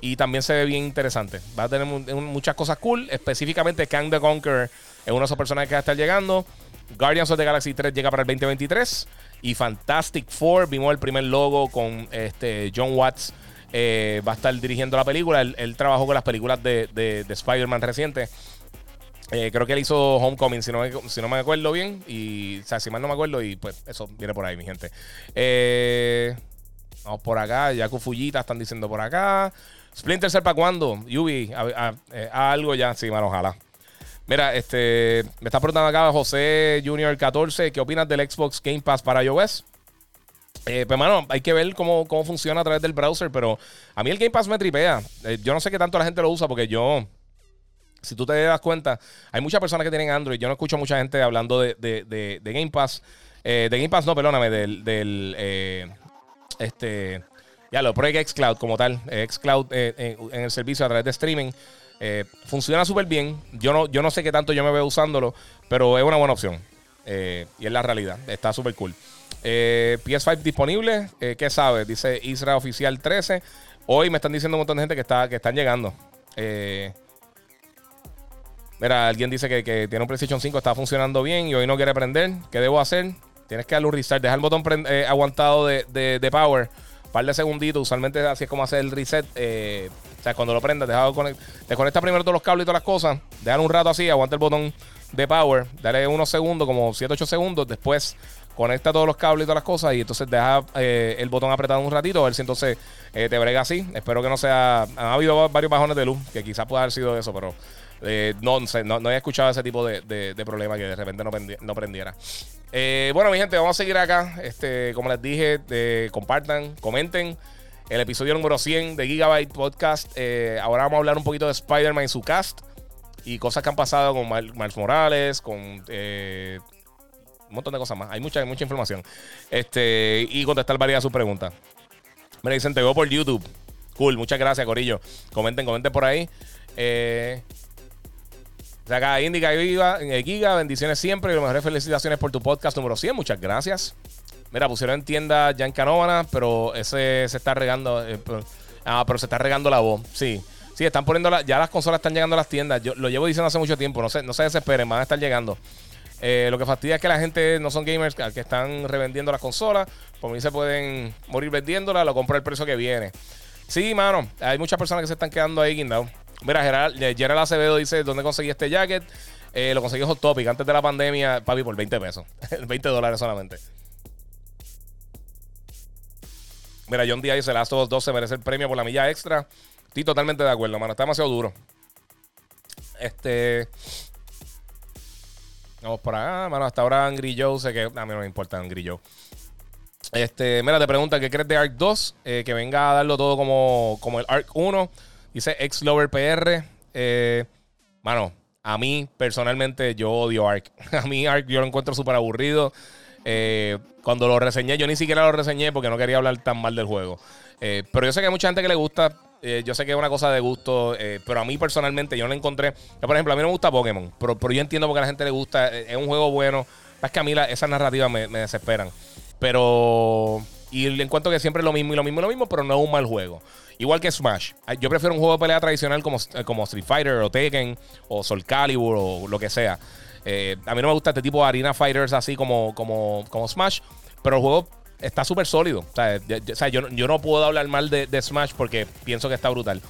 Y también se ve bien interesante. Va a tener muchas cosas cool. Específicamente, Kang the Conqueror es uno de esos personajes que va a estar llegando. Guardians of the Galaxy 3 llega para el 2023. Y Fantastic Four, vimos el primer logo con este John Watts. Eh, va a estar dirigiendo la película. Él, trabajó con las películas de, de, Spider-Man reciente. Eh, creo que él hizo Homecoming, si no, me, si no me acuerdo bien. Y, o sea, si mal no me acuerdo. Y pues eso viene por ahí, mi gente. Eh, vamos por acá. Yaku Fujita están diciendo por acá. Splinter Cell para cuándo? Yubi, a, algo ya. Sí, mano, ojalá. Mira, este, me está preguntando acá José Junior 14, ¿qué opinas del Xbox Game Pass para iOS? Eh, pues, mano, hay que ver cómo, funciona a través del browser, pero a mí el Game Pass me tripea. Eh, yo no sé qué tanto la gente lo usa porque yo, si tú te das cuenta, hay muchas personas que tienen Android. Yo no escucho mucha gente hablando de, Game Pass. Eh, de Game Pass, no, perdóname, del, del este, ya lo, Project Xcloud como tal, Xcloud en el servicio a través de streaming. Eh, funciona súper bien. Yo no, yo no sé qué tanto yo me veo usándolo, pero es una buena opción. Eh, y es la realidad. Está súper cool. Eh, PS5 disponible. ¿Qué sabes? Dice Isra Oficial 13. Hoy me están diciendo un montón de gente que, está, que están llegando. mira, alguien dice que, tiene un PlayStation 5, está funcionando bien y hoy no quiere prender. ¿Qué debo hacer? Tienes que darle un. Dejar el botón aguantado de, de, power. Un par de segunditos. Usualmente así es como hacer el reset. O sea, cuando lo prendas, deja desconecta primero todos los cables y todas las cosas. Dejar un rato así, aguanta el botón de power. Dale unos segundos, como 7, 8 segundos. Después conecta todos los cables y todas las cosas. Y entonces deja eh, el botón apretado un ratito. A ver si entonces eh, te brega así. Espero que no sea. Han habido varios bajones de luz. Que quizás pueda haber sido eso, pero. Eh, no, sé, no, he escuchado ese tipo de, de, problema que de repente no, prendiera. bueno, mi gente, vamos a seguir acá. Este, como les dije, compartan, comenten el episodio número 100 de Gigabyte Podcast. Eh, ahora vamos a hablar un poquito de Spider-Man y su cast y cosas que han pasado con Miles Morales, con eh, un montón de cosas más. Hay mucha, mucha información. Este, y contestar varias de sus preguntas. Me dicen, te veo por YouTube. Cool, muchas gracias, Corillo. Comenten, comenten por ahí. Eh, acá, Indica Giga, Giga, bendiciones siempre y las mejores felicitaciones por tu podcast número 100. Muchas gracias. Mira, pusieron en tienda ya en Canóvana, pero ese se está regando. Eh, ah, pero se está regando la voz. Sí. Sí, están poniendo ya las consolas están llegando a las tiendas. Yo lo llevo diciendo hace mucho tiempo. No se, no se desesperen, van a estar llegando. Eh, lo que fastidia es que la gente no son gamers que están revendiendo las consolas. Por mí se pueden morir vendiéndolas, lo compra el precio que viene. Sí, mano, hay muchas personas que se están quedando ahí guindados. Mira, Gerald, eh, Gerald Acevedo dice: ¿Dónde conseguí este jacket? lo conseguí Hot Topic antes de la pandemia, papi, por 20 pesos. 20 dólares solamente. Mira, John Díaz dice: Last of Us 2 se merece el premio por la milla extra. Estoy totalmente de acuerdo, mano. Está demasiado duro. Este. Vamos por acá, mano. Hasta ahora Angry Joe sé que. A mí no me importa Angry Joe. Este, mira, te pregunta qué crees de Arc 2. Eh, que venga a darlo todo como, como el Arc 1. Dice ex Lover PR. Eh, mano, a mí personalmente yo odio Arc. a mí Arc yo lo encuentro súper aburrido. Eh, cuando lo reseñé, yo ni siquiera lo reseñé porque no quería hablar tan mal del juego. Eh, pero yo sé que hay mucha gente que le gusta. Eh, yo sé que es una cosa de gusto, pero a mí personalmente yo no encontré. por ejemplo, a mí no me gusta Pokémon, pero, yo entiendo porque a la gente le gusta. Es un juego bueno. Es que a mí esas narrativas me, desesperan. Pero. Y le encuentro que siempre es lo mismo y lo mismo y lo mismo, pero no es un mal juego. Igual que Smash. Yo prefiero un juego de pelea tradicional como, como Street Fighter o Tekken o Soul Calibur o lo que sea. Eh, a mí no me gusta este tipo de Arena Fighters así como, como, como Smash, pero el juego está súper sólido. O sea, yo, no puedo hablar mal de, Smash porque pienso que está brutal.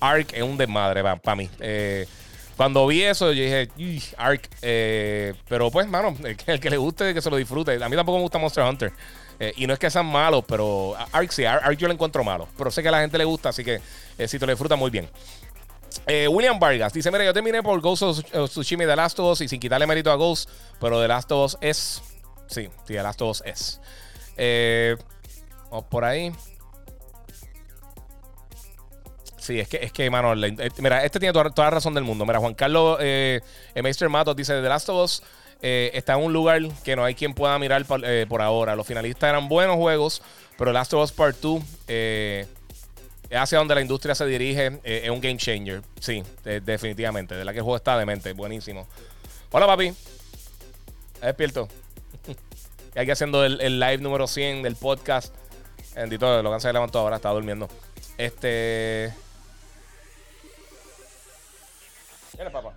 Ark es un desmadre para mí. Eh, cuando vi eso, yo dije, Ark. Eh, pero pues, mano, el que, le guste, que se lo disfrute. A mí tampoco me gusta Monster Hunter. y no es que sean malos, pero Ark sí, Ark, yo lo encuentro malo. Pero sé que a la gente le gusta, así que si te lo disfruta muy bien. Eh, William Vargas dice: Mira, yo terminé por Ghost of Tsushima de Last of Us y sin quitarle mérito a Ghost, pero The Last of Us es. Sí, The Last of Us es. Eh, vamos por ahí. Sí, es que, es que, mano, eh, mira, este tiene toda, la razón del mundo. Mira, Juan Carlos eh, Meister Matos dice: The Last of Us está en un lugar que no hay quien pueda mirar por, por ahora. Los finalistas eran buenos juegos, pero The Last of Us Part 2 hacia donde la industria se dirige. Eh, es un game changer. Sí, definitivamente. De la que el juego está de mente. Buenísimo. Hola, papi. Despierto. y aquí haciendo el, live número 100 del podcast. Bendito, lo que se levantó ahora, está durmiendo. Este. Mira, papá.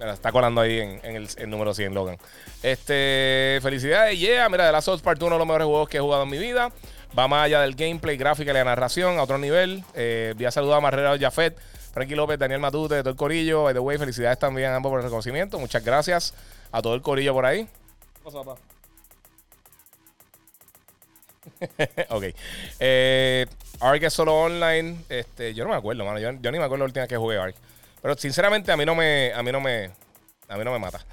Está colando ahí en, el, número 100, Logan. Este, felicidades, yeah. Mira, de la Souls Part 1 uno de los mejores juegos que he jugado en mi vida. Va más allá del gameplay, gráfica y la narración a otro nivel. Eh, voy a saludar a Marrero Jafet, Frankie López, Daniel Matute, todo el corillo. By the way, felicidades también a ambos por el reconocimiento. Muchas gracias a todo el corillo por ahí. ¿Qué pasa, papá? ok. Eh, Ark es solo online. Este, yo no me acuerdo, mano. Yo, ni me acuerdo la última vez que jugué Ark. Pero sinceramente a mí no me. A mí no me. A mí no me mata.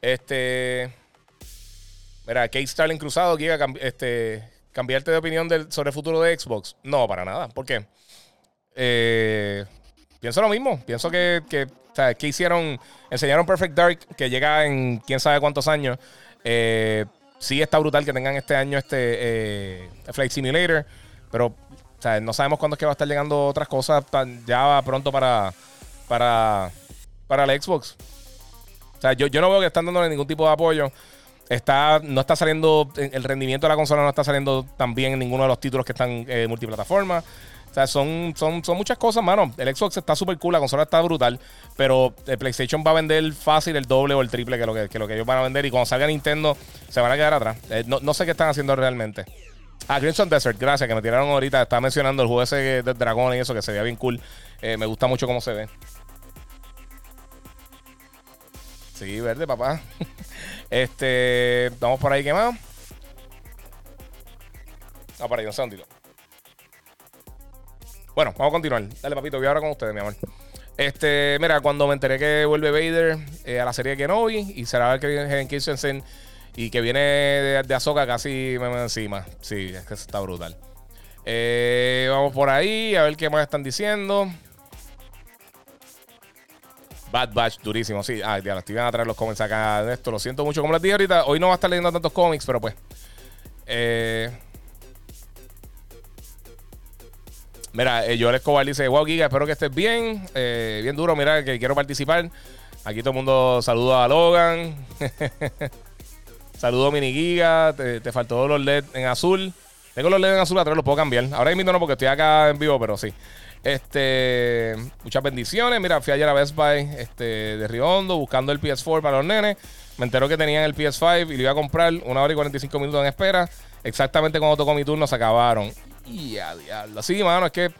Este. Mira, Kate Starling cruzado, Giga, este, cambiarte de opinión sobre el futuro de Xbox. No, para nada. ¿Por qué? Eh, pienso lo mismo. Pienso que, que, que hicieron. Enseñaron Perfect Dark, que llega en quién sabe cuántos años. Eh, sí está brutal que tengan este año este eh, Flight Simulator, pero no sabemos cuándo es que va a estar llegando otras cosas ya pronto para, para, para el Xbox. O sea, yo, yo no veo que están dándole ningún tipo de apoyo. Está, no está saliendo, el rendimiento de la consola no está saliendo tan bien en ninguno de los títulos que están eh, multiplataforma. O sea, son, son, son muchas cosas, mano. El Xbox está súper cool, la consola está brutal, pero el PlayStation va a vender fácil el doble o el triple que lo que, lo que ellos van a vender. Y cuando salga Nintendo, se van a quedar atrás. Eh, no, sé qué están haciendo realmente. Ah, Crimson Desert, gracias, que me tiraron ahorita. Estaba mencionando el juego ese de dragón y eso, que se veía bien cool. Eh, me gusta mucho cómo se ve. Sí, verde, papá. este, vamos por ahí, ¿qué más? Ah, por ahí, un segundito. Bueno, vamos a continuar. Dale, papito, voy ahora con ustedes, mi amor. Este, mira, cuando me enteré que vuelve Vader eh, a la serie de Kenobi y será el que viene en Christensen y que viene de, Ahsoka casi me encima. Sí, es que está brutal. Eh, vamos por ahí a ver qué más están diciendo. Bad Batch, durísimo, sí. Ah, ya, estoy a traer los cómics acá de esto. Lo siento mucho. Como les dije ahorita, hoy no va a estar leyendo tantos cómics, pero pues. Eh, Mira, eh, Joel Escobar dice, wow, Giga, espero que estés bien. Eh, bien duro, mira, que quiero participar. Aquí todo el mundo saluda a Logan. Saludo Mini Giga. Te, faltó los LED en azul. Tengo los LED en azul atrás, los puedo cambiar. Ahora mismo no porque estoy acá en vivo, pero sí. Este, muchas bendiciones. Mira, fui ayer a Best Buy este, de Río Hondo buscando el PS4 para los nenes. Me enteró que tenían el PS5 y lo iba a comprar. Una hora y 45 minutos en espera. Exactamente cuando tocó mi turno se acabaron. Y a diablo. Sí, mano, es que,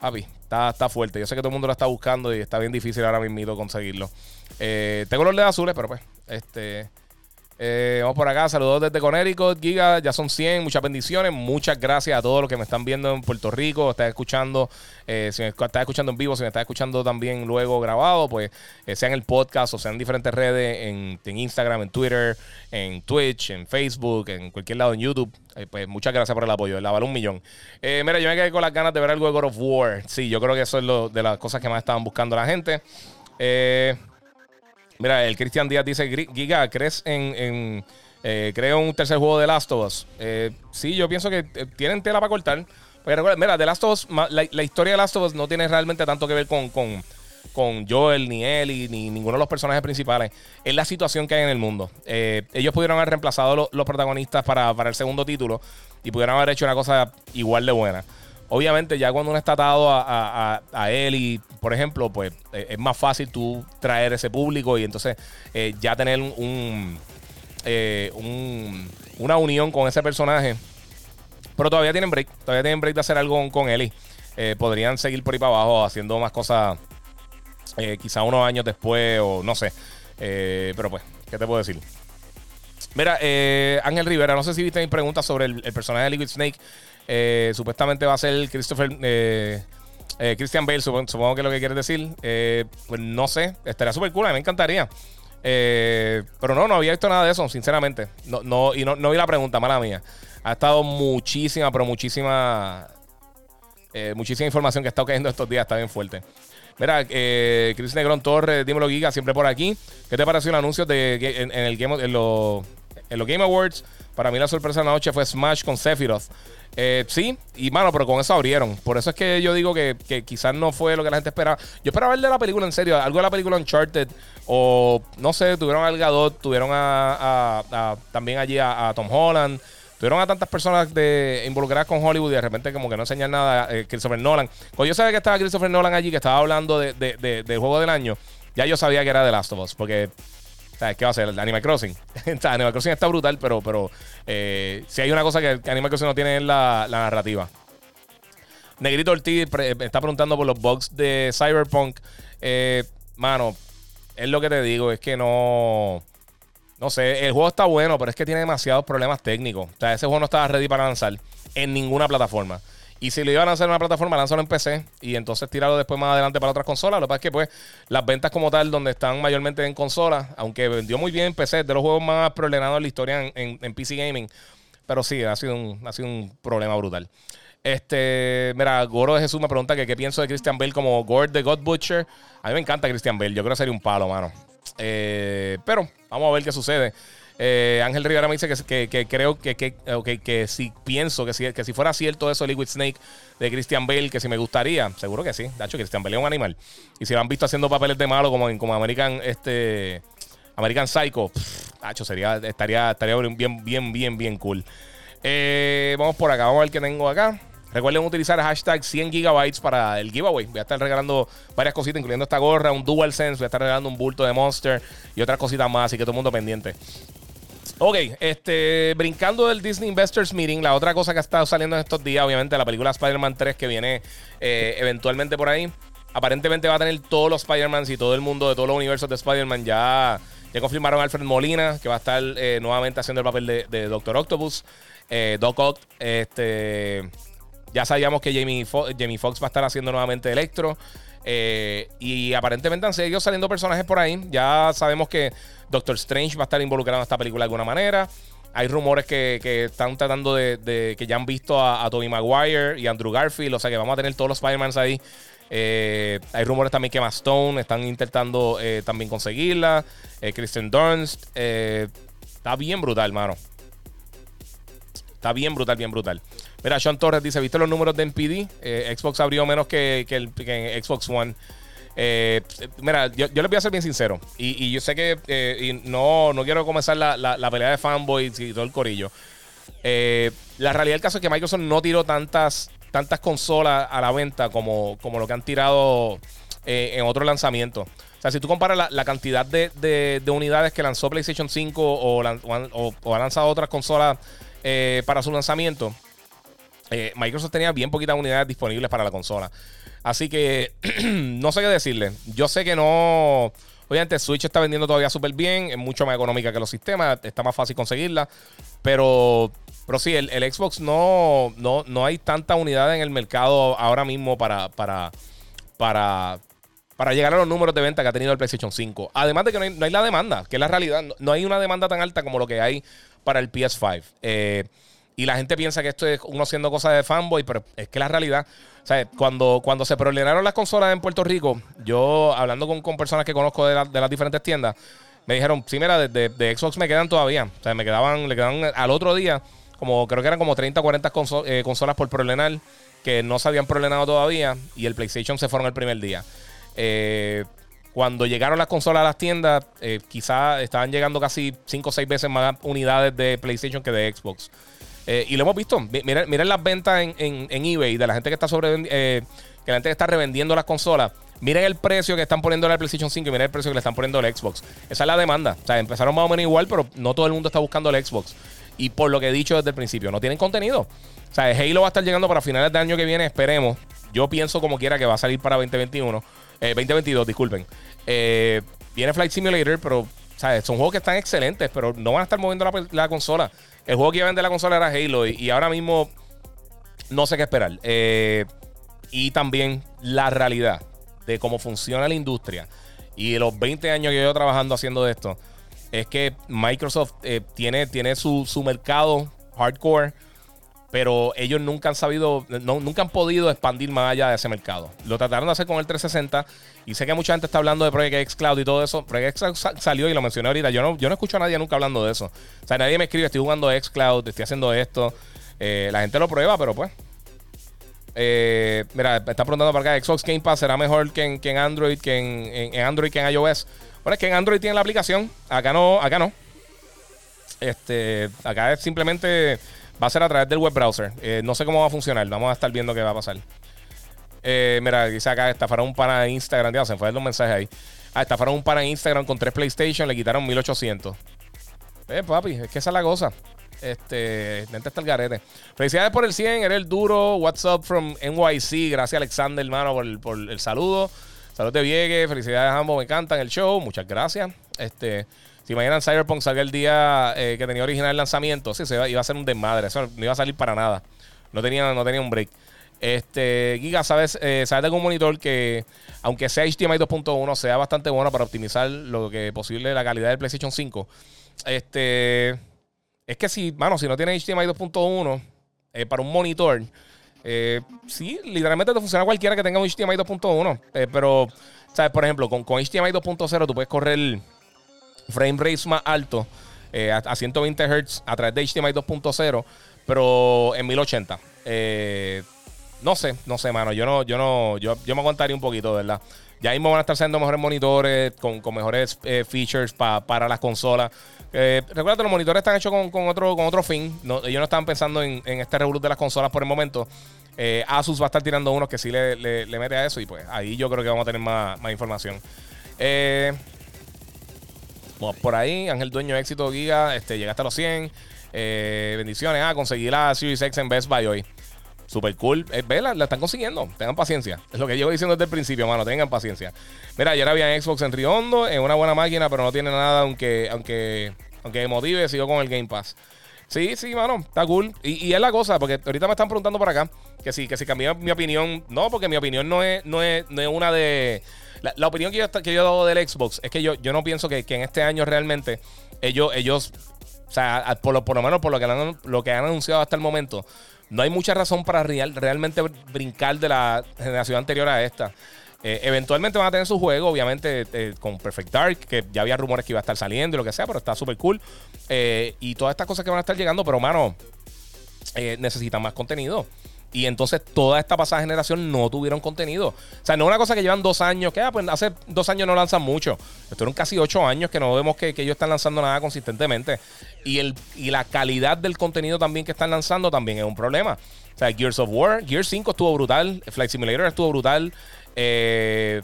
papi, está, está fuerte. Yo sé que todo el mundo lo está buscando y está bien difícil ahora mismo conseguirlo. Eh, tengo los LEDs azules, pero pues, este. Eh, vamos por acá, saludos desde Connecticut, Giga, ya son 100, muchas bendiciones, muchas gracias a todos los que me están viendo en Puerto Rico, están escuchando, eh, si me estás escuchando en vivo, si me estás escuchando también luego grabado, pues eh, sea en el podcast o sea en diferentes redes, en, Instagram, en Twitter, en Twitch, en Facebook, en cualquier lado en YouTube, pues muchas gracias por el apoyo, la vale un millón. mira, yo me quedé con las ganas de ver algo de God of War, sí, yo creo que eso es lo, de las cosas que más estaban buscando la gente. Eh, Mira, el Cristian Díaz dice, Giga, ¿crees en, eh, creo un tercer juego de Last of Us? Eh, sí, yo pienso que eh, tienen tela para cortar. Mira, The Last of Us, la, historia de Last of Us no tiene realmente tanto que ver con, con, Joel, ni Ellie, ni ninguno de los personajes principales. Es la situación que hay en el mundo. ellos pudieron haber reemplazado los protagonistas para, para el segundo título y pudieron haber hecho una cosa igual de buena. Obviamente, ya cuando uno está atado a, él y, por ejemplo, pues eh, es más fácil tú traer ese público y entonces eh, ya tener eh, un, una unión con ese personaje. Pero todavía tienen break, todavía tienen break de hacer algo con, él y podrían seguir por ahí para abajo haciendo más cosas quizá unos años después o no sé. pero pues, ¿qué te puedo decir? Mira, Ángel Rivera, no sé si viste mi pregunta sobre el, el personaje de Liquid Snake. Eh, supuestamente va a ser Christopher. Eh, eh, Christian Bale, supongo, que es lo que quieres decir. pues no sé, estaría súper cool, me encantaría. pero no, no había visto nada de eso, sinceramente. No, no, y no, vi la pregunta, mala mía. Ha estado muchísima, pero muchísima. muchísima información que ha estado cayendo estos días, está bien fuerte. Mira, eh, Chris Negrón Torres, dímelo Giga, siempre por aquí. ¿Qué te pareció el anuncio de, en, el Game, en, en los Game Awards? Para mí la sorpresa de la noche fue Smash con Sephiroth. Eh, sí, y mano, pero con eso abrieron. Por eso es que yo digo que, quizás no fue lo que la gente esperaba. Yo esperaba ver de la película en serio, algo de la película Uncharted, o no sé, tuvieron a Gadot, tuvieron a, también allí a, Tom Holland. Tuvieron a tantas personas de, involucradas con Hollywood y de repente como que no enseñan nada. Eh, Christopher Nolan. Cuando yo sabía que estaba Christopher Nolan allí, que estaba hablando de, juego del año, Ya yo sabía que era The Last of Us, porque ¿Sabes qué va a ser? Animal Crossing. Animal Crossing está brutal, pero, pero eh, si hay una cosa que, Animal Crossing no tiene es la, narrativa. Negrito Ortiz está preguntando por los bugs de Cyberpunk. Eh, mano, es lo que te digo, es que no. No sé, el juego está bueno, pero es que tiene demasiados problemas técnicos. O sea, ese juego no estaba ready para lanzar en ninguna plataforma. Y si lo iban a hacer en una plataforma, lánzalo en PC y entonces tirarlo después más adelante para otras consolas. Lo que pasa es que, pues, las ventas como tal, donde están mayormente en consolas, aunque vendió muy bien en PC, de los juegos más problemados en la historia en, PC Gaming. Pero sí, ha sido un, ha sido un problema brutal. Este, mira, Goro de Jesús me pregunta que qué pienso de Christian Bale como Gord de God Butcher. A mí me encanta Christian Bale, yo creo que sería un palo, mano. Eh, pero vamos a ver qué sucede. Eh, Ángel Rivera me dice que, creo que, que, si pienso que si, que si fuera cierto eso Liquid Snake de Christian Bale, que si me gustaría, seguro que sí. De hecho, Christian Bale es un animal. Y si lo han visto haciendo papeles de malo como en como American, este, American Psycho, pff, sería, estaría, estaría bien, bien, bien, bien cool. Eh, vamos por acá, vamos a ver qué tengo acá. Recuerden utilizar hashtag 100 gigabytes para el giveaway. Voy a estar regalando varias cositas, incluyendo esta gorra, un DualSense. Voy a estar regalando un bulto de Monster y otras cositas más. Así que todo el mundo pendiente. Ok, este, brincando del Disney Investors Meeting, la otra cosa que ha estado saliendo en estos días, obviamente, la película Spider-Man 3 que viene eh, eventualmente por ahí. Aparentemente va a tener todos los Spider-Man y todo el mundo de todos los universos de Spider-Man. Ya, ya confirmaron a Alfred Molina, que va a estar eh, nuevamente haciendo el papel de, Doctor Octopus. Eh, Doc Ock, este, ya sabíamos que Jamie, Jamie Foxx va a estar haciendo nuevamente Electro. Y aparentemente han seguido saliendo personajes por ahí. Ya sabemos que Doctor Strange va a estar involucrado en esta película de alguna manera. Hay rumores que, están tratando de, que ya han visto a, a Tobey Maguire y Andrew Garfield. O sea que vamos a tener todos los Spider-Man ahí. Eh, hay rumores también que Stone están intentando eh, también conseguirla. Eh, Kristen Dunst. está bien brutal, mano. Está bien brutal, bien brutal. Mira, Sean Torres dice: ¿Viste los números de NPD? Xbox abrió menos que, que Xbox One. Eh, mira, yo, les voy a ser bien sincero. Y, yo sé que eh, no, no quiero comenzar la, pelea de fanboys y todo el corillo. Eh, la realidad del caso es que Microsoft no tiró tantas, tantas consolas a la venta como, como lo que han tirado en otros lanzamientos. O sea, si tú comparas la, cantidad de, unidades que lanzó PlayStation 5 o, o, ha lanzado otras consolas para su lanzamiento, Microsoft tenía bien poquitas unidades disponibles para la consola. Así que no sé qué decirle. Yo sé que no. Obviamente, Switch está vendiendo todavía súper bien. Es mucho más económica que los sistemas. Está más fácil conseguirla. Pero, pero sí, el, Xbox no, no, no hay tanta unidad en el mercado ahora mismo para, para, para, llegar a los números de venta que ha tenido el PlayStation 5. Además de que no hay, la demanda, que es la realidad. No, hay una demanda tan alta como lo que hay para el PS5. Eh, y la gente piensa que esto es uno haciendo cosas de fanboy, pero es que la realidad cuando, cuando se proliferaron las consolas en Puerto Rico, yo hablando con, personas que conozco de, las diferentes tiendas, me dijeron, sí, mira, de, Xbox me quedan todavía. O sea, me quedaban, le quedaban al otro día, como creo que eran como 30 o 40 consolas por prolenar que no se habían prolenado todavía y el PlayStation se fueron el primer día. Eh, cuando llegaron las consolas a las tiendas, eh, quizás estaban llegando casi 5 o 6 veces más unidades de PlayStation que de Xbox. Eh, y lo hemos visto. Miren, miren las ventas en, en, eBay de la gente que está sobre eh, que la gente está revendiendo las consolas. Miren el precio que están poniendo el PlayStation 5 y miren el precio que le están poniendo el Xbox. Esa es la demanda. O sea, empezaron más o menos igual, pero no todo el mundo está buscando el Xbox. Y por lo que he dicho desde el principio, no tienen contenido. O sea, Halo va a estar llegando para finales de año que viene, esperemos. Yo pienso como quiera que va a salir para 2021. 2022, eh, disculpen. viene Flight Simulator, pero ¿sabes? son juegos que están excelentes, pero no van a estar moviendo la consola. El juego que iba a vender la consola era Halo y, ahora mismo no sé qué esperar. Eh, y también la realidad de cómo funciona la industria y los 20 años que yo llevo trabajando haciendo esto es que Microsoft eh, tiene, tiene su, su mercado hardcore pero ellos nunca han sabido, nunca han podido expandir más allá de ese mercado. Lo trataron de hacer con el 360 y sé que mucha gente está hablando de Project X Cloud y todo eso. Project X salió y lo mencioné ahorita. Yo no, yo no escucho a nadie nunca hablando de eso. O sea, nadie me escribe, estoy jugando X Cloud, estoy haciendo esto. Eh, la gente lo prueba, pero pues. Eh, mira, está preguntando para acá, Xbox Game Pass será mejor que en, Android, que en, en, Android que en iOS. Bueno, es que en Android tiene la aplicación, acá no, acá no. Este, acá es simplemente Va a ser a través del web browser. Eh, no sé cómo va a funcionar. Vamos a estar viendo qué va a pasar. Eh, mira, dice acá, estafaron un pana Instagram. Ya se fue los mensajes ahí. Ah, estafaron un en Instagram con tres PlayStation, le quitaron 1800. Eh, papi, es que esa es la cosa. Este, vente hasta el garete. Felicidades por el 100, eres el duro. What's up from NYC. Gracias, Alexander, hermano, por el, por el saludo. Saludos de Viegue. Felicidades a ambos, me encantan el show. Muchas gracias. Este, si mañana Cyberpunk salga el día eh, que tenía original el lanzamiento, sí, se iba, a ser un desmadre. No iba a salir para nada. No tenía, no tenía un break. Este, Giga, ¿sabes, eh, sabes de algún monitor que, aunque sea HDMI 2.1, sea bastante bueno para optimizar lo que posible la calidad del PlayStation 5? Este, es que si, mano, si no tiene HDMI 2.1 eh, para un monitor, sí, literalmente te funciona cualquiera que tenga un HDMI 2.1. Eh, pero, ¿sabes? Por ejemplo, con, con HDMI 2.0 tú puedes correr frame rates más alto eh, a, a, 120 Hz a través de HDMI 2.0, pero en 1080. Eh, no sé, no sé, mano. Yo no, yo no, yo, yo me aguantaría un poquito, ¿verdad? Ya mismo van a estar siendo mejores monitores, con, con mejores eh, features pa, para las consolas. Eh, recuerda que los monitores están hechos con, con, otro, con otro fin. No, ellos no estaban pensando en, este revolut de las consolas por el momento. Asus va a estar tirando unos que sí le, le, le, mete a eso. Y pues ahí yo creo que vamos a tener más, más información. Eh, por ahí. Ángel Dueño Éxito Giga. Este, llegaste a los 100. Eh, bendiciones. Ah, conseguí la Series X en Best Buy hoy. Super cool. Eh, ve, la, están consiguiendo. Tengan paciencia. Es lo que llevo diciendo desde el principio, mano. Tengan paciencia. Mira, ayer había Xbox en Riondo, en una buena máquina, pero no tiene nada, aunque, aunque, aunque motive, sigo con el Game Pass. Sí, sí, mano, está cool. Y, y, es la cosa, porque ahorita me están preguntando por acá que si, que si cambié mi opinión. No, porque mi opinión no es, no es, no es una de. La, opinión que yo, que yo he dado del Xbox es que yo, yo no pienso que, que en este año realmente ellos, ellos o sea, por lo, por lo menos por lo que, han, lo que han anunciado hasta el momento, no hay mucha razón para real, realmente brincar de la generación anterior a esta. Eh, eventualmente van a tener su juego, obviamente, eh, con Perfect Dark, que ya había rumores que iba a estar saliendo y lo que sea, pero está súper cool. Eh, y todas estas cosas que van a estar llegando, pero, mano, necesitan más contenido. Y entonces toda esta pasada generación no tuvieron contenido. O sea, no es una cosa que llevan dos años, que ah, pues hace dos años no lanzan mucho. Estuvieron casi ocho años que no vemos que, ellos están lanzando nada consistentemente. Y, el, y la calidad del contenido también que están lanzando también es un problema. O sea, Gears of War, Gears 5 estuvo brutal, Flight Simulator estuvo brutal. Eh,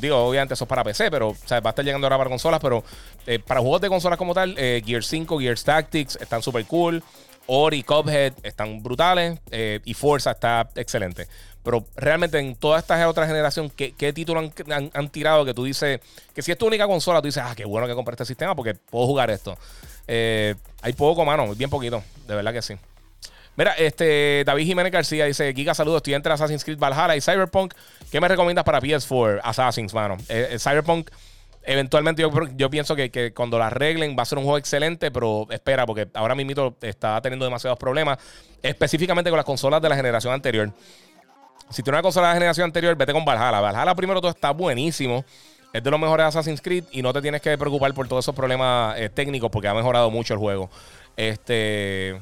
digo, obviamente eso es para PC, pero o sea, va a estar llegando ahora para consolas, pero eh, para juegos de consolas como tal, eh, Gears 5, Gears Tactics están súper cool. Ori, Cuphead están brutales eh, y Forza está excelente. Pero realmente en toda esta otra generación, ¿qué, qué título han, han, tirado que tú dices que si es tu única consola, tú dices, ah, qué bueno que compré este sistema porque puedo jugar esto? Eh, hay poco, mano, bien poquito, de verdad que sí. Mira, este David Jiménez García dice: Giga, saludos. Estoy entre Assassin's Creed Valhalla y Cyberpunk. ¿Qué me recomiendas para PS4? Assassin's, mano. Eh, Cyberpunk Eventualmente yo, yo pienso que, que, cuando la arreglen va a ser un juego excelente, pero espera, porque ahora mismo está teniendo demasiados problemas, específicamente con las consolas de la generación anterior. Si tienes una consola de la generación anterior, vete con Valhalla. Valhalla primero todo está buenísimo. Es de los mejores Assassin's Creed y no te tienes que preocupar por todos esos problemas eh, técnicos porque ha mejorado mucho el juego. Este,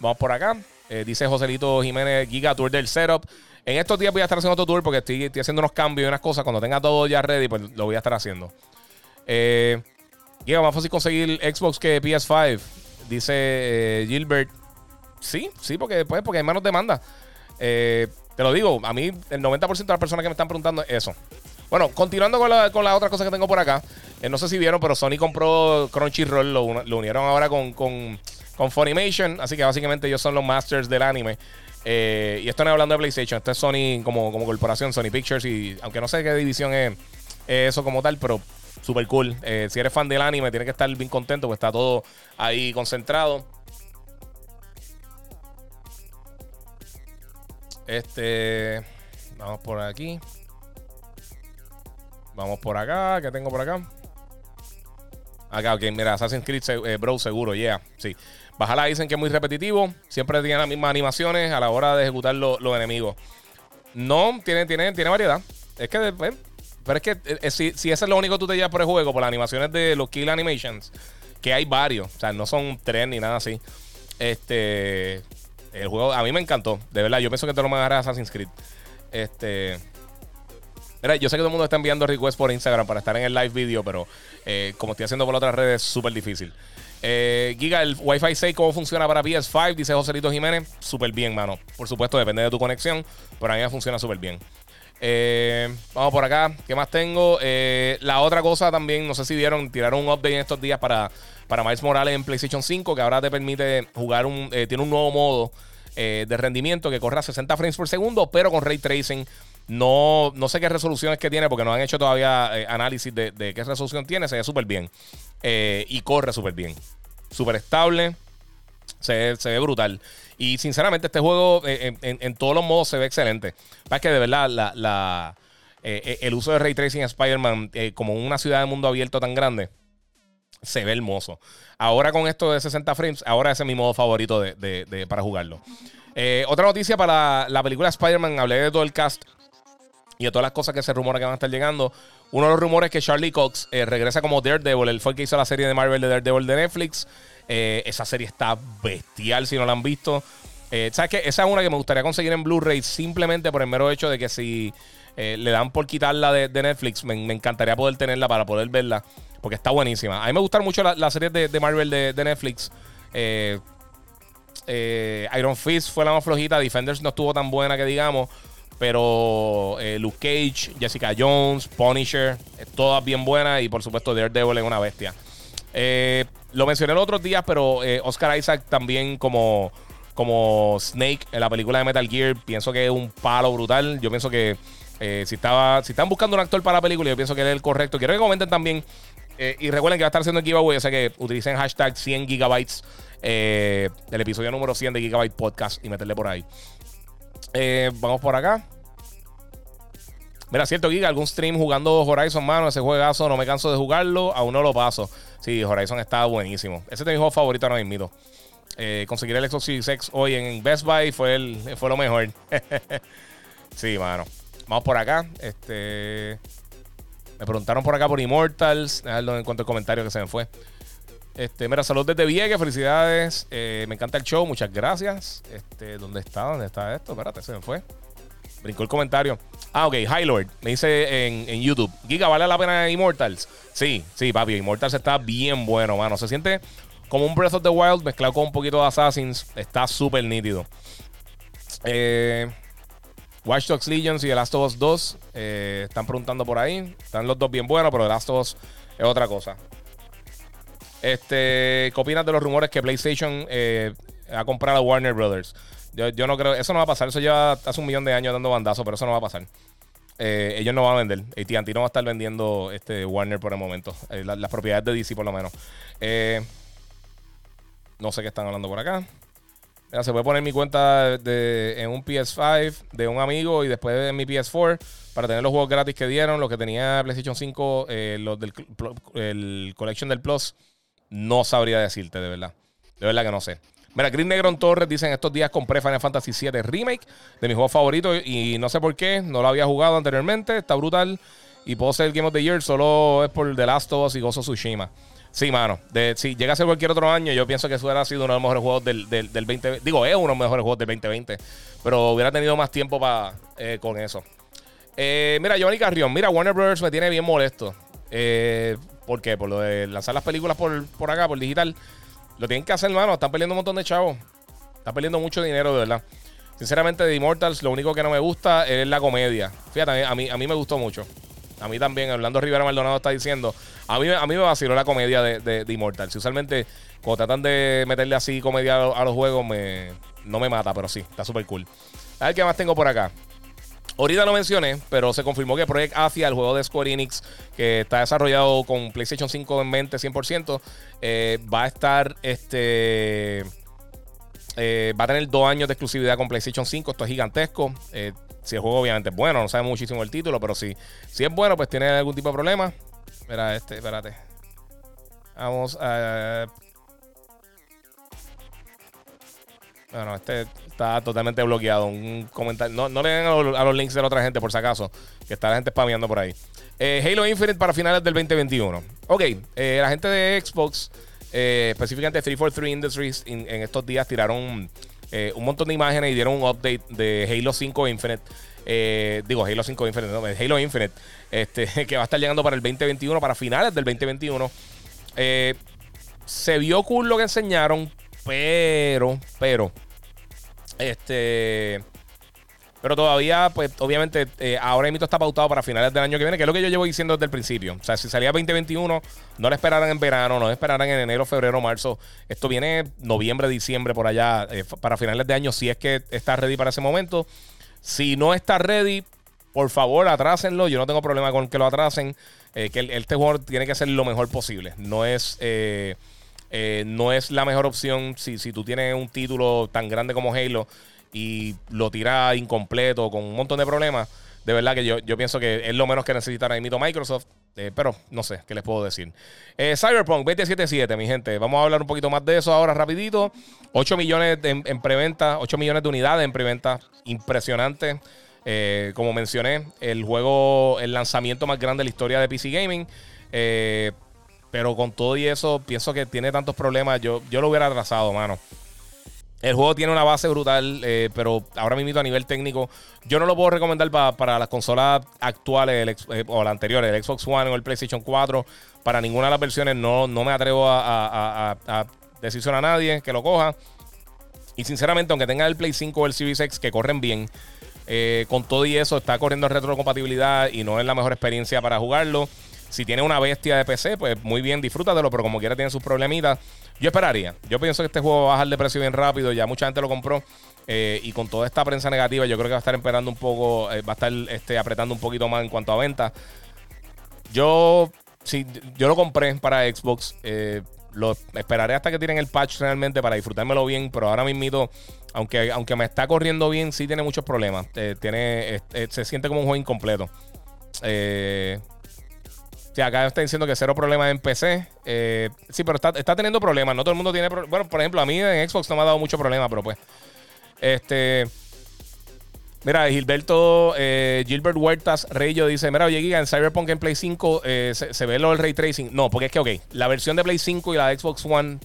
vamos por acá. Eh, dice Joselito Jiménez Giga Tour del Setup. En estos días voy a estar haciendo otro tour porque estoy, haciendo unos cambios y unas cosas. Cuando tenga todo ya ready, pues lo voy a estar haciendo. Eh, yeah, más fácil conseguir Xbox que PS5, dice eh, Gilbert. Sí, sí, porque, pues, porque hay menos demanda. Eh, te lo digo, a mí el 90% de las personas que me están preguntando es eso. Bueno, continuando con la, con la otra cosa que tengo por acá. Eh, no sé si vieron, pero Sony compró Crunchyroll, lo, lo unieron ahora con, con, con Funimation. Así que básicamente ellos son los masters del anime. Eh, y esto no es hablando de PlayStation, esto es Sony como, como corporación, Sony Pictures. Y aunque no sé qué división es, es eso como tal, pero super cool. Eh, si eres fan del anime, tienes que estar bien contento, porque está todo ahí concentrado. Este. Vamos por aquí. Vamos por acá. ¿Qué tengo por acá? Acá, ok. Mira, Assassin's Creed eh, Bro, seguro, yeah. Sí. Bajala dicen que es muy repetitivo. Siempre tiene las mismas animaciones a la hora de ejecutar los enemigos. No, tiene, tiene, tiene variedad. Es que, eh, pero es que eh, si, si eso es lo único que tú te llevas por el juego, por las animaciones de los Kill Animations, que hay varios. O sea, no son tres ni nada así. Este. El juego a mí me encantó. De verdad, yo pienso que te lo me agarrar Assassin's Creed. Este. Mira, yo sé que todo el mundo está enviando requests por Instagram para estar en el live video, pero eh, como estoy haciendo por otras redes, es súper difícil. Eh, Giga, el Wi-Fi 6, ¿cómo funciona para PS5? Dice Joselito Jiménez. Súper bien, mano. Por supuesto, depende de tu conexión, pero a mí me funciona súper bien. Eh, vamos por acá. ¿Qué más tengo? Eh, la otra cosa también, no sé si vieron, tiraron un update en estos días para, para Miles Morales en PlayStation 5, que ahora te permite jugar un. Tiene un nuevo modo de rendimiento que corre a 60 frames por segundo, pero con ray tracing. No, no sé qué resoluciones que tiene, porque no han hecho todavía análisis de, qué resolución tiene. Se ve súper bien. y corre súper bien. Súper estable. Se, ve brutal. Y sinceramente, este juego eh, en, todos los modos se ve excelente. Es que de verdad la, eh, eh, el uso de Ray Tracing en Spider-Man como una ciudad de mundo abierto tan grande se ve hermoso. Ahora con esto de 60 frames, ahora ese es mi modo favorito de, para jugarlo. otra noticia para la, película Spider-Man, hablé de todo el cast y de todas las cosas que se rumora que van a estar llegando. Uno de los rumores es que Charlie Cox regresa como Daredevil. Él fue el que hizo la serie de Marvel de Daredevil de Netflix. Eh, esa serie está bestial si no la han visto. Eh, ¿Sabes qué? Esa es una que me gustaría conseguir en Blu-ray simplemente por el mero hecho de que si eh, le dan por quitarla de, Netflix, me, encantaría poder tenerla para poder verla. Porque está buenísima. A mí me gustan mucho las series de, Marvel de, Netflix. Iron Fist fue la más flojita. Defenders no estuvo tan buena que digamos. Pero Luke Cage, Jessica Jones, Punisher, todas bien buenas. Y por supuesto, Daredevil es una bestia. Eh, lo mencioné los otros días, pero eh, Oscar Isaac también como, como Snake en la película de Metal Gear, pienso que es un palo brutal. Yo pienso que eh, si, estaba, si están buscando un actor para la película, yo pienso que él es el correcto. Quiero que comenten también. Eh, y recuerden que va a estar haciendo el giveaway. O sea que utilicen hashtag 100 gigabytes del episodio número 100 de Gigabyte Podcast y meterle por ahí. Vamos por acá. Mira, cierto, Giga, algún stream jugando Horizon, mano, ese juegazo, no me canso de jugarlo, aún no lo paso. Sí, Horizon está buenísimo. Ese es mi juego favorito ahora mismo. Eh, conseguir el Xbox Series X hoy en Best Buy fue, el, fue lo mejor. sí, mano. Vamos por acá. Este. Me preguntaron por acá por Immortals. Ver dónde encuentro el comentario que se me fue. Este, mira, salud desde Vieques, felicidades. Eh, me encanta el show, muchas gracias. Este, ¿dónde está? ¿Dónde está esto? Espérate, se me fue. Brincó el comentario. Ah, ok, High Lord. Me dice en, YouTube. Giga, ¿vale la pena Immortals? Sí, sí, papi. Immortals está bien bueno, mano. Se siente como un Breath of the Wild mezclado con un poquito de Assassins. Está súper nítido. Eh, Watch Dogs Legions y The Last of Us 2 eh, están preguntando por ahí. Están los dos bien buenos, pero The Last of Us es otra cosa. Este, ¿Qué opinas de los rumores que PlayStation eh, ha comprado a Warner Brothers? Yo, no creo, eso no va a pasar. Eso ya hace un millón de años dando bandazos, pero eso no va a pasar. Eh, ellos no van a vender. AT&T no va a estar vendiendo este Warner por el momento. Eh, las propiedades de DC por lo menos. No sé qué están hablando por acá. se puede poner mi cuenta de, en un PS5 de un amigo y después en mi PS4 para tener los juegos gratis que dieron, los que tenía PlayStation 5, los del el Collection del Plus. No sabría decirte, de verdad. De verdad que no sé. Mira, Green Negron Torres dice en estos días compré Final Fantasy VII Remake de mi juego favorito y no sé por qué, no lo había jugado anteriormente, está brutal y puedo ser el Game of the Year, solo es por The Last of Us y Gozo Tsushima. Sí, mano. Si llega a ser cualquier otro año, yo pienso que eso hubiera sido uno de los mejores juegos del, del, 2020. Digo, es uno de los mejores juegos del 2020. Pero hubiera tenido más tiempo para eh, con eso. Eh, mira, Giovanni Carrión. Mira, Warner Brothers me tiene bien molesto. Eh, ¿Por qué? Por lo de lanzar las películas por, por acá, por digital. Lo tienen que hacer, hermano. Están perdiendo un montón de chavos. Están perdiendo mucho dinero, de verdad. Sinceramente, de Immortals, lo único que no me gusta es la comedia. Fíjate, a mí, a mí me gustó mucho. A mí también, Orlando Rivera Maldonado está diciendo. A mí, a mí me vaciló la comedia de, de, Immortals. Usualmente, cuando tratan de meterle así comedia a, los juegos, me, no me mata, pero sí, está súper cool. A ver qué más tengo por acá. Ahorita lo mencioné, pero se confirmó que Project Asia, el juego de Square Enix, que está desarrollado con PlayStation 5 en mente 100%, eh, va a estar este. Eh, va a tener dos años de exclusividad con PlayStation 5. Esto es gigantesco. Eh, si el juego obviamente es bueno, no sabe muchísimo el título, pero si, si es bueno, pues tiene algún tipo de problema. Mira, este, espérate. Vamos a. Bueno, este está totalmente bloqueado. Un comentario. No, no le den a los, links de la otra gente, por si acaso. Que está la gente spameando por ahí. Eh, Halo Infinite para finales del 2021. Ok, eh, la gente de Xbox, eh, específicamente 343 Industries, en estos días tiraron un montón de imágenes y dieron un update de Halo 5 Infinite. digo, Halo 5 Infinite, no, Halo Infinite, este, que va a estar llegando para el 2021, para finales del 2021. se vio cool lo que enseñaron, pero, pero, este. Pero todavía, pues, obviamente, eh, ahora mismo está pautado para finales del año que viene, que es lo que yo llevo diciendo desde el principio. O sea, si salía 2021, no lo esperaran en verano, no lo esperaran en enero, febrero, marzo. Esto viene noviembre, diciembre, por allá, eh, para finales de año, si es que está ready para ese momento. Si no está ready, por favor, atrásenlo. Yo no tengo problema con que lo atrasen. Eh, que este juego tiene que ser lo mejor posible. No es. No es la mejor opción si, si tú tienes un título tan grande como Halo y lo tira incompleto con un montón de problemas, de verdad que yo, yo pienso que es lo menos que necesitará mito Microsoft. Eh, pero no sé, ¿qué les puedo decir? Eh, Cyberpunk 2077, mi gente. Vamos a hablar un poquito más de eso ahora rapidito. 8 millones en, preventa, 8 millones de unidades en preventa. Impresionante. Eh, como mencioné, el juego, el lanzamiento más grande de la historia de PC Gaming. Pero con todo y eso, pienso que tiene tantos problemas. Yo, yo lo hubiera atrasado, mano. El juego tiene una base brutal, eh, pero ahora mismo a nivel técnico, yo no lo puedo recomendar para las consolas actuales eh, o las anteriores, el Xbox One o el PlayStation 4. Para ninguna de las versiones no, no me atrevo a, a, decirlo a nadie que lo coja. Y sinceramente, aunque tenga el Play 5 o el Series X que corren bien, eh, con todo y eso está corriendo retrocompatibilidad y no es la mejor experiencia para jugarlo. Si tiene una bestia de PC, pues muy bien, disfrútatelo, pero como quiera tiene sus problemitas. Yo esperaría. Yo pienso que este juego va a bajar de precio bien rápido. Ya mucha gente lo compró. Eh, y con toda esta prensa negativa, yo creo que va a estar esperando un poco, eh, va a estar este, apretando un poquito más en cuanto a venta. Yo, sí, yo lo compré para Xbox. Eh, lo esperaré hasta que tiren el patch realmente para disfrutármelo bien. Pero ahora mismo, aunque, aunque me está corriendo bien, sí tiene muchos problemas. tiene, se siente como un juego incompleto. Eh, Sí, acá está diciendo que cero problemas en PC. Eh, sí, pero está, teniendo problemas. No todo el mundo tiene problemas. Bueno, por ejemplo, a mí en Xbox no me ha dado mucho problema, pero pues. Este. Mira, Gilberto, eh, Gilbert Huertas Reyo dice: Mira, oye, Giga, en Cyberpunk en Play 5 eh, se, ve lo del ray tracing. No, porque es que, ok, la versión de Play 5 y la de Xbox One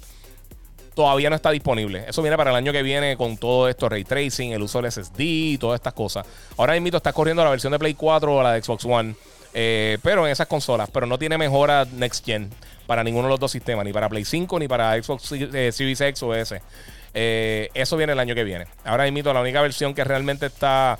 todavía no está disponible. Eso viene para el año que viene con todo esto, ray tracing, el uso del SSD y todas estas cosas. Ahora mismo está corriendo la versión de Play 4 o la de Xbox One. Eh, pero en esas consolas. Pero no tiene mejora Next Gen para ninguno de los dos sistemas, ni para Play 5 ni para Xbox eh, Series X o S. Eh, eso viene el año que viene. Ahora mismo la única versión que realmente está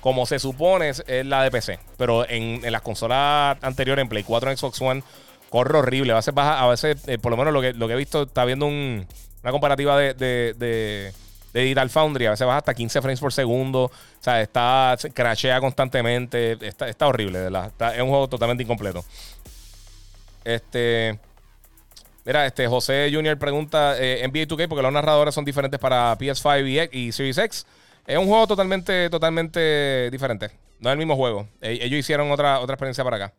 como se supone es, la de PC. Pero en, las consolas anteriores, en Play 4 en Xbox One, corre horrible. A veces baja, a veces, por lo menos lo que, lo que he visto, está viendo una comparativa de Digital Foundry. A veces baja hasta 15 frames por segundo. O sea, está, crashea constantemente. Está, está horrible, ¿verdad? es un juego totalmente incompleto. Este. Mira, este José Junior pregunta: eh, NBA 2K, porque los narradores son diferentes para PS5 y, Series X. Es un juego totalmente, totalmente diferente. No es el mismo juego. E, ellos hicieron otra, otra experiencia para acá.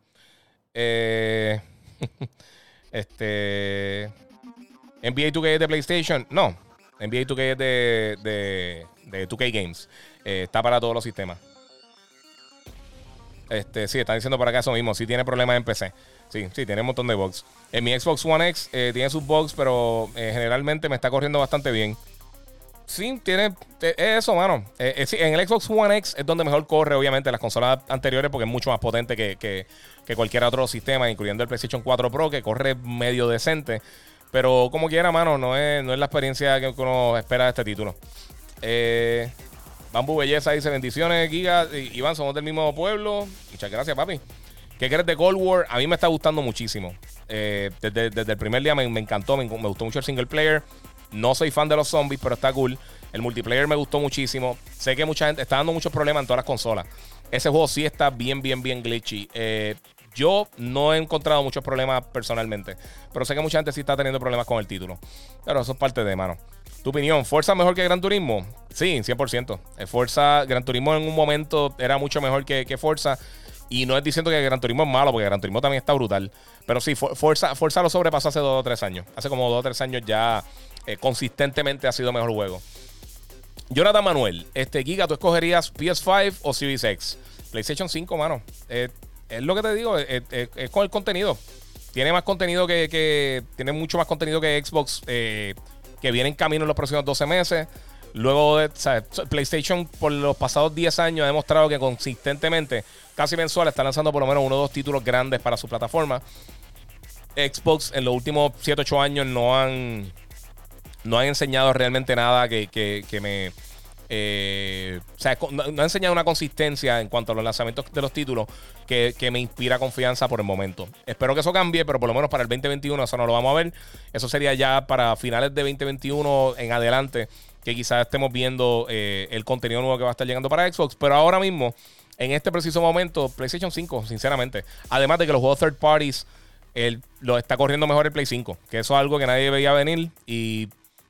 Eh, este. NBA 2K de PlayStation. No, NBA 2K es de, de, 2K Games. Eh, está para todos los sistemas. Este, sí, están diciendo para acá eso mismo. Sí tiene problemas en PC. Sí, sí, tiene un montón de bugs. En mi Xbox One X eh, tiene sus bugs, pero eh, generalmente me está corriendo bastante bien. Sí, tiene. Es eso, mano. en el Xbox One X es donde mejor corre, obviamente, las consolas anteriores, porque es mucho más potente que, que, que cualquier otro sistema, incluyendo el PlayStation 4 Pro, que corre medio decente. Pero como quiera, mano, no es, no es la experiencia que uno espera de este título. Eh, Bambu Belleza dice: Bendiciones, Giga. Iván, somos del mismo pueblo. Muchas gracias, papi. ¿Qué crees de Cold War? A mí me está gustando muchísimo. Eh, desde, el primer día me, encantó, me, gustó mucho el single player. No soy fan de los zombies, pero está cool. El multiplayer me gustó muchísimo. Sé que mucha gente está dando muchos problemas en todas las consolas. Ese juego sí está bien, bien, bien glitchy. Eh, yo no he encontrado muchos problemas personalmente, pero sé que mucha gente sí está teniendo problemas con el título. Pero eso es parte de, mano. ¿Tu opinión? ¿Forza mejor que Gran Turismo? Sí, 100%. Eh, Forza, Gran Turismo en un momento era mucho mejor que, que Forza. Y no es diciendo que Gran Turismo es malo, porque Gran Turismo también está brutal. Pero sí, Forza, Forza lo sobrepasó hace dos o tres años. Hace como dos o tres años ya eh, consistentemente ha sido mejor juego. Jonathan Manuel, este Giga, ¿tú escogerías PS5 o Series X? PlayStation 5, mano. Eh, es lo que te digo, es, con el contenido. Tiene más contenido que, tiene mucho más contenido que Xbox, eh, que viene en camino en los próximos 12 meses. Luego de, PlayStation por los pasados 10 años ha demostrado que consistentemente, casi mensual, está lanzando por lo menos uno o dos títulos grandes para su plataforma. Xbox en los últimos 7, 8 años no han, no han enseñado realmente nada que, me, Eh, o sea, no, ha enseñado una consistencia en cuanto a los lanzamientos de los títulos que, me inspira confianza por el momento. Espero que eso cambie, pero por lo menos para el 2021 eso no lo vamos a ver. Eso sería ya para finales de 2021 en adelante, que quizás estemos viendo eh, el contenido nuevo que va a estar llegando para Xbox. Pero ahora mismo, en este preciso momento, PlayStation 5, sinceramente. Además de que los juegos third parties él lo está corriendo mejor el Play 5, que eso es algo que nadie veía venir y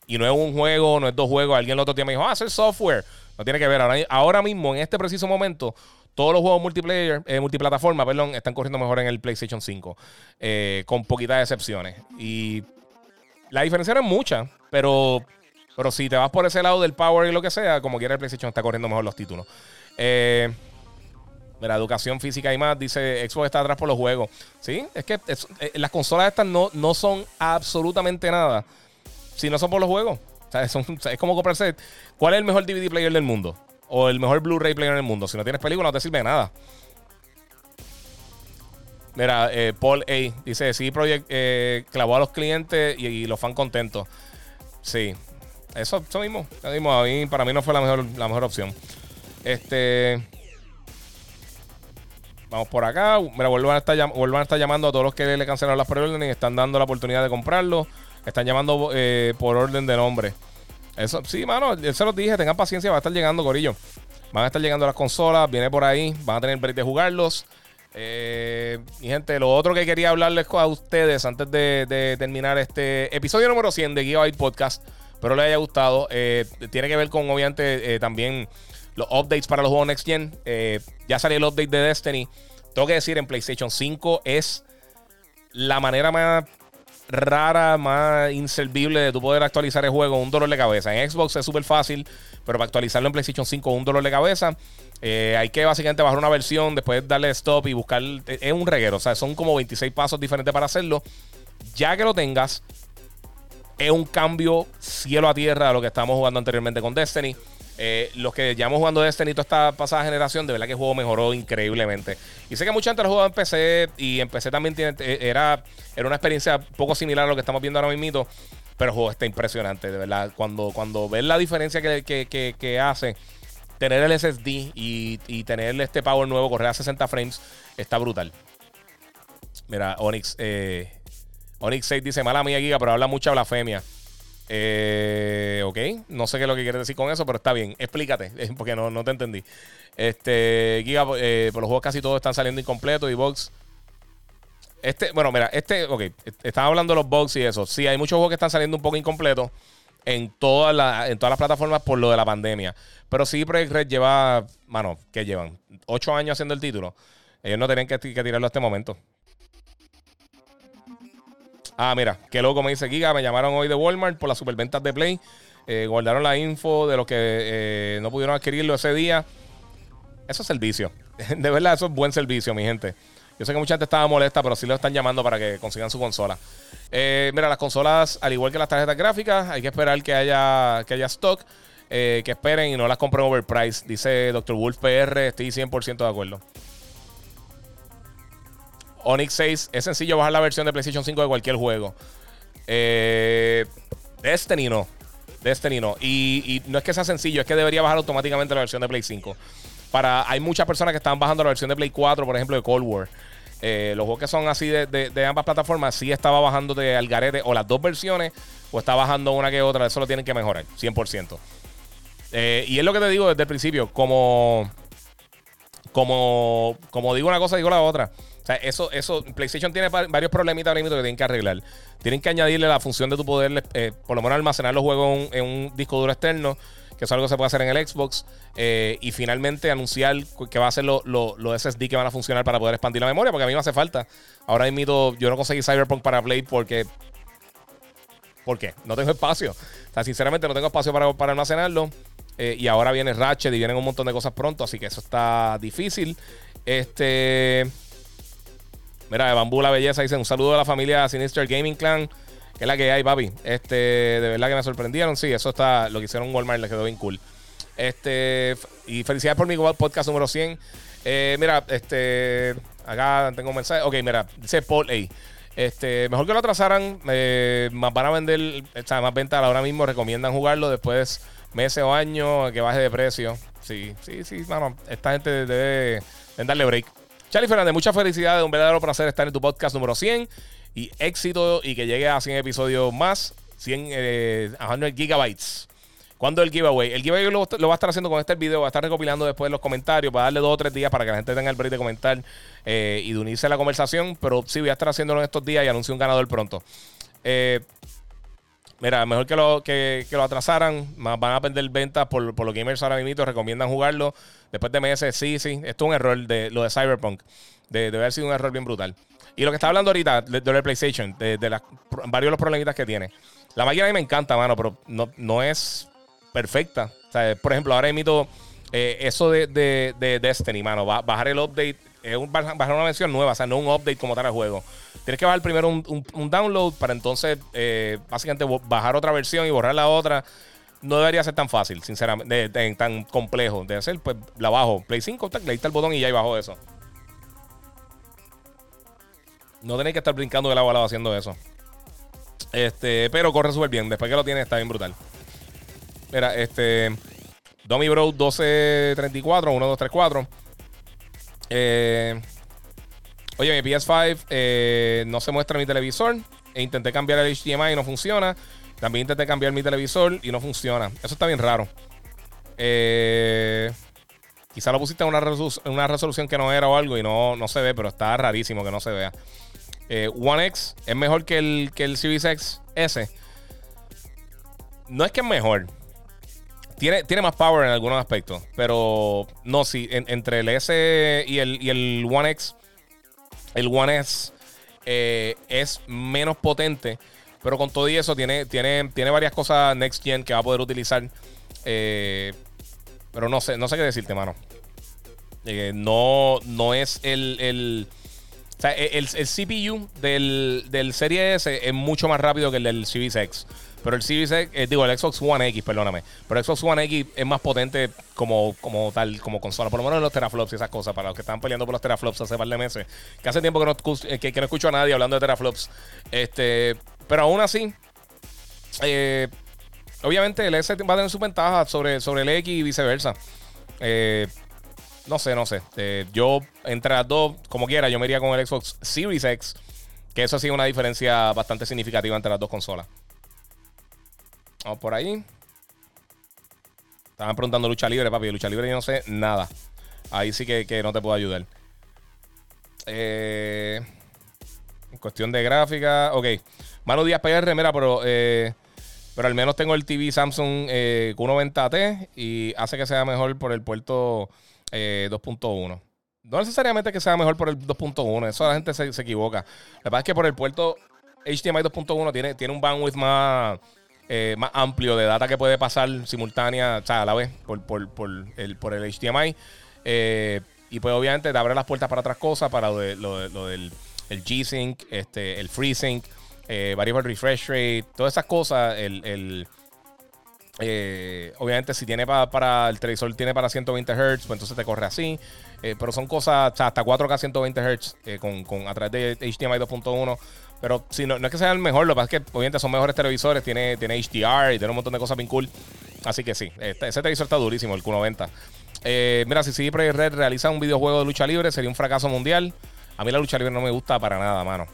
y no es un juego, no es dos juegos. Alguien el otro día me dijo, ah, software. No tiene que ver. Ahora, mismo, en este preciso momento, todos los juegos multiplayer, eh, multiplataforma, perdón, están corriendo mejor en el PlayStation 5. Eh, con poquitas excepciones. Y la diferencia es mucha, pero, pero si te vas por ese lado del power y lo que sea, como quiera el PlayStation está corriendo mejor los títulos. Eh, la educación física y más, dice Xbox está atrás por los juegos. Sí, es que las consolas estas no, no son absolutamente nada si no son por los juegos. Es como comprarse. ¿Cuál es el mejor DVD player del mundo? O el mejor Blu-ray player del mundo. Si no tienes película, no te sirve de nada. Mira, eh, Paul A. dice: Sí, Project eh, clavó a los clientes y, los fans contentos. Sí, eso, eso mismo. mismo. A mí, para mí no fue la mejor, la mejor opción. Este. Vamos por acá. Mira, vuelvan a, estar, vuelvan a estar llamando a todos los que le cancelaron las preórdenes y están dando la oportunidad de comprarlo. Están llamando eh, por orden de nombre. Eso, sí, mano, yo se los dije, tengan paciencia, va a estar llegando, Gorillo. Van a estar llegando las consolas, viene por ahí, van a tener break de jugarlos. Eh, mi gente, lo otro que quería hablarles a ustedes antes de, terminar este episodio número 100 de Gigabyte Podcast, pero les haya gustado, eh, tiene que ver con, obviamente, también los updates para los juegos Next Gen. ya salió el update de Destiny. Tengo que decir, en PlayStation 5 es la manera más rara, más inservible de tu poder actualizar el juego, un dolor de cabeza. En Xbox es súper fácil, pero para actualizarlo en PlayStation 5 un dolor de cabeza. Eh, hay que básicamente bajar una versión, después darle stop y buscar. Es un reguero, o sea, son como 26 pasos diferentes para hacerlo. Ya que lo tengas, es un cambio cielo a tierra de lo que estábamos jugando anteriormente con Destiny. Eh, los que llevamos jugando Destiny toda esta pasada generación, de verdad que el juego mejoró increíblemente. Y sé que mucha gente lo jugado en PC y en PC también tiene, eh, era, era una experiencia poco similar a lo que estamos viendo ahora mismo. Pero el juego está impresionante, de verdad. Cuando, cuando ves la diferencia que, hace tener el SSD y, y, tener este power nuevo, correr a 60 frames, está brutal. Mira, Onyx, eh, Onyx 6 dice, mala mía, Giga, pero habla mucha blasfemia. Eh, ok, no sé qué es lo que quieres decir con eso, pero está bien. Explícate, porque no, no te entendí. Este, Giga, eh, por los juegos casi todos están saliendo incompletos y box. Este, bueno, mira, este, ok, estaba hablando de los bugs y eso. Sí, hay muchos juegos que están saliendo un poco incompletos en, todas las en todas las plataformas por lo de la pandemia. Pero sí, Project Red lleva, mano, ¿qué llevan? Ocho años haciendo el título. Ellos no tienen que, que tirarlo a este momento. Ah, mira, qué loco me dice Giga. Me llamaron hoy de Walmart por las superventas de Play. Eh, guardaron la info de los que eh, no pudieron adquirirlo ese día. Eso es servicio. De verdad, eso es buen servicio, mi gente. Yo sé que mucha gente estaba molesta, pero sí lo están llamando para que consigan su consola. Eh, mira, las consolas, al igual que las tarjetas gráficas, hay que esperar que haya, que haya stock. que esperen y no las compren overpriced. Dice Dr. Wolf PR, estoy 100% de acuerdo. Onyx 6 es sencillo bajar la versión de PlayStation 5 de cualquier juego. Eh, Destiny no. Destiny no. Y, no es que sea sencillo, es que debería bajar automáticamente la versión de Play 5. Para, hay muchas personas que están bajando la versión de Play 4, por ejemplo, de Cold War. Eh, los juegos que son así de, ambas plataformas, sí estaba bajando de Algarete o las dos versiones, o está bajando una que otra. Eso lo tienen que mejorar, 100%. Eh, y es lo que te digo desde el principio, como, como, como digo una cosa, digo la otra sea, eso, eso, PlayStation tiene varios problemitas que tienen que arreglar. Tienen que añadirle la función de tu poder, eh, por lo menos almacenar los juegos en un, disco duro externo, que es algo que se puede hacer en el Xbox. Eh, y finalmente anunciar que va a ser los SSD que van a funcionar para poder expandir la memoria, porque a mí me hace falta. Ahora mismo yo no conseguí Cyberpunk para Play porque. ¿Por qué? No tengo espacio. O sea, sinceramente no tengo espacio para, para almacenarlo. Eh, y ahora viene Ratchet y vienen un montón de cosas pronto, así que eso está difícil. Este. Mira, de Bambú la Belleza dice un saludo a la familia Sinister Gaming Clan. Que es la que hay, papi. Este, de verdad que me sorprendieron. Sí, eso está. Lo que hicieron Walmart le quedó bien cool. Este, y felicidades por mi podcast número 100. Eh, mira, este, acá tengo un mensaje. Ok, mira, dice Paul A. Este, mejor que lo atrasaran, eh, más van a vender, o sea, más ventas ahora mismo. Recomiendan jugarlo después meses o años que baje de precio. Sí, sí, sí, mano. Esta gente debe darle break. Charlie Fernández, mucha felicidad, un verdadero placer estar en tu podcast número 100 y éxito y que llegue a 100 episodios más, 100 eh, 100 gigabytes. ¿Cuándo el giveaway? El giveaway lo, va a estar haciendo con este video, va a estar recopilando después los comentarios, para darle dos o tres días para que la gente tenga el break de comentar eh, y de unirse a la conversación. Pero sí, voy a estar haciéndolo en estos días y anuncio un ganador pronto. Eh, mira, mejor que lo, que, lo atrasaran, van a perder ventas por, por los gamers ahora mismo, recomiendan jugarlo. Después de meses, sí, sí, esto es un error de lo de Cyberpunk. De, haber sido un error bien brutal. Y lo que está hablando ahorita de, de la PlayStation, de, de las, varios de los problemitas que tiene. La máquina a mí me encanta, mano, pero no, no es perfecta. Por ejemplo, ahora emito eh, eso de, de, de, Destiny, mano. bajar el update es un, bajar una versión nueva, o sea, no un update como tal al juego. Tienes que bajar primero un, un, un download para entonces, eh, básicamente, bajar otra versión y borrar la otra. No debería ser tan fácil, sinceramente, tan complejo de hacer. Pues la bajo. Play 5, le diste el botón y ya y bajó eso. No tenéis que estar brincando de lado a lado haciendo eso. Este, pero corre súper bien. Después que lo tienes, está bien brutal. Mira, este. Dummy Bro 1234, 1234. Eh, oye, mi PS5 eh, no se muestra en mi televisor. E intenté cambiar el HDMI y no funciona. También intenté cambiar mi televisor y no funciona. Eso está bien raro. Eh, quizá lo pusiste en una, una, resolución que no era o algo y no, no se ve, pero está rarísimo que no se vea. Eh, One X es mejor que el, que el Series X S. No es que es mejor. Tiene, tiene más power en algunos aspectos. Pero no, sí, entre el S y el, y el One X, el One S eh, es menos potente. Pero con todo y eso, tiene, tiene, tiene varias cosas Next Gen que va a poder utilizar. Eh, pero no sé, no sé qué decirte, mano. Eh, no, no es el, el o sea, el, el CPU del, del, Serie S es mucho más rápido que el del Series X. Pero el Series X, eh, digo, el Xbox One X, perdóname. Pero el Xbox One X es más potente como, como tal, como consola. Por lo menos en los teraflops y esas cosas. Para los que están peleando por los teraflops hace par de meses. Que hace tiempo que no, que, que no escucho a nadie hablando de teraflops. Este, pero aún así, eh, obviamente el S va a tener su ventaja sobre, sobre el X y viceversa. Eh, no sé, no sé. Eh, yo, entre las dos, como quiera, yo me iría con el Xbox Series X. Que eso sí es una diferencia bastante significativa entre las dos consolas. Vamos por ahí. Estaban preguntando lucha libre, papi. Lucha libre yo no sé nada. Ahí sí que, que no te puedo ayudar. Cuestión de gráfica. Ok. Mano Díaz PR, mira, pero. Eh, pero al menos tengo el TV Samsung eh, Q90T y hace que sea mejor por el puerto 2.1. Eh, no necesariamente que sea mejor por el 2.1, eso la gente se, se, equivoca. La verdad es que por el puerto HDMI 2.1 tiene, tiene un bandwidth más, eh, más amplio de data que puede pasar simultánea, o sea, a la vez, por, por, por el, por el HDMI. Eh, y pues obviamente te abre las puertas para otras cosas, para lo, de, lo, de, lo del el G-Sync, este, el FreeSync, eh, variable refresh rate, todas esas cosas, el, el eh, obviamente, si tiene para, el televisor tiene para 120 Hz, pues entonces te corre así. Eh, pero son cosas, hasta 4K 120 Hz con, con, a través de HDMI 2.1. Pero si no, no es que sea el mejor, lo que pasa es que obviamente son mejores televisores, tiene, tiene HDR y tiene un montón de cosas bien cool. Así que sí, este, ese televisor está durísimo, el Q90. Eh, mira, si CD Red realiza un videojuego de lucha libre, sería un fracaso mundial. A mí la lucha libre no me gusta para nada, mano.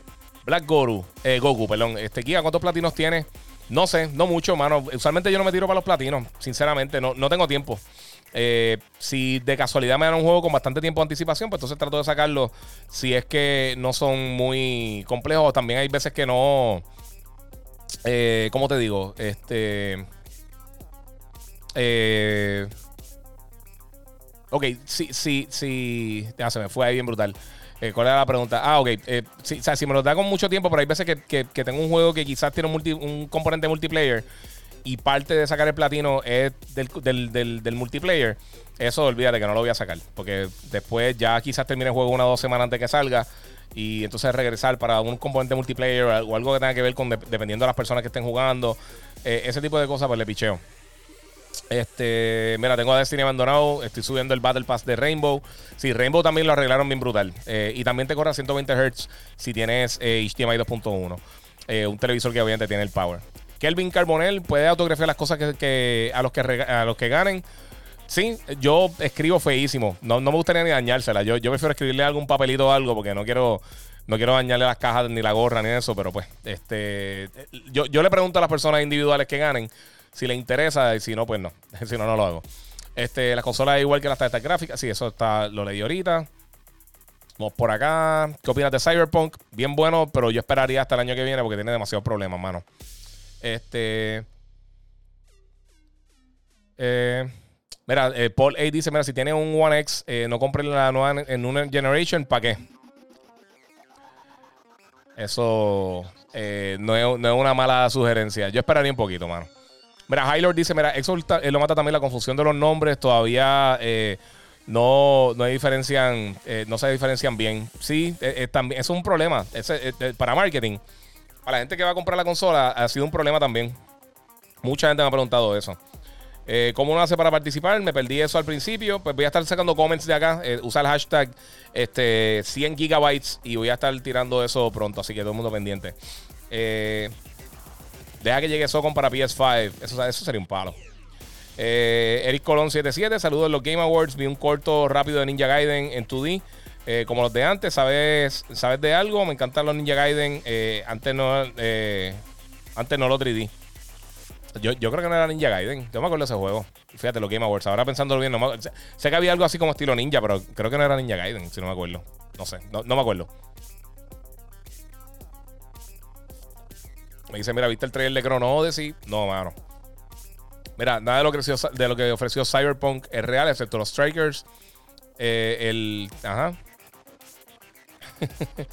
Black Goru, eh, Goku, perdón. Este, Kia, ¿cuántos platinos tiene? No sé, no mucho, mano. Usualmente yo no me tiro para los platinos, sinceramente, no, no tengo tiempo. Eh, si de casualidad me dan un juego con bastante tiempo de anticipación, pues entonces trato de sacarlo si es que no son muy complejos. También hay veces que no. Eh, ¿Cómo te digo? Este. Eh, ok, sí, sí, sí. Ya se me fue ahí bien brutal. Eh, ¿Cuál era la pregunta? Ah, ok. Eh, si, o sea, si me lo da con mucho tiempo, pero hay veces que, que, tengo un juego que quizás tiene un, multi, un, componente multiplayer y parte de sacar el platino es del, del, del, multiplayer, eso olvídate que no lo voy a sacar. Porque después ya quizás termine el juego una o dos semanas antes que salga y entonces regresar para un componente multiplayer o algo que tenga que ver con de, dependiendo de las personas que estén jugando. Eh, ese tipo de cosas, pues le picheo. Este, mira, tengo a Destiny abandonado. Estoy subiendo el Battle Pass de Rainbow. Sí, Rainbow también lo arreglaron bien brutal. Eh, y también te corre a 120 Hz si tienes HDMI 2.1. un televisor que obviamente tiene el power. Kelvin Carbonell puede autografiar las cosas que, a, los que a los que ganen. Sí, yo escribo feísimo. No, no me gustaría ni dañársela. Yo, yo prefiero escribirle algún papelito o algo porque no quiero, no quiero dañarle las cajas ni la gorra ni eso. Pero pues, este, yo, yo le pregunto a las personas individuales que ganen si les interesa y si no, pues no. si no, no lo hago. Este, la consola es igual que las tarjetas gráficas. Sí, eso está, lo leí ahorita. Vamos por acá. ¿Qué opinas de Cyberpunk? Bien bueno, pero yo esperaría hasta el año que viene porque tiene demasiados problemas, mano. Este. Eh, mira, eh, Paul A dice: Mira, si tienes un One X, eh, no compres la nueva en una Generation, ¿para qué? Eso no es, no, es, una mala sugerencia. Yo esperaría un poquito, mano. Mira, Hylord dice: Mira, eso lo mata también la confusión de los nombres. Todavía no, no, diferencian, no se diferencian bien. Sí, también, eso es un problema para marketing a la gente que va a comprar la consola ha sido un problema también. Mucha gente me ha preguntado eso. Eh, ¿Cómo uno hace para participar? Me perdí eso al principio. Pues voy a estar sacando comments de acá. Eh, usa el hashtag este, 100 gigabytes y voy a estar tirando eso pronto. Así que todo el mundo pendiente. Eh, deja que llegue Socon para PS5. Eso, eso sería un palo. Eric Colón 77. Saludos en los Game Awards. Vi un corto rápido de Ninja Gaiden en 2D. Eh, como los de antes, ¿sabes, ¿sabes de algo? Me encantan los Ninja Gaiden. Eh, antes no eh, antes no lo 3D. Yo, yo, creo que no era Ninja Gaiden. Yo me acuerdo de ese juego. Fíjate, lo Game Awards. Ahora pensándolo bien, no sé que había algo así como estilo ninja, pero creo que no era Ninja Gaiden, si no me acuerdo. No sé, no, me acuerdo. Me dice, mira, ¿viste el trailer de Chrono Odyssey? No, mano. Mira, nada de lo que ofreció, lo que ofreció Cyberpunk es real, excepto los Strikers. el. Ajá.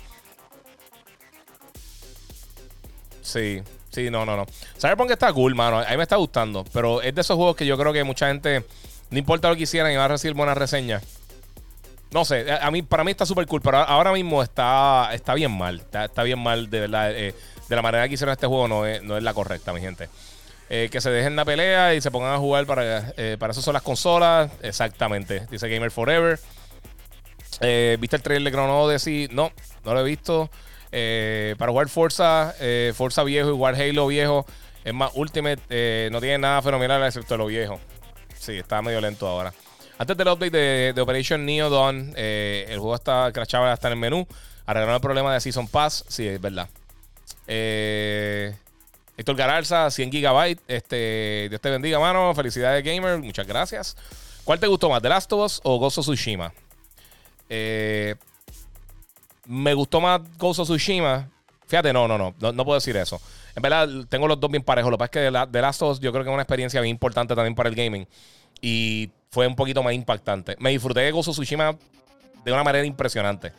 sí, sí, no, no, no. qué está cool, mano. A mí me está gustando. Pero es de esos juegos que yo creo que mucha gente, no importa lo que hicieran, iba a recibir buenas reseñas. No sé, a mí, para mí está súper cool, pero ahora mismo está, está bien mal. Está, bien mal, de verdad. Eh, de la manera que hicieron este juego no es, no es la correcta, mi gente. Eh, que se dejen la pelea y se pongan a jugar para, eh, para eso son las consolas. Exactamente, dice Gamer Forever. Eh, ¿Viste el trailer de Chrono Odyssey? No, no lo he visto. Para jugar Forza, Forza viejo y jugar Halo viejo, es más Ultimate, no tiene nada fenomenal excepto lo viejo. Sí, está medio lento ahora. Antes del update de, Operation Neo Dawn, el juego está crashado hasta en el menú. Arreglaron el problema de Season Pass. Sí, es verdad. Héctor Garalza, 100 GB. Este, Dios te bendiga, mano. Felicidades, gamer. Muchas gracias. ¿Cuál te gustó más, The Last of Us o Gozo Tsushima? Eh, me gustó más Ghost of Tsushima. Fíjate, no, no, no, no, puedo decir eso. En verdad, tengo los dos bien parejos. Lo que pasa es que The Last of Us yo creo que es una experiencia bien importante también para el gaming. Y fue un poquito más impactante. Me disfruté de Ghost of Tsushima de una manera impresionante.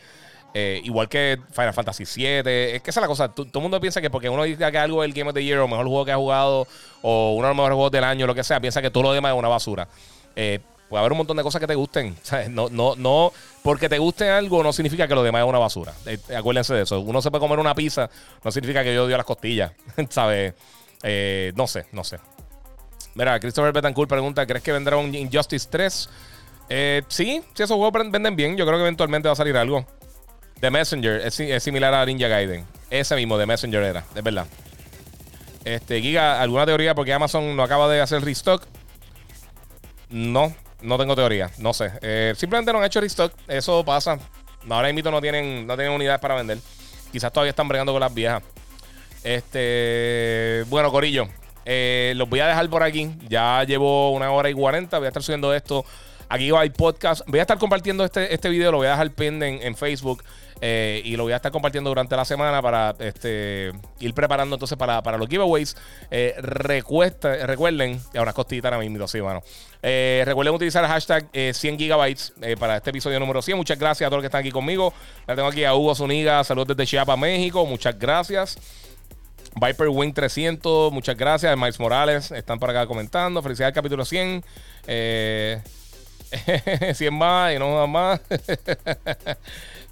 Eh, igual que Final Fantasy VII. Es que esa es la cosa. todo el mundo piensa que porque uno dice que algo es el Game of the Year o mejor juego que ha jugado o uno de los mejores juegos del año, lo que sea, piensa que todo lo demás es una basura. Eh, Puede haber un montón de cosas que te gusten. No, no, no, porque te guste algo no significa que lo demás es una basura. Eh, acuérdense de eso. Uno se puede comer una pizza, no significa que yo odio las costillas. ¿Sabes? No sé, no sé. Mira, Christopher Betancourt pregunta: ¿Crees que vendrá un Injustice 3? Eh, sí, si esos juegos venden bien, yo creo que eventualmente va a salir algo. The Messenger es, similar a Ninja Gaiden. Ese mismo, The Messenger era, es verdad. Este, Giga, ¿alguna teoría porque Amazon no acaba de hacer restock? No, no tengo teoría, no sé. Eh, simplemente no han hecho restock, eso pasa. Ahora mismo no tienen, no tienen unidades para vender. Quizás todavía están bregando con las viejas. Este, bueno, Corillo, eh, los voy a dejar por aquí. Ya llevo una hora y cuarenta. Voy a estar subiendo esto. Aquí va el podcast. Voy a estar compartiendo este, este video, lo voy a dejar pin en Facebook. Eh, y lo voy a estar compartiendo durante la semana para este, ir preparando entonces para, para los giveaways. Eh, recuerden, ya unas costillitas ahora mismo, sí, bueno. Eh, recuerden utilizar el hashtag 100 gigabytes para este episodio número 100. Muchas gracias a todos los que están aquí conmigo. La tengo aquí a Hugo Zuniga, saludos desde Chiapas, México. Muchas gracias. Viper Wing 300, muchas gracias. Miles Morales, están por acá comentando. Felicidades capítulo 100. 100 más y no más.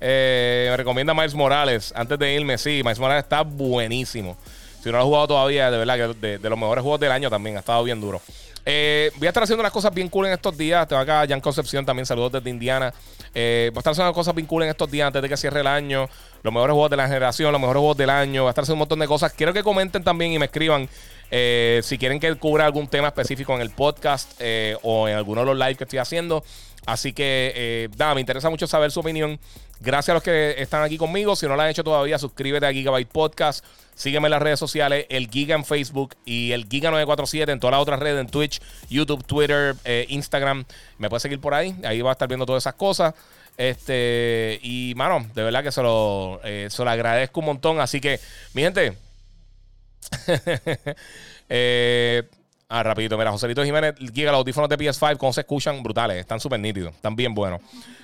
Eh, me recomienda Miles Morales. Antes de irme, sí, Miles Morales está buenísimo. Si no lo has jugado todavía, de verdad que de, los mejores juegos del año también. Ha estado bien duro. Eh, voy a estar haciendo unas cosas bien cool en estos días. Te va acá Jan Concepción también. Saludos desde Indiana. Eh, voy a estar haciendo cosas bien cool en estos días antes de que cierre el año. Los mejores juegos de la generación, los mejores juegos del año. Va a estar haciendo un montón de cosas. Quiero que comenten también y me escriban eh, si quieren que cubra algún tema específico en el podcast eh, o en alguno de los lives que estoy haciendo. Así que, eh, nada, me interesa mucho saber su opinión. Gracias a los que están aquí conmigo. Si no lo han hecho todavía, suscríbete a Gigabyte Podcast. Sígueme en las redes sociales, el Giga en Facebook y el Giga947 en todas las otras redes, en Twitch, YouTube, Twitter, Instagram. Me puedes seguir por ahí. Ahí va a estar viendo todas esas cosas. Este, y mano, de verdad que se lo, se lo agradezco un montón. Así que, mi gente, eh, ah, rapidito, mira, Joselito Jiménez, Giga, los audífonos de PS5, ¿cómo se escuchan? Brutales, están súper nítidos, están bien buenos.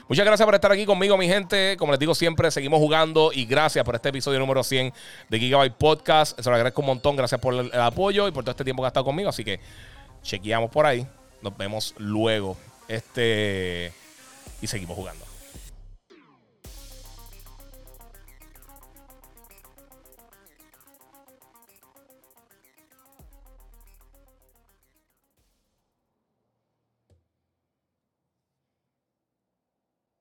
Muchas gracias por estar aquí conmigo, mi gente. Como les digo siempre, seguimos jugando y gracias por este episodio número 100 de Gigabyte Podcast. Se lo agradezco un montón, gracias por el, apoyo y por todo este tiempo que ha estado conmigo. Así que chequeamos por ahí. Nos vemos luego. Este y seguimos jugando.